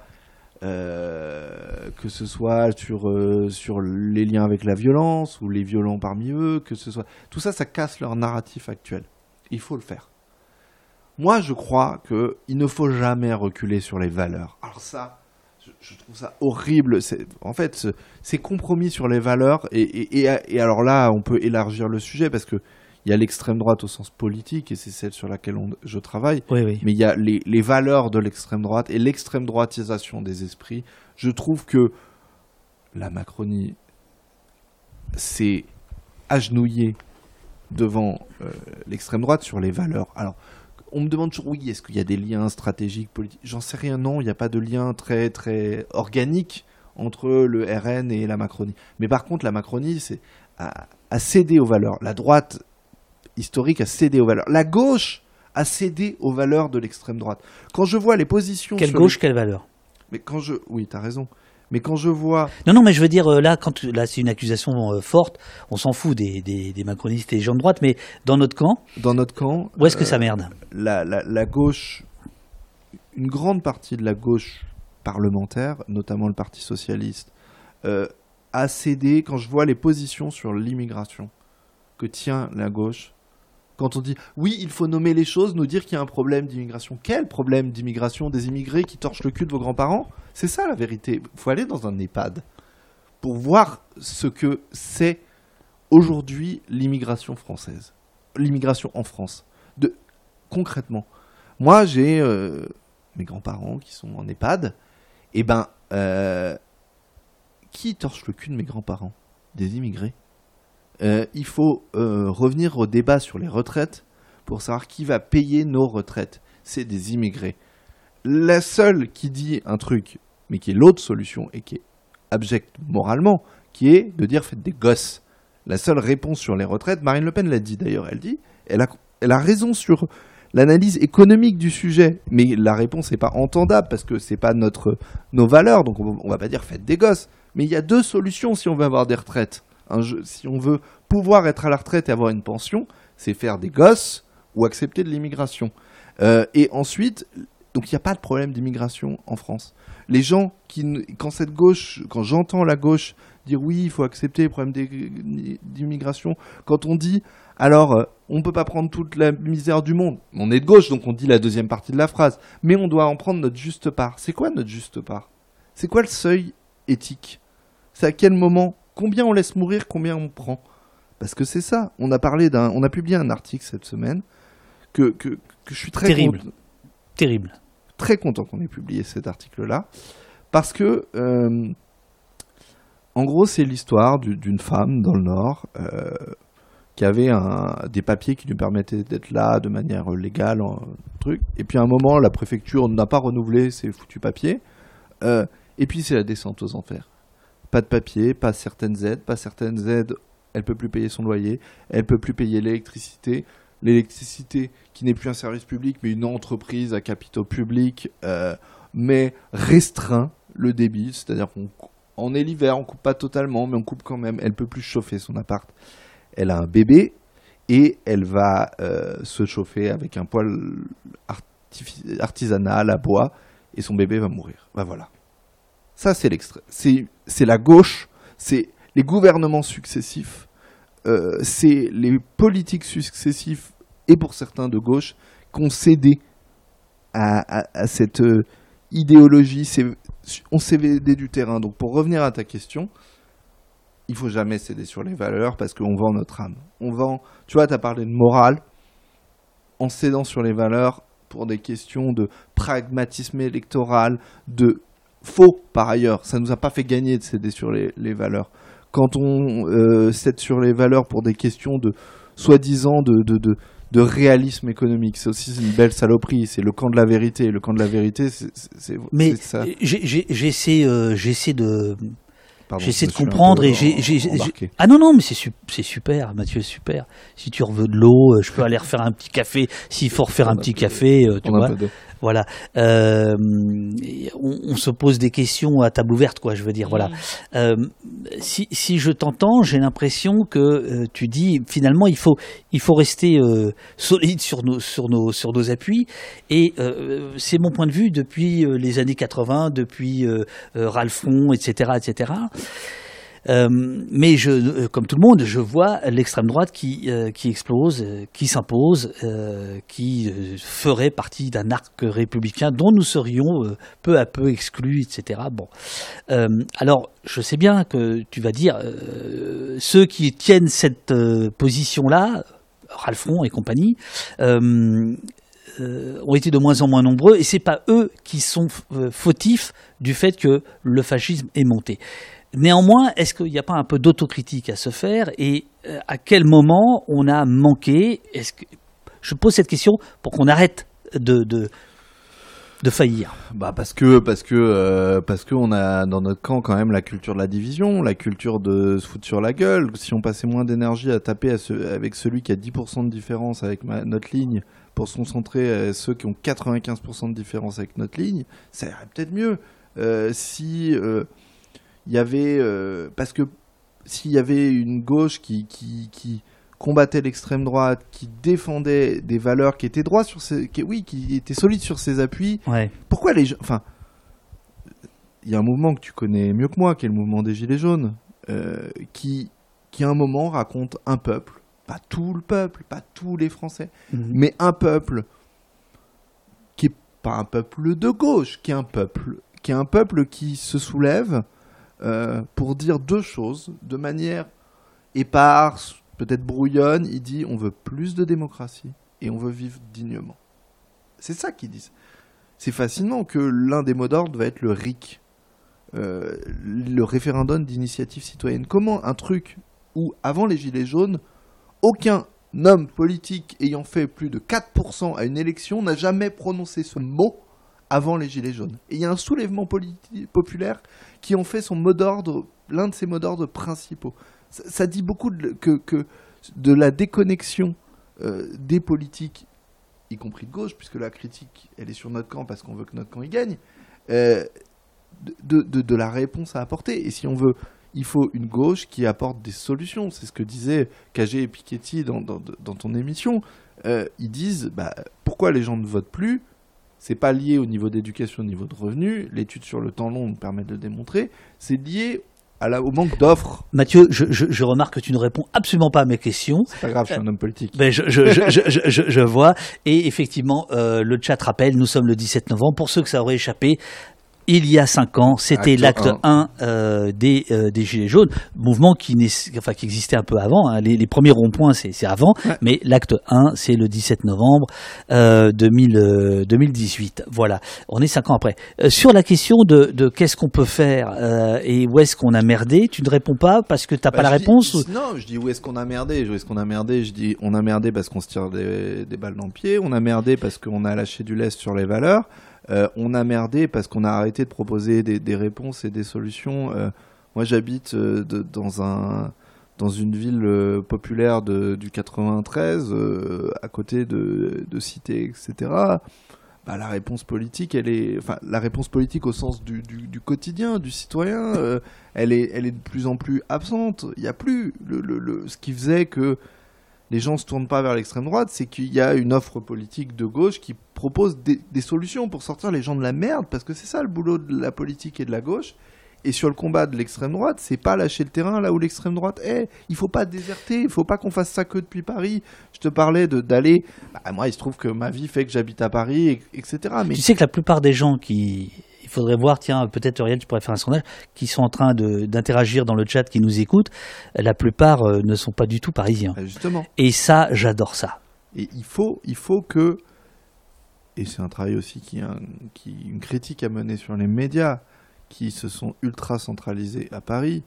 euh, que ce soit sur, euh, sur les liens avec la violence ou les violents parmi eux, que ce soit. Tout ça, ça casse leur narratif actuel. Il faut le faire. Moi, je crois qu'il ne faut jamais reculer sur les valeurs. Alors, ça, je, trouve ça horrible. En fait, c'est compromis sur les valeurs. Et, et, et, alors là, on peut élargir le sujet parce que il y a l'extrême droite au sens politique, et c'est celle sur laquelle je travaille, mais il y a les, valeurs de l'extrême droite et l'extrême droitisation des esprits. Je trouve que la Macronie s'est agenouillée devant euh, l'extrême droite sur les valeurs. Alors, on me demande toujours, oui, est-ce qu'il y a des liens stratégiques, politiques? J'en sais rien, non, il n'y a pas de lien très, très organique entre le RN et la Macronie. Mais par contre, la Macronie, c'est a cédé aux valeurs. La droite historique a cédé aux valeurs. La gauche a cédé aux valeurs de l'extrême droite. Quand je vois les positions. Quelle gauche, quelle valeur Mais quand je. Oui, tu as raison. Mais quand je vois. Non, non, mais je veux dire, euh, là, quand là, c'est une accusation euh, forte, on s'en fout des, des, macronistes et des gens de droite, mais dans notre camp. Dans notre camp. Où est-ce que ça euh, merde la, la, la, gauche. Une grande partie de la gauche parlementaire, notamment le Parti Socialiste, a cédé quand je vois les positions sur l'immigration que tient la gauche quand on dit oui, il faut nommer les choses, nous dire qu'il y a un problème d'immigration. Quel problème d'immigration Des immigrés qui torchent le cul de vos grands-parents? C'est ça la vérité. Il faut aller dans un EHPAD pour voir ce que c'est aujourd'hui l'immigration française, l'immigration en France. Concrètement, moi j'ai euh, mes grands-parents qui sont en EHPAD, et eh ben, euh, qui torche le cul de mes grands-parents? Des immigrés. Euh, il faut euh, revenir au débat sur les retraites pour savoir qui va payer nos retraites. C'est des immigrés. La seule qui dit un truc, mais qui est l'autre solution et qui est abjecte moralement, qui est de dire faites des gosses. La seule réponse sur les retraites, Marine Le Pen l'a dit d'ailleurs, elle dit, elle a, raison sur l'analyse économique du sujet, mais la réponse n'est pas entendable parce que c'est pas notre nos valeurs, donc on, on va pas dire faites des gosses. Mais il y a deux solutions si on veut avoir des retraites si on veut pouvoir être à la retraite et avoir une pension, c'est faire des gosses ou accepter de l'immigration. Euh, et ensuite, donc il n'y a pas de problème d'immigration en France. Les gens qui, quand cette gauche, quand j'entends la gauche dire oui, il faut accepter les problèmes d'immigration, quand on dit alors euh, on ne peut pas prendre toute la misère du monde, on est de gauche donc on dit la deuxième partie de la phrase, mais on doit en prendre notre juste part. C'est quoi notre juste part? C'est quoi le seuil éthique? C'est à quel moment Combien on laisse mourir Combien on prend Parce que c'est ça. On a parlé d'un, on a publié un article cette semaine que, que, je suis très terrible, terrible, très content qu'on ait publié cet article-là parce que euh, en gros c'est l'histoire d'une femme dans le Nord. Euh, qui avait un, des papiers qui lui permettaient d'être là de manière légale, truc. Et puis à un moment, la préfecture n'a pas renouvelé ses foutus papiers. Euh, et puis c'est la descente aux enfers. Pas de papier, pas certaines aides, pas certaines aides. Elle peut plus payer son loyer, elle peut plus payer l'électricité. L'électricité qui n'est plus un service public, mais une entreprise à capitaux publics, euh, mais restreint le débit. C'est-à-dire qu'on est l'hiver, on coupe pas totalement, mais on coupe quand même. Elle peut plus chauffer son appart elle a un bébé et elle va euh, se chauffer avec un poêle artisanal à bois et son bébé va mourir. Ben voilà. Ça, c'est l'extrait. C'est la gauche, c'est les gouvernements successifs, euh, c'est les politiques successifs et pour certains de gauche qui ont cédé à, cette euh, idéologie. On s'est cédé du terrain. Donc pour revenir à ta question, il faut jamais céder sur les valeurs parce qu'on vend notre âme. On vend, tu vois, tu as parlé de morale. En cédant sur les valeurs pour des questions de pragmatisme électoral, de faux par ailleurs. Ça ne nous a pas fait gagner de céder sur les, valeurs. Quand on euh, cède sur les valeurs pour des questions de soi-disant de, de, de, de, réalisme économique, c'est aussi une belle saloperie. C'est le camp de la vérité. Le camp de la vérité, c'est Mais j'essaie euh, j'essaie de J'essaie de comprendre et j'ai. Ah non, non, mais c'est super, Mathieu, super. Si tu reveux de l'eau, euh, je peux aller refaire un petit café. S'il faut refaire un petit café, euh, tu vois. Voilà. Euh, on, se pose des questions à table ouverte, quoi. Je veux dire, voilà. Euh, si, si, je t'entends, j'ai l'impression que euh, tu dis finalement il faut il faut rester euh, solide sur nos sur nos sur nos appuis. Et euh, c'est mon point de vue depuis les années 80, depuis Ralphon, etc., etc. Euh, mais je, euh, comme tout le monde, je vois l'extrême droite qui, euh, qui explose, qui s'impose, qui ferait partie d'un arc républicain dont nous serions peu à peu exclus, etc. Bon, alors je sais bien que tu vas dire ceux qui tiennent cette position-là, Ralphon et compagnie. ont été de moins en moins nombreux et c'est pas eux qui sont fautifs du fait que le fascisme est monté. Néanmoins, est-ce qu'il n'y a pas un peu d'autocritique à se faire et euh, à quel moment on a manqué? Est-ce que... Je pose cette question pour qu'on arrête de, de, faillir. Bah parce que parce que euh, parce que on a dans notre camp quand même la culture de la division, la culture de se foutre sur la gueule. Si on passait moins d'énergie à taper avec celui qui a 10% de différence avec notre ligne pour se concentrer à ceux qui ont 95% de différence avec notre ligne, ça irait peut-être mieux. Euh, si il y avait euh, parce que s'il y avait une gauche qui, qui, qui combattait l'extrême droite, qui défendait des valeurs qui étaient droits sur ses, qui, oui, qui sur ses appuis. Pourquoi les gens, enfin, il y a un mouvement que tu connais mieux que moi, qui est le mouvement des Gilets jaunes, euh, qui, qui à un moment raconte un peuple, pas tout le peuple, pas tous les Français, mhm. mais un peuple qui est pas un peuple de gauche, qui est un peuple, qui est un peuple qui se soulève euh, pour dire deux choses de manière éparse, peut-être brouillonne. Il dit on veut plus de démocratie et on veut vivre dignement. C'est ça qu'ils disent. C'est fascinant que l'un des mots d'ordre va être le RIC, euh, le référendum d'initiative citoyenne. Comment un truc où, avant les Gilets jaunes, aucun homme politique ayant fait plus de 4% à une élection n'a jamais prononcé ce mot avant les Gilets jaunes. Et il y a un soulèvement populaire qui ont fait son mot d'ordre, l'un de ses mots d'ordre principaux. Ça, dit beaucoup de, que, de la déconnexion euh, des politiques, y compris de gauche, puisque la critique, elle est sur notre camp parce qu'on veut que notre camp y gagne, euh, de, la réponse à apporter. Et si on veut il faut une gauche qui apporte des solutions. C'est ce que disaient Cagé et Piketty dans ton émission. Euh, ils disent bah, pourquoi les gens ne votent plus c'est pas lié au niveau d'éducation, au niveau de revenus. L'étude sur le temps long nous permet de le démontrer. C'est lié à la, au manque d'offres. Mathieu, je, je, je, remarque que tu ne réponds absolument pas à mes questions. C'est pas grave, je suis un homme politique. Ben je, je, vois. Et effectivement, euh, le chat rappelle, nous sommes le 17 novembre. Pour ceux que ça aurait échappé, il y a cinq ans, c'était l'acte 1 euh, des, euh, des Gilets jaunes, mouvement qui, enfin, qui existait un peu avant. Hein. Les, les, premiers ronds-points, c'est avant, ouais. mais l'acte 1, c'est le 17 novembre euh, 2000, 2018. Voilà, on est cinq ans après. Euh, sur la question de, de qu'est-ce qu'on peut faire euh, et où est-ce qu'on a merdé, tu ne réponds pas parce que tu n'as bah, pas la réponse dis, ou... Non, je dis où est-ce qu'on a merdé. Où est-ce qu'on a merdé Je dis on a merdé parce qu'on se tire des, des balles dans le pied. On a merdé parce qu'on a lâché du lest sur les valeurs. Euh, on a merdé parce qu'on a arrêté de proposer des, réponses et des solutions. Euh, moi, j'habite euh, dans un dans une ville populaire de, du 93, à côté de, de etc. Bah, la réponse politique, elle est, enfin, la réponse politique au sens du, du, du quotidien, du citoyen, elle est, elle est de plus en plus absente. Il n'y a plus le, le, le, ce qui faisait que les gens se tournent pas vers l'extrême droite, c'est qu'il y a une offre politique de gauche qui propose des, des, solutions pour sortir les gens de la merde, parce que c'est ça le boulot de la politique et de la gauche. Et sur le combat de l'extrême droite, c'est pas lâcher le terrain là où l'extrême droite est. Il faut pas déserter, il faut pas qu'on fasse ça que depuis Paris. Je te parlais de d'aller. Bah, moi, il se trouve que ma vie fait que j'habite à Paris, et, etc. Mais tu sais que la plupart des gens qui faudrait voir, tiens, peut-être Auriel, tu pourrais faire un sondage, qui sont en train d'interagir dans le chat, qui nous écoutent, la plupart euh, ne sont pas du tout parisiens. Justement. Et ça, j'adore ça. Et il faut, il faut que, et c'est un travail aussi qui, un, qui une critique à mener sur les médias qui se sont ultra centralisés à Paris.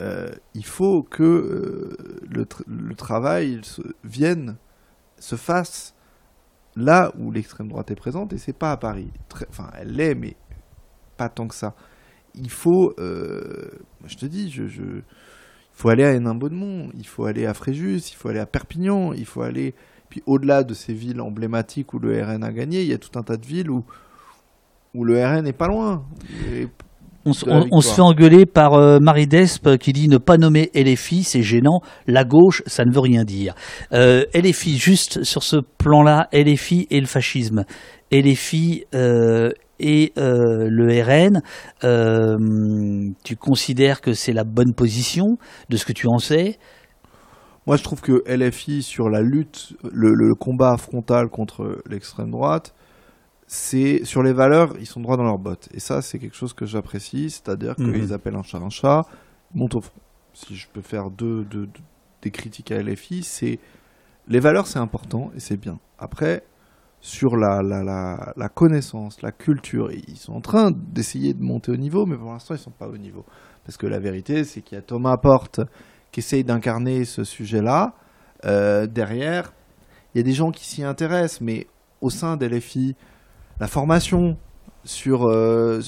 Euh, il faut que euh, le, tra le, travail se, vienne, se fasse là où l'extrême droite est présente, et c'est pas à Paris. Enfin, elle l'est, mais pas tant que ça. Il faut, euh, je te dis, je, je, il faut aller à Hénin-Beaumont, il faut aller à Fréjus, il faut aller à Perpignan, il faut aller. Puis au-delà de ces villes emblématiques où le RN a gagné, il y a tout un tas de villes où, où le RN n'est pas loin. Et on, on, on, se fait engueuler par euh, Marie Despe qui dit ne pas nommer LFI, c'est gênant. La gauche, ça ne veut rien dire. Euh, LFI, juste sur ce plan-là, LFI et le fascisme. LFI euh, et euh, le RN, euh, tu considères que c'est la bonne position de ce que tu en sais? Moi, je trouve que LFI, sur la lutte, le, le combat frontal contre l'extrême droite, c'est sur les valeurs, ils sont droits dans leurs bottes. Et ça, c'est quelque chose que j'apprécie, c'est-à-dire qu'ils mmh. appellent un chat un chat, ils montent au front. Si je peux faire deux, deux, deux des critiques à LFI, c'est les valeurs, c'est important et c'est bien. Après, sur la, la, la, la, connaissance, la culture. Ils sont en train d'essayer de monter au niveau, mais pour l'instant, ils ne sont pas au niveau. Parce que la vérité, c'est qu'il y a Thomas Porte qui essaye d'incarner ce sujet-là. Euh, derrière, il y a des gens qui s'y intéressent, mais au sein d'LFI, la formation sur, euh,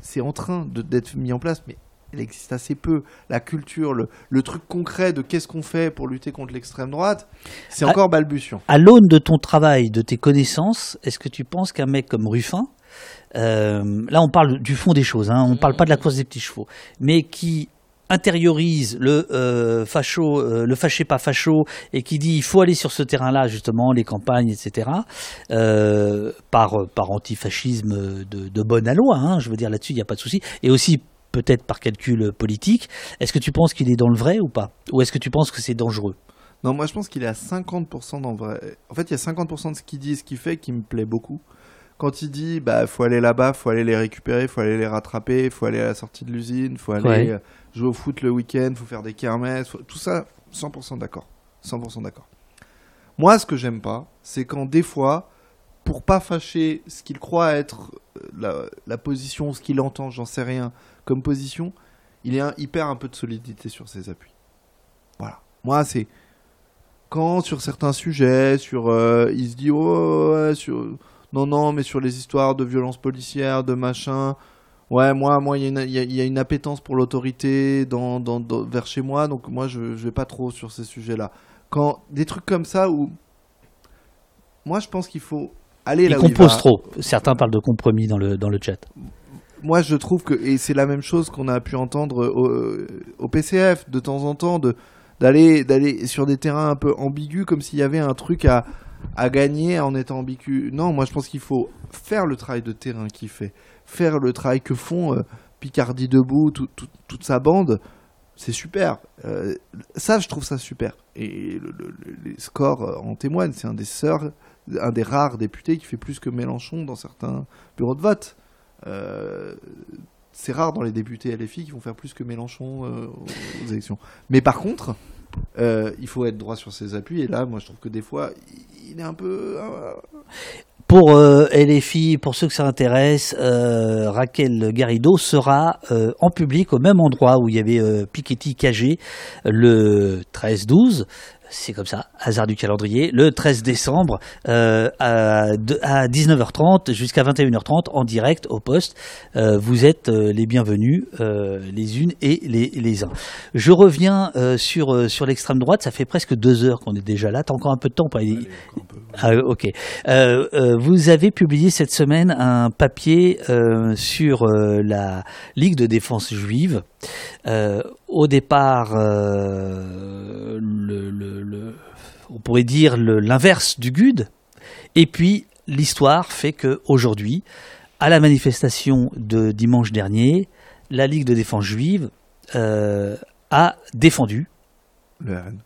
c'est en train d'être mis en place, mais elle existe assez peu. La culture, le, le truc concret de qu'est-ce qu'on fait pour lutter contre l'extrême droite, c'est encore balbutiant. À l'aune de ton travail, de tes connaissances, est-ce que tu penses qu'un mec comme Ruffin, euh, là on parle du fond des choses, hein, on ne parle pas de la course des petits chevaux, mais qui intériorise le euh, facho, euh, le fâché pas facho, et qui dit il faut aller sur ce terrain-là justement, les campagnes, etc. Euh, par par antifascisme de, de bonne loi, hein, je veux dire là-dessus il n'y a pas de souci, et aussi peut-être par calcul politique. Est-ce que tu penses qu'il est dans le vrai ou pas? Ou est-ce que tu penses que c'est dangereux? Non, moi je pense qu'il est à 50% dans le vrai. En fait, il y a 50% de ce qu'il dit et ce qu'il fait qui me plaît beaucoup. Quand il dit, bah, faut aller là-bas, faut aller les récupérer, faut aller les rattraper, faut aller à la sortie de l'usine, faut aller ouais. jouer au foot le week-end, faut faire des kermesses, faut... tout ça, 100% d'accord. 100% d'accord. Moi, ce que j'aime pas, c'est quand des fois, pour pas fâcher ce qu'il croit être la, la position, ce qu'il entend, j'en sais rien, comme position, il, est un, il perd un peu de solidité sur ses appuis. Voilà. Moi, c'est quand sur certains sujets, sur, euh, il se dit oh ouais, sur non non, mais sur les histoires de violence policière, de machin. Ouais, moi, moi, il y, y, y, a une appétence pour l'autorité dans, dans, dans, vers chez moi, donc moi, je, je vais pas trop sur ces sujets-là. Quand des trucs comme ça où, moi, je pense qu'il faut aller il là compose trop. Certains parlent de compromis dans le dans le chat moi, je trouve que et c'est la même chose qu'on a pu entendre au, au PCF de temps en temps de d'aller d'aller sur des terrains un peu ambigus comme s'il y avait un truc à à gagner en étant ambigu. Non, moi je pense qu'il faut faire le travail de terrain qu'il fait, faire le travail que font euh, Picardie debout, tout- tout- toute sa bande. C'est super. Euh, ça, je trouve ça super. Et le- le- le- les scores euh, en témoignent. C'est un des seuls, un des rares députés qui fait plus que Mélenchon dans certains bureaux de vote. Euh, c'est rare dans les députés LFI qui vont faire plus que Mélenchon euh, aux élections. Mais par contre, euh, il faut être droit sur ses appuis. Et là, moi, je trouve que des fois, il- est un peu. Pour LFI, pour ceux que ça intéresse, Raquel Garrido sera en public au même endroit où il y avait Piketty Cagé le 13-12. C'est comme ça, hasard du calendrier, le 13 décembre euh, à, de- à 19h30 jusqu'à 21h30 en direct au poste. Euh, vous êtes euh, les bienvenus, euh, les unes et les, les uns. Je reviens euh, sur, euh, sur l'extrême droite, ça fait presque deux heures qu'on est déjà là. T'as encore un peu de temps pour aller- ah, ok. Euh, euh, vous avez publié cette semaine un papier euh, sur euh, la Ligue de défense juive. Euh, au départ, euh, le, le- le- on pourrait dire l'inverse du GUD. Et puis, l'histoire fait que aujourd'hui, à la manifestation de dimanche dernier, la Ligue de défense juive euh, a défendu Le RN.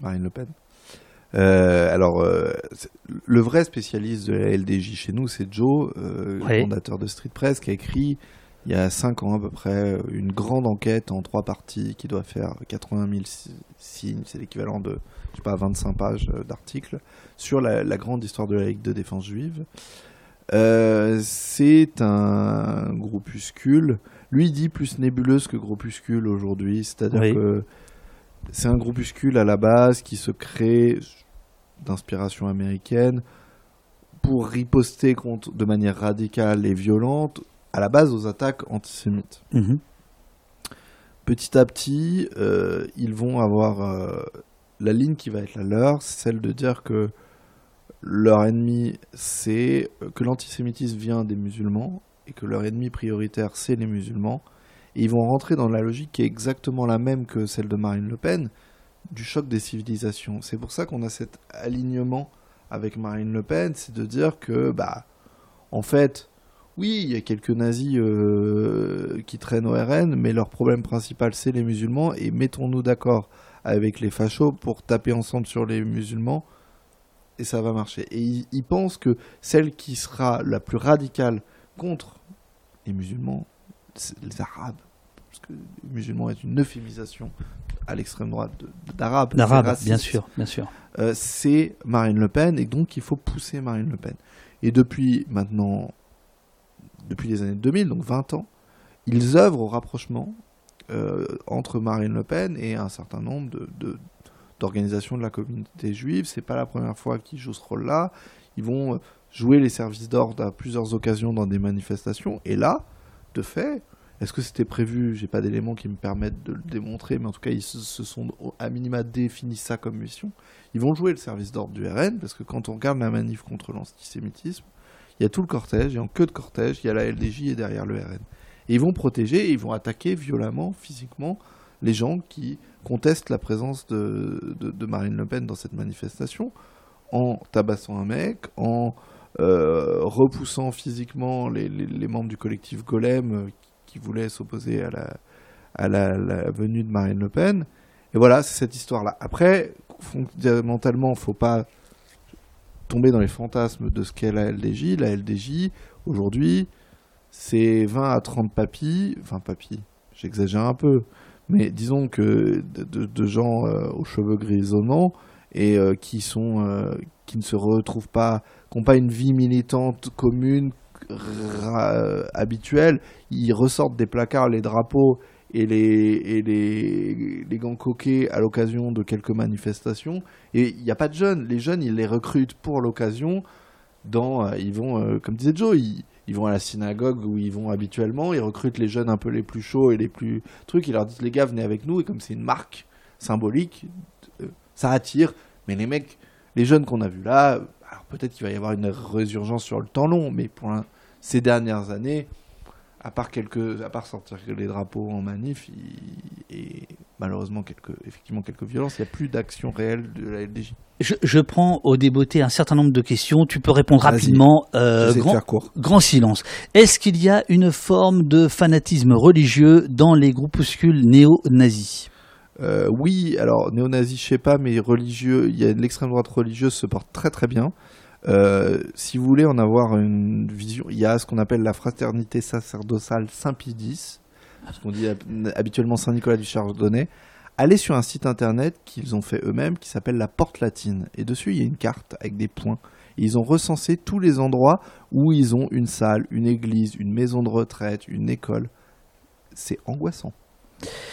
Marine Le Pen. Euh, alors, euh, le vrai spécialiste de la LDJ chez nous, c'est Joe, euh, fondateur de Street Press, qui a écrit il y a 5 ans à peu près une grande enquête en trois parties qui doit faire 80 000 si- signes, c'est l'équivalent de je sais pas 25 pages euh, d'articles sur la, la grande histoire de la Ligue de défense juive. Euh, c'est un groupuscule. Lui il dit plus nébuleuse que groupuscule aujourd'hui, c'est-à-dire Oui. que c'est un groupuscule à la base qui se crée d'inspiration américaine pour riposter contre, de manière radicale et violente à la base aux attaques antisémites. Mhm. Petit à petit, euh, ils vont avoir euh, la ligne qui va être la leur, c'est celle de dire que leur ennemi, c'est euh, que l'antisémitisme vient des musulmans et que leur ennemi prioritaire, c'est les musulmans. Et ils vont rentrer dans la logique qui est exactement la même que celle de Marine Le Pen, du choc des civilisations. C'est pour ça qu'on a cet alignement avec Marine Le Pen, c'est de dire que, bah, en fait, oui, il y a quelques nazis euh, qui traînent au RN, mais leur problème principal, c'est les musulmans, et mettons-nous d'accord avec les fachos pour taper ensemble sur les musulmans, et ça va marcher. Et ils, ils pensent que celle qui sera la plus radicale contre les musulmans, c'est les arabes. Parce que musulman est une euphémisation à l'extrême droite d'arabe. L'arabe, bien sûr, bien sûr. euh, c'est Marine Le Pen et donc il faut pousser Marine Le Pen. Et depuis maintenant, depuis les années 2000, donc 20 ans, ils œuvrent au rapprochement euh, entre Marine Le Pen et un certain nombre de, de- d'organisations de la communauté juive. C'est pas la première fois qu'ils jouent ce rôle-là. Ils vont euh, jouer les services d'ordre à plusieurs occasions dans des manifestations. Et là, de fait, est-ce que c'était prévu? J'ai pas d'éléments qui me permettent de le démontrer, mais en tout cas, ils se, sont à minima défini ça comme mission. Ils vont jouer le service d'ordre du RN, parce que quand on regarde la manif contre l'antisémitisme, il y a tout le cortège, et en queue de cortège, il y a la LDJ et derrière le RN. Et ils vont protéger, et ils vont attaquer violemment, physiquement, les gens qui contestent la présence de, Marine Le Pen dans cette manifestation, en tabassant un mec, en euh, repoussant physiquement les, membres du collectif Golem euh, qui voulaient s'opposer à la, la, venue de Marine Le Pen. Et voilà, c'est cette histoire-là. Après, fondamentalement, faut pas tomber dans les fantasmes de ce qu'est la LDJ. La LDJ, aujourd'hui, c'est 20 à 30 papis, enfin papis, j'exagère un peu, mais disons que de, gens euh, aux cheveux grisonnants et euh, qui sont euh, qui ne se retrouvent pas, qui n'ont pas une vie militante commune habituelle, ils ressortent des placards les drapeaux et les, et les, les gants coquets à l'occasion de quelques manifestations. Et il n'y a pas de jeunes. Les jeunes, ils les recrutent pour l'occasion. Dans, euh, ils vont, euh, comme disait Joe, ils, vont à la synagogue où ils vont habituellement. Ils recrutent les jeunes un peu les plus chauds et les plus trucs. Ils leur disent les gars, venez avec nous. Et comme c'est une marque symbolique, euh, ça attire. Mais les mecs, les jeunes qu'on a vus là, alors peut-être qu'il va y avoir une résurgence sur le temps long, mais pour ces dernières années, à part quelques, à part sortir les drapeaux en manif, et malheureusement quelques, effectivement quelques violences, il n'y a plus d'action réelle de la LDJ. Je, prends au débeauté un certain nombre de questions. Tu peux répondre rapidement. Euh, grand, grand silence. Est-ce qu'il y a une forme de fanatisme religieux dans les groupuscules néo-nazis? Euh, Oui, alors néo-nazis, je sais pas, mais religieux, il y a l'extrême droite religieuse se porte très très bien. Euh, si vous voulez en avoir une vision, il y a ce qu'on appelle la fraternité sacerdotale Saint-Pie X, ce qu'on dit habituellement Saint-Nicolas du Chardonnay. Allez sur un site internet qu'ils ont fait eux-mêmes qui s'appelle la Porte Latine. Et dessus, il y a une carte avec des points. ils ont recensé tous les endroits où ils ont une salle, une église, une maison de retraite, une école. C'est angoissant.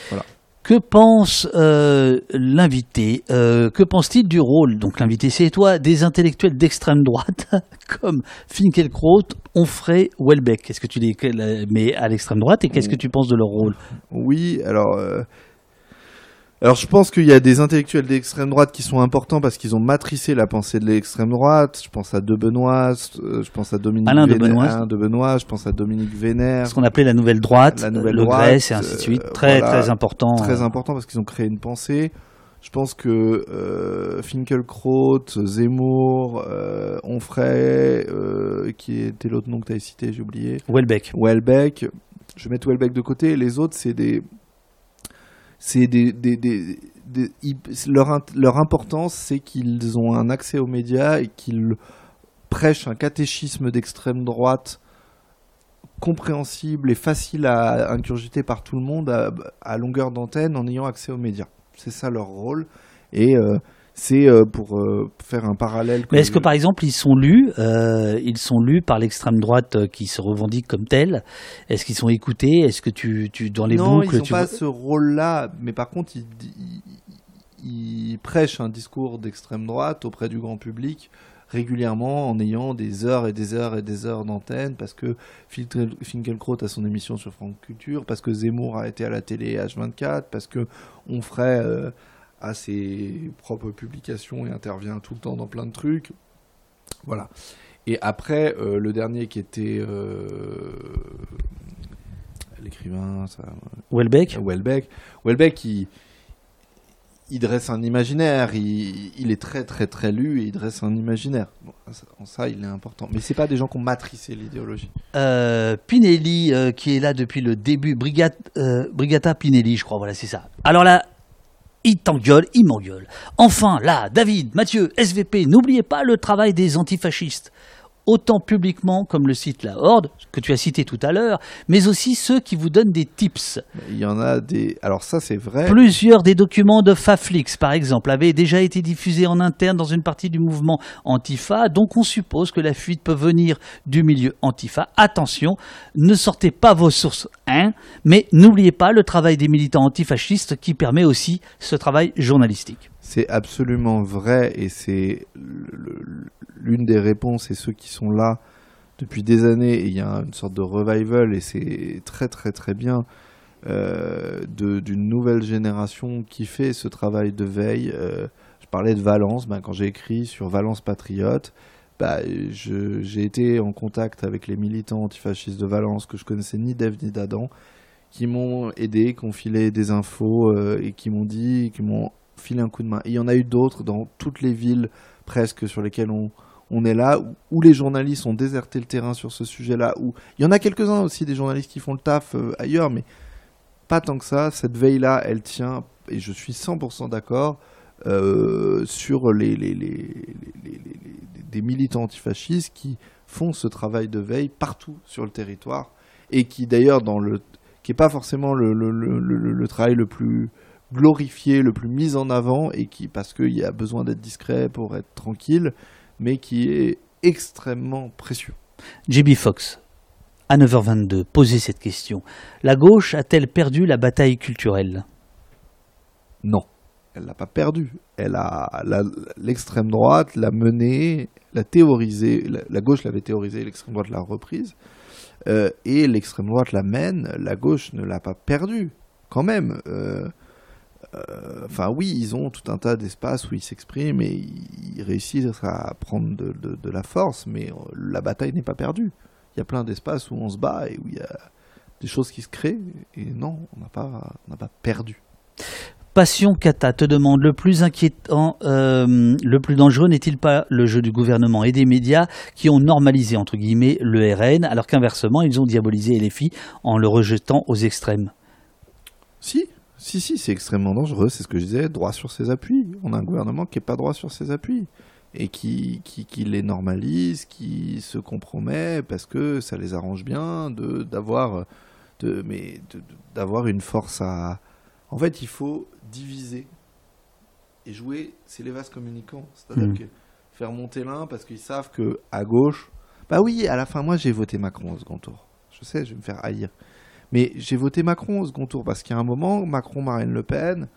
Voilà. Que pense euh, l'invité euh, Que pense-t-il du rôle? Donc l'invité, c'est toi, des intellectuels d'extrême droite (laughs) comme Finkielkraut, Onfray, Welbeck. Qu'est-ce que tu dis Mais à l'extrême droite, et qu'est-ce que tu penses de leur rôle? Oui, alors euh, alors je pense qu'il y a des intellectuels d'extrême droite qui sont importants parce qu'ils ont matricé la pensée de l'extrême droite. Je pense à De Benoît, euh, je pense à Dominique Alain Vénère, de Benoît. Alain de Benoît, je pense à Dominique Vénère. Ce qu'on appelait la nouvelle droite, la nouvelle le droite, Grèce et ainsi de suite. Euh, très très important. Très important parce qu'ils ont créé une pensée. Je pense que euh, Finkelkraut, Zemmour, euh, Onfray, euh, qui était l'autre nom que tu as cité, j'ai oublié. Welbeck. Welbeck. Je vais mettre Welbeck de côté. Les autres, c'est des c'est des, leur, leur importance, c'est qu'ils ont un accès aux médias et qu'ils prêchent un catéchisme d'extrême droite compréhensible et facile à incurgiter par tout le monde à, longueur d'antenne en ayant accès aux médias. C'est ça leur rôle. Et euh, c'est euh, pour euh, faire un parallèle. Mais est-ce que par exemple ils sont lus, euh, ils sont lus par l'extrême droite qui se revendique comme tel Est-ce qu'ils sont écoutés? Est-ce que tu, tu dans les non, boucles ils n'ont pas ce rôle-là, mais par contre ils, ils, prêchent un discours d'extrême droite auprès du grand public régulièrement en ayant des heures et des heures et des heures d'antenne parce que Finkelkraut a son émission sur France Culture, parce que Zemmour a été à la télé H24, parce que on ferait a ses propres publications et intervient tout le temps dans plein de trucs. Voilà. Et après, euh, le dernier qui était euh, l'écrivain, ça. Welbeck. Welbeck. Welbeck, il, il dresse un imaginaire. Il, il, est très très très lu et il dresse un imaginaire. en ça, il est important. Mais c'est pas des gens qui ont matricé l'idéologie. Euh, Pinelli, qui est là depuis le début, Brigata, Brigata Pinelli, je crois. Voilà, c'est ça. Alors là, il t'engueule, il m'engueule. Enfin, là, David, Mathieu, SVP, n'oubliez pas le travail des antifascistes autant publiquement comme le site La Horde, que tu as cité tout à l'heure, mais aussi ceux qui vous donnent des tips. Il y en a des... Alors ça c'est vrai. Plusieurs des documents de Faflix, par exemple, avaient déjà été diffusés en interne dans une partie du mouvement Antifa, donc on suppose que la fuite peut venir du milieu Antifa. Attention, ne sortez pas vos sources, hein, mais n'oubliez pas le travail des militants antifascistes qui permet aussi ce travail journalistique. C'est absolument vrai et c'est l'une des réponses et ceux qui sont là depuis des années et il y a une sorte de revival et c'est très très très bien euh, d'une nouvelle génération qui fait ce travail de veille. Euh, je parlais de Valence, ben, quand j'ai écrit sur Valence Patriote, bah, j'ai été en contact avec les militants antifascistes de Valence que je connaissais ni d'Ève ni d'Adam, qui m'ont aidé, qui ont filé des infos euh, et qui m'ont dit, qui m'ont filer un coup de main. il y en a eu d'autres dans toutes les villes presque sur lesquelles on, on est là, où, les journalistes ont déserté le terrain sur ce sujet-là. Où... Il y en a quelques-uns aussi, des journalistes qui font le taf euh, ailleurs, mais pas tant que ça. Cette veille-là, elle tient, et je suis 100% d'accord, euh, sur les, les, les, des militants antifascistes qui font ce travail de veille partout sur le territoire, et qui d'ailleurs, dans le qui n'est pas forcément le, le, le, le, travail le plus glorifié, le plus mis en avant, et qui, parce qu'il y a besoin d'être discret pour être tranquille, mais qui est extrêmement précieux. JB Fox, à 9h22, posez cette question. La gauche a-t-elle perdu la bataille culturelle? Non, elle l'a pas perdue. Elle a l'extrême droite l'a menée, l'a théorisée. La, gauche l'avait théorisée, l'extrême droite l'a reprise. Euh, et l'extrême droite la mène. La gauche ne l'a pas perdue, quand même. Euh, euh, enfin oui, ils ont tout un tas d'espaces où ils s'expriment et ils réussissent à prendre de, la force, mais euh, la bataille n'est pas perdue. Il y a plein d'espaces où on se bat et où il y a des choses qui se créent. Et non, on n'a pas, on n'a pas perdu. Passion Kata te demande le plus inquiétant, euh, le plus dangereux n'est-il pas le jeu du gouvernement et des médias qui ont normalisé entre guillemets le RN alors qu'inversement ils ont diabolisé LFI en le rejetant aux extrêmes? Si, si, si, c'est extrêmement dangereux. C'est ce que je disais, droit sur ses appuis. On a un gouvernement qui n'est pas droit sur ses appuis et qui, qui, qui, les normalise, qui se compromet parce que ça les arrange bien de d'avoir de, mais d'avoir une force à. En fait, il faut diviser et jouer, c'est les vases communicants. C'est-à-dire mmh. que faire monter l'un parce qu'ils savent que à gauche, bah oui, à la fin, moi j'ai voté Macron au second tour. Je sais, je vais me faire haïr. Mais j'ai voté Macron au second tour parce qu'il y a un moment, Macron, Marine Le Pen,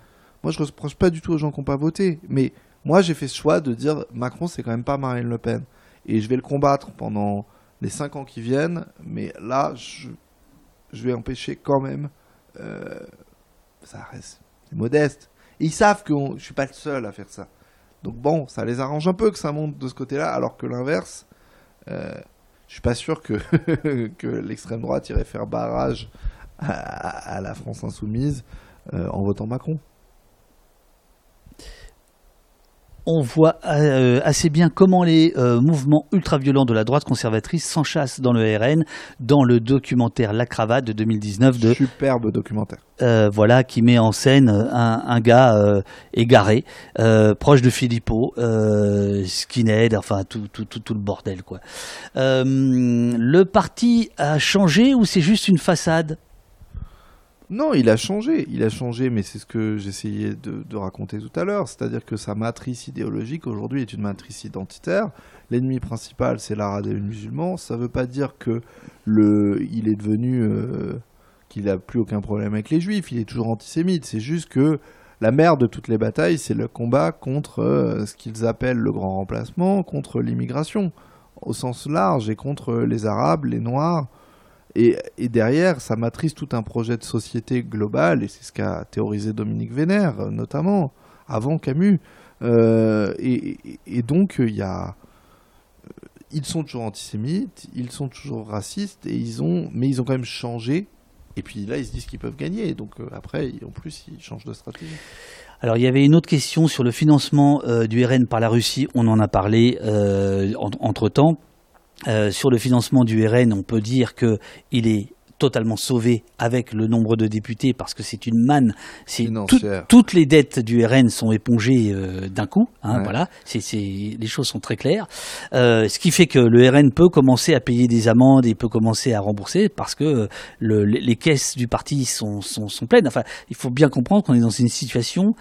moi je ne reproche pas du tout aux gens qui n'ont pas voté. Mais moi j'ai fait ce choix de dire Macron, c'est quand même pas Marine Le Pen. Et je vais le combattre pendant les 5 ans qui viennent. Mais là, je, vais empêcher quand même. Euh, ça reste modeste. Et ils savent que je suis pas le seul à faire ça. Donc bon, ça les arrange un peu que ça monte de ce côté-là, alors que l'inverse, euh, je suis pas sûr (laughs) que, l'extrême droite irait faire barrage à, la France insoumise euh, en votant Macron on voit euh, assez bien comment les euh, mouvements ultra-violents de la droite conservatrice s'enchassent dans le RN dans le documentaire La Cravate de 2019 de superbe documentaire. Euh, voilà qui met en scène un, gars égaré, proche de Philippot, skinhead, enfin tout, tout, tout, tout, le bordel quoi. le parti a changé ou c'est juste une façade? Non, il a changé. Il a changé, mais c'est ce que j'essayais de, raconter tout à l'heure. C'est-à-dire que sa matrice idéologique aujourd'hui est une matrice identitaire. L'ennemi principal, c'est l'arabe musulman. Ça ne veut pas dire que le, il est devenu, euh, qu'il n'a plus aucun problème avec les juifs. Il est toujours antisémite. C'est juste que la mère de toutes les batailles, c'est le combat contre euh, ce qu'ils appellent le grand remplacement, contre l'immigration au sens large et contre les arabes, les noirs et, derrière, ça matrice tout un projet de société global, et c'est ce qu'a théorisé Dominique Vénère, notamment, avant Camus. Euh, et, donc. Euh, ils sont toujours antisémites, ils sont toujours racistes, et ils ont, mais ils ont quand même changé. Et puis là, ils se disent qu'ils peuvent gagner. Donc euh, après, en plus, ils changent de stratégie. Alors il y avait une autre question sur le financement du RN par la Russie. On en a parlé entre temps. Euh, sur le financement du RN, on peut dire qu'il est totalement sauvé avec le nombre de députés parce que c'est une manne. C'est toutes les dettes du RN sont épongées euh, d'un coup. Hein, Voilà, c'est les choses sont très claires. Euh, ce qui fait que le RN peut commencer à payer des amendes et peut commencer à rembourser parce que le, les, caisses du parti sont, sont, sont, pleines. Enfin, il faut bien comprendre qu'on est dans une situation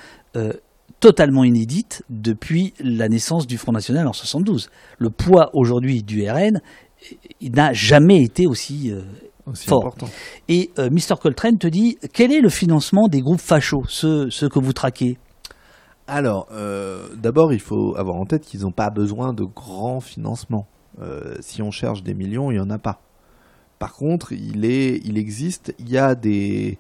totalement inédite depuis la naissance du Front National en 72. Le poids aujourd'hui du RN n'a jamais été aussi, euh, fort. Important. Et euh, Mr. Coltrane te dit quel est le financement des groupes fachos, ceux, que vous traquez? Alors, euh, d'abord, il faut avoir en tête qu'ils n'ont pas besoin de grands financements. si on cherche des millions, il n'y en a pas. Par contre, il, est, il existe, il y a des,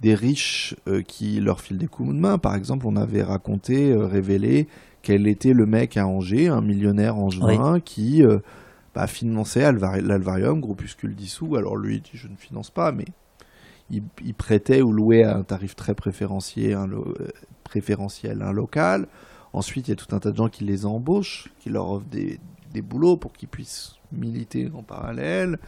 des riches euh, qui leur filent des coups de main. Par exemple, on avait raconté, euh, révélé quel était le mec à Angers, un millionnaire angevin qui euh, bah, finançait l'Alvarium, groupuscule dissous. Alors lui, il dit je ne finance pas, mais il, prêtait ou louait à un tarif très préférentiel un, préférentiel un local. Ensuite, il y a tout un tas de gens qui les embauchent, qui leur offrent des, des boulots pour qu'ils puissent militer en parallèle.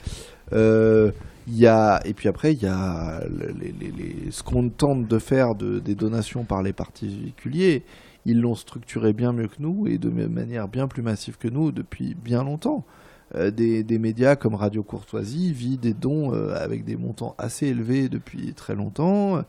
Euh, y a, et puis après, il y a les, ce qu'on tente de faire de, des donations par les particuliers. Ils l'ont structuré bien mieux que nous et de manière bien plus massive que nous depuis bien longtemps. Euh, des, des, médias comme Radio Courtoisie vivent des dons euh, avec des montants assez élevés depuis très longtemps.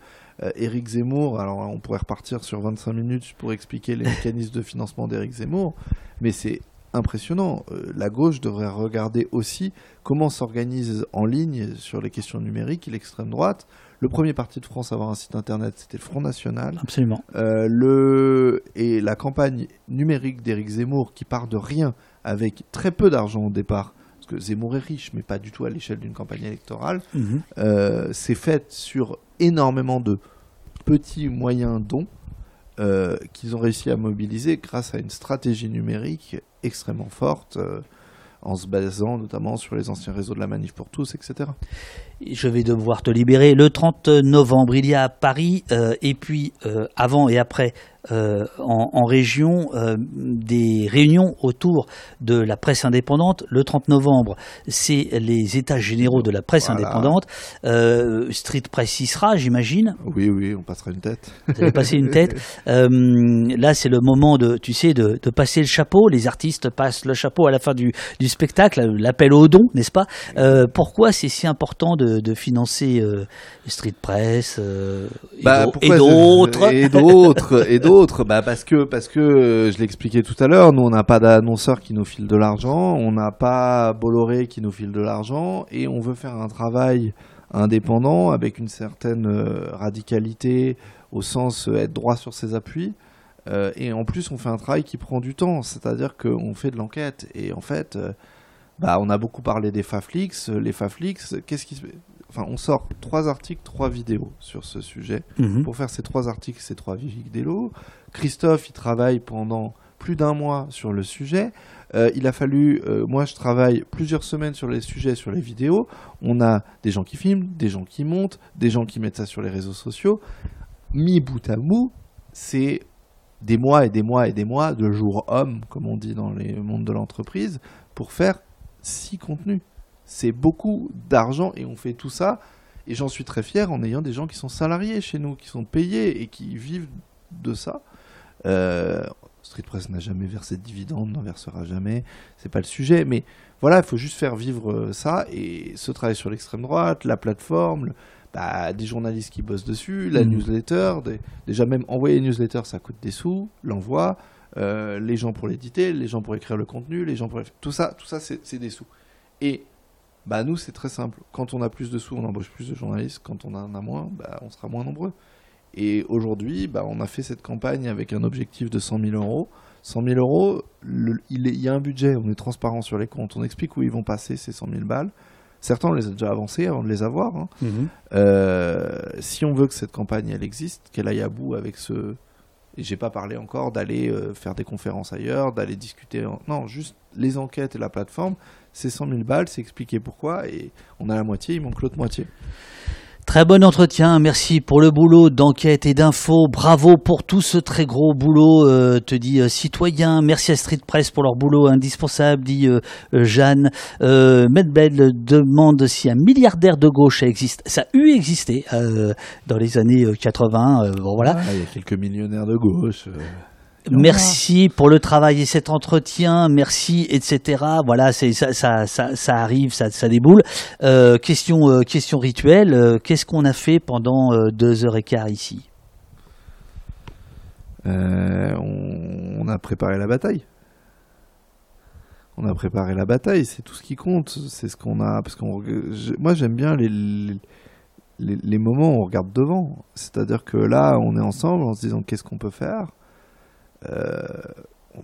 Éric Zemmour, alors on pourrait repartir sur 25 minutes pour expliquer les (laughs) mécanismes de financement d'Éric Zemmour, mais c'est impressionnant. Euh, la gauche devrait regarder aussi comment s'organise en ligne sur les questions numériques l'extrême droite. Le premier parti de France à avoir un site internet, c'était le Front National. Absolument. Euh, le... Et la campagne numérique d'Éric Zemmour, qui part de rien, avec très peu d'argent au départ, parce que Zemmour est riche, mais pas du tout à l'échelle d'une campagne électorale, mhm. euh, c'est faite sur énormément de petits moyens dons. Qu'ils ont réussi à mobiliser grâce à une stratégie numérique extrêmement forte. Euh, en se basant notamment sur les anciens réseaux de la Manif pour tous, etc. Je vais devoir te libérer. Le 30 novembre, il y a à Paris, euh, et puis euh, avant et après euh, en, en, région euh, des réunions autour de la presse indépendante. Le 30 novembre, c'est les états généraux de la presse Voilà. indépendante. Euh, Street Press y sera, j'imagine. Oui, oui, on passera une tête. Vous allez passer une tête. (laughs) Euh, là, c'est le moment de, tu sais, de, de passer le chapeau. Les artistes passent le chapeau à la fin du, du spectacle, l'appel au don, n'est-ce pas? Euh, Pourquoi c'est si important de, de financer euh, Street Press euh, Bah, d'autres Et d'autres, et d'autres. (laughs) Bah, parce que, parce que, euh, je l'expliquais tout à l'heure, nous, on n'a pas d'annonceur qui nous file de l'argent, on n'a pas Bolloré qui nous file de l'argent, et on veut faire un travail indépendant avec une certaine euh, radicalité au sens euh, être droit sur ses appuis. Et en plus, on fait un travail qui prend du temps, c'est-à-dire qu'on fait de l'enquête. Et en fait, bah, on a beaucoup parlé des Faflix. Les Faflix, qu'est-ce qui se Enfin, on sort trois articles, trois vidéos sur ce sujet Mhm. pour faire ces trois articles, ces trois vidéos. Christophe, il travaille pendant plus d'un mois sur le sujet. Euh, il a fallu, euh, moi je travaille plusieurs semaines sur les sujets, sur les vidéos. On a des gens qui filment, des gens qui montent, des gens qui mettent ça sur les réseaux sociaux. Mi bout à bout, c'est des mois et des mois et des mois de jours hommes, comme on dit dans les mondes de l'entreprise, pour faire six contenus. C'est beaucoup d'argent et on fait tout ça et j'en suis très fier en ayant des gens qui sont salariés chez nous, qui sont payés et qui vivent de ça. Euh, Street Press n'a jamais versé de dividendes, n'en versera jamais. C'est pas le sujet, mais voilà, il faut juste faire vivre euh, ça et ce travail sur l'extrême droite, la plateforme, le- bah, des journalistes qui bossent dessus, la Mhm. newsletter. des- déjà même envoyer une newsletter, ça coûte des sous, l'envoi, euh, les gens pour l'éditer, les gens pour écrire le contenu, les gens pour tout ça, tout ça c'est des sous. Et bah nous c'est très simple. Quand on a plus de sous, on embauche plus de journalistes. Quand on en a moins, bah, on sera moins nombreux. Et aujourd'hui, bah, on a fait cette campagne avec un objectif de 100 000 euros. 100 000 euros, le- il, est- il y a un budget, on est transparent sur les comptes, on explique où ils vont passer ces 100 000 balles. Certains, on les a déjà avancés avant de les avoir. hein. Mhm. Euh, si on veut que cette campagne elle existe, qu'elle aille à bout avec ce. Et j'ai pas parlé encore d'aller euh, faire des conférences ailleurs, d'aller discuter. en- Non, juste les enquêtes et la plateforme, c'est 100 000 balles, c'est expliquer pourquoi, et on a la moitié, il manque l'autre moitié. Très bon entretien, merci pour le boulot d'enquête et d'info, bravo pour tout ce très gros boulot, euh, te dit euh, citoyen, merci à Street Press pour leur boulot indispensable, dit euh, euh, Jeanne. Euh, Medbel demande si un milliardaire de gauche existe, ça a eu existé euh, dans les années euh, 80, euh, bon voilà. Ah, il y a quelques millionnaires de gauche. Merci pour le travail et cet entretien, merci, etc. Voilà, c'est ça, ça, ça, ça arrive, ça, ça déboule. Euh, question, euh, question rituelle. euh, Qu'est-ce qu'on a fait pendant euh, deux heures et quart ici? Euh, on, on a préparé la bataille. On a préparé la bataille, c'est tout ce qui compte. C'est ce qu'on a. Parce qu'on, je- moi, j'aime bien les, les, les- les moments où on regarde devant. C'est-à-dire que là, on est ensemble en se disant qu'est-ce qu'on peut faire. Euh,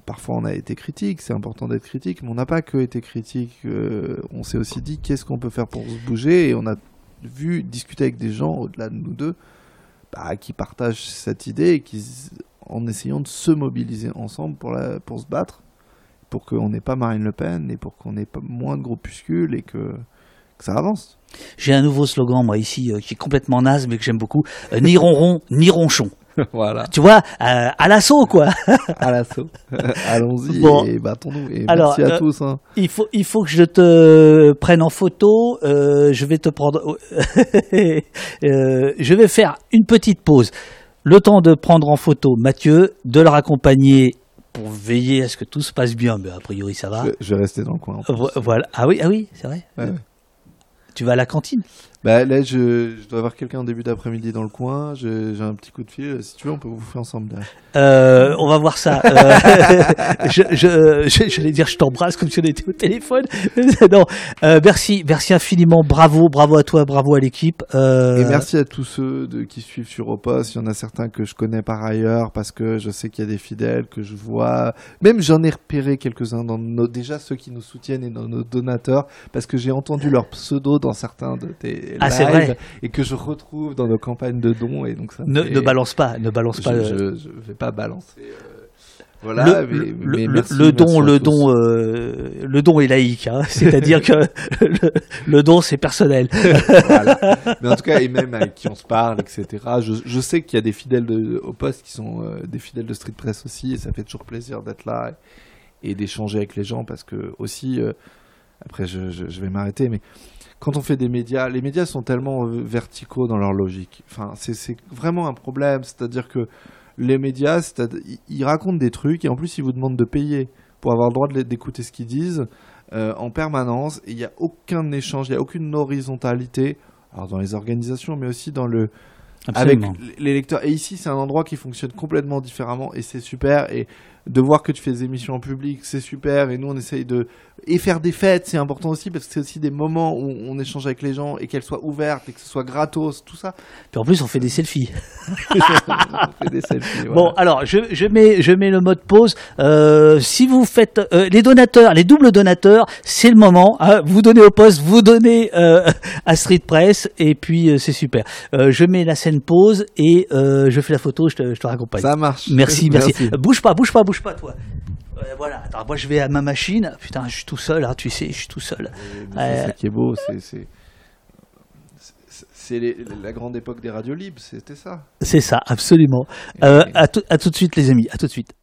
parfois, on a été critique. C'est important d'être critique, mais on n'a pas que été critique. euh, on s'est aussi dit qu'est-ce qu'on peut faire pour se bouger, et on a vu discuter avec des gens au-delà de nous deux bah, qui partagent cette idée et qui, en essayant de se mobiliser ensemble pour, pour se battre, pour qu'on n'ait pas Marine Le Pen et pour qu'on ait pas moins de groupuscules et que, ça avance. J'ai un nouveau slogan, moi, ici, euh, qui est complètement naze, mais que j'aime beaucoup. Ni ronron, ni ronchon. (laughs) voilà, Tu vois, euh, à l'assaut, quoi. (laughs) à l'assaut. (laughs) Allons-y Bon. et battons-nous. Et Alors, merci à euh, tous. hein. Il faut, il faut que je te prenne en photo. euh, je vais te prendre. Je vais faire une petite pause. Le temps de prendre en photo Mathieu, de le raccompagner pour veiller à ce que tout se passe bien. Mais a priori, ça va. Je, je vais rester dans le coin. en plus. Vo- Voilà. Ah oui, ah oui, c'est vrai. Ouais. Tu vas à la cantine? Bah, là, je, je dois avoir quelqu'un en début d'après-midi dans le coin. J'ai un petit coup de fil. Si tu veux, on peut vous faire ensemble. Euh, on va voir ça. Euh, (laughs) je, je, je- j'allais dire je t'embrasse comme si on était au téléphone. (laughs) non, euh, merci, merci infiniment. Bravo, bravo à toi, bravo à l'équipe. Euh, Et merci à tous ceux de, qui suivent sur Opos. Il y en a certains que je connais par ailleurs parce que je sais qu'il y a des fidèles que je vois. Même j'en ai repéré quelques-uns dans nos, déjà ceux qui nous soutiennent et dans nos donateurs parce que j'ai entendu leur pseudo dans certains de tes Ah, c'est lives vrai. et que je retrouve dans nos campagnes de dons et donc ça Ne, fait- ne balance pas, ne balance je, pas. je, je vais pas balancer. euh, Voilà, le, mais- le- mais le- merci- le don, le don, euh, le don est laïque, hein. (laughs) c'est-à-dire que (laughs) le, le don c'est personnel. (laughs) Voilà. Mais en tout cas, et même avec qui on se parle, etc. Je, je sais qu'il y a des fidèles de, au poste qui sont euh, des fidèles de Street Press aussi, et ça fait toujours plaisir d'être là et, et d'échanger avec les gens parce que aussi, euh, après je, je- je vais m'arrêter, mais quand on fait des médias, les médias sont tellement euh, verticaux dans leur logique. Enfin, c'est- vraiment un problème, c'est-à-dire que les médias, ils- racontent des trucs et en plus ils vous demandent de payer pour avoir le droit d'écouter ce qu'ils disent euh, en permanence. Et il n'y a aucun échange, il n'y a aucune horizontalité. Alors dans les organisations, mais aussi dans le avec les lecteurs. Et ici, c'est un endroit qui fonctionne complètement différemment et c'est super. Et de voir que tu fais des émissions en public, c'est super. Et nous, on essaye de et faire des fêtes, c'est important aussi parce que c'est aussi des moments où on échange avec les gens et qu'elles soient ouvertes et que ce soit gratos, tout ça. Puis en plus on fait des selfies. (laughs) on fait des selfies. Bon, alors je, je mets je mets le mode pause. Euh, si vous faites euh, les donateurs, les doubles donateurs, c'est le moment. hein. vous donnez au poste, vous donnez euh, (laughs) à Street Press, et puis euh, c'est super. Euh, je mets la scène pause et euh, je fais la photo. Je te, je te raccompagne. ça marche. Merci, merci. Euh, Bouge pas, bouge pas, bouge pas, toi. Euh, voilà. Attends, moi je vais à ma machine. Putain, je suis tout seul. Hein, tu sais, je suis tout seul. Mais C'est ça qui est beau, c'est c'est la grande époque des radios libres, c'était ça. C'est ça, absolument. Euh, à, à tout de suite, les amis. À tout de suite.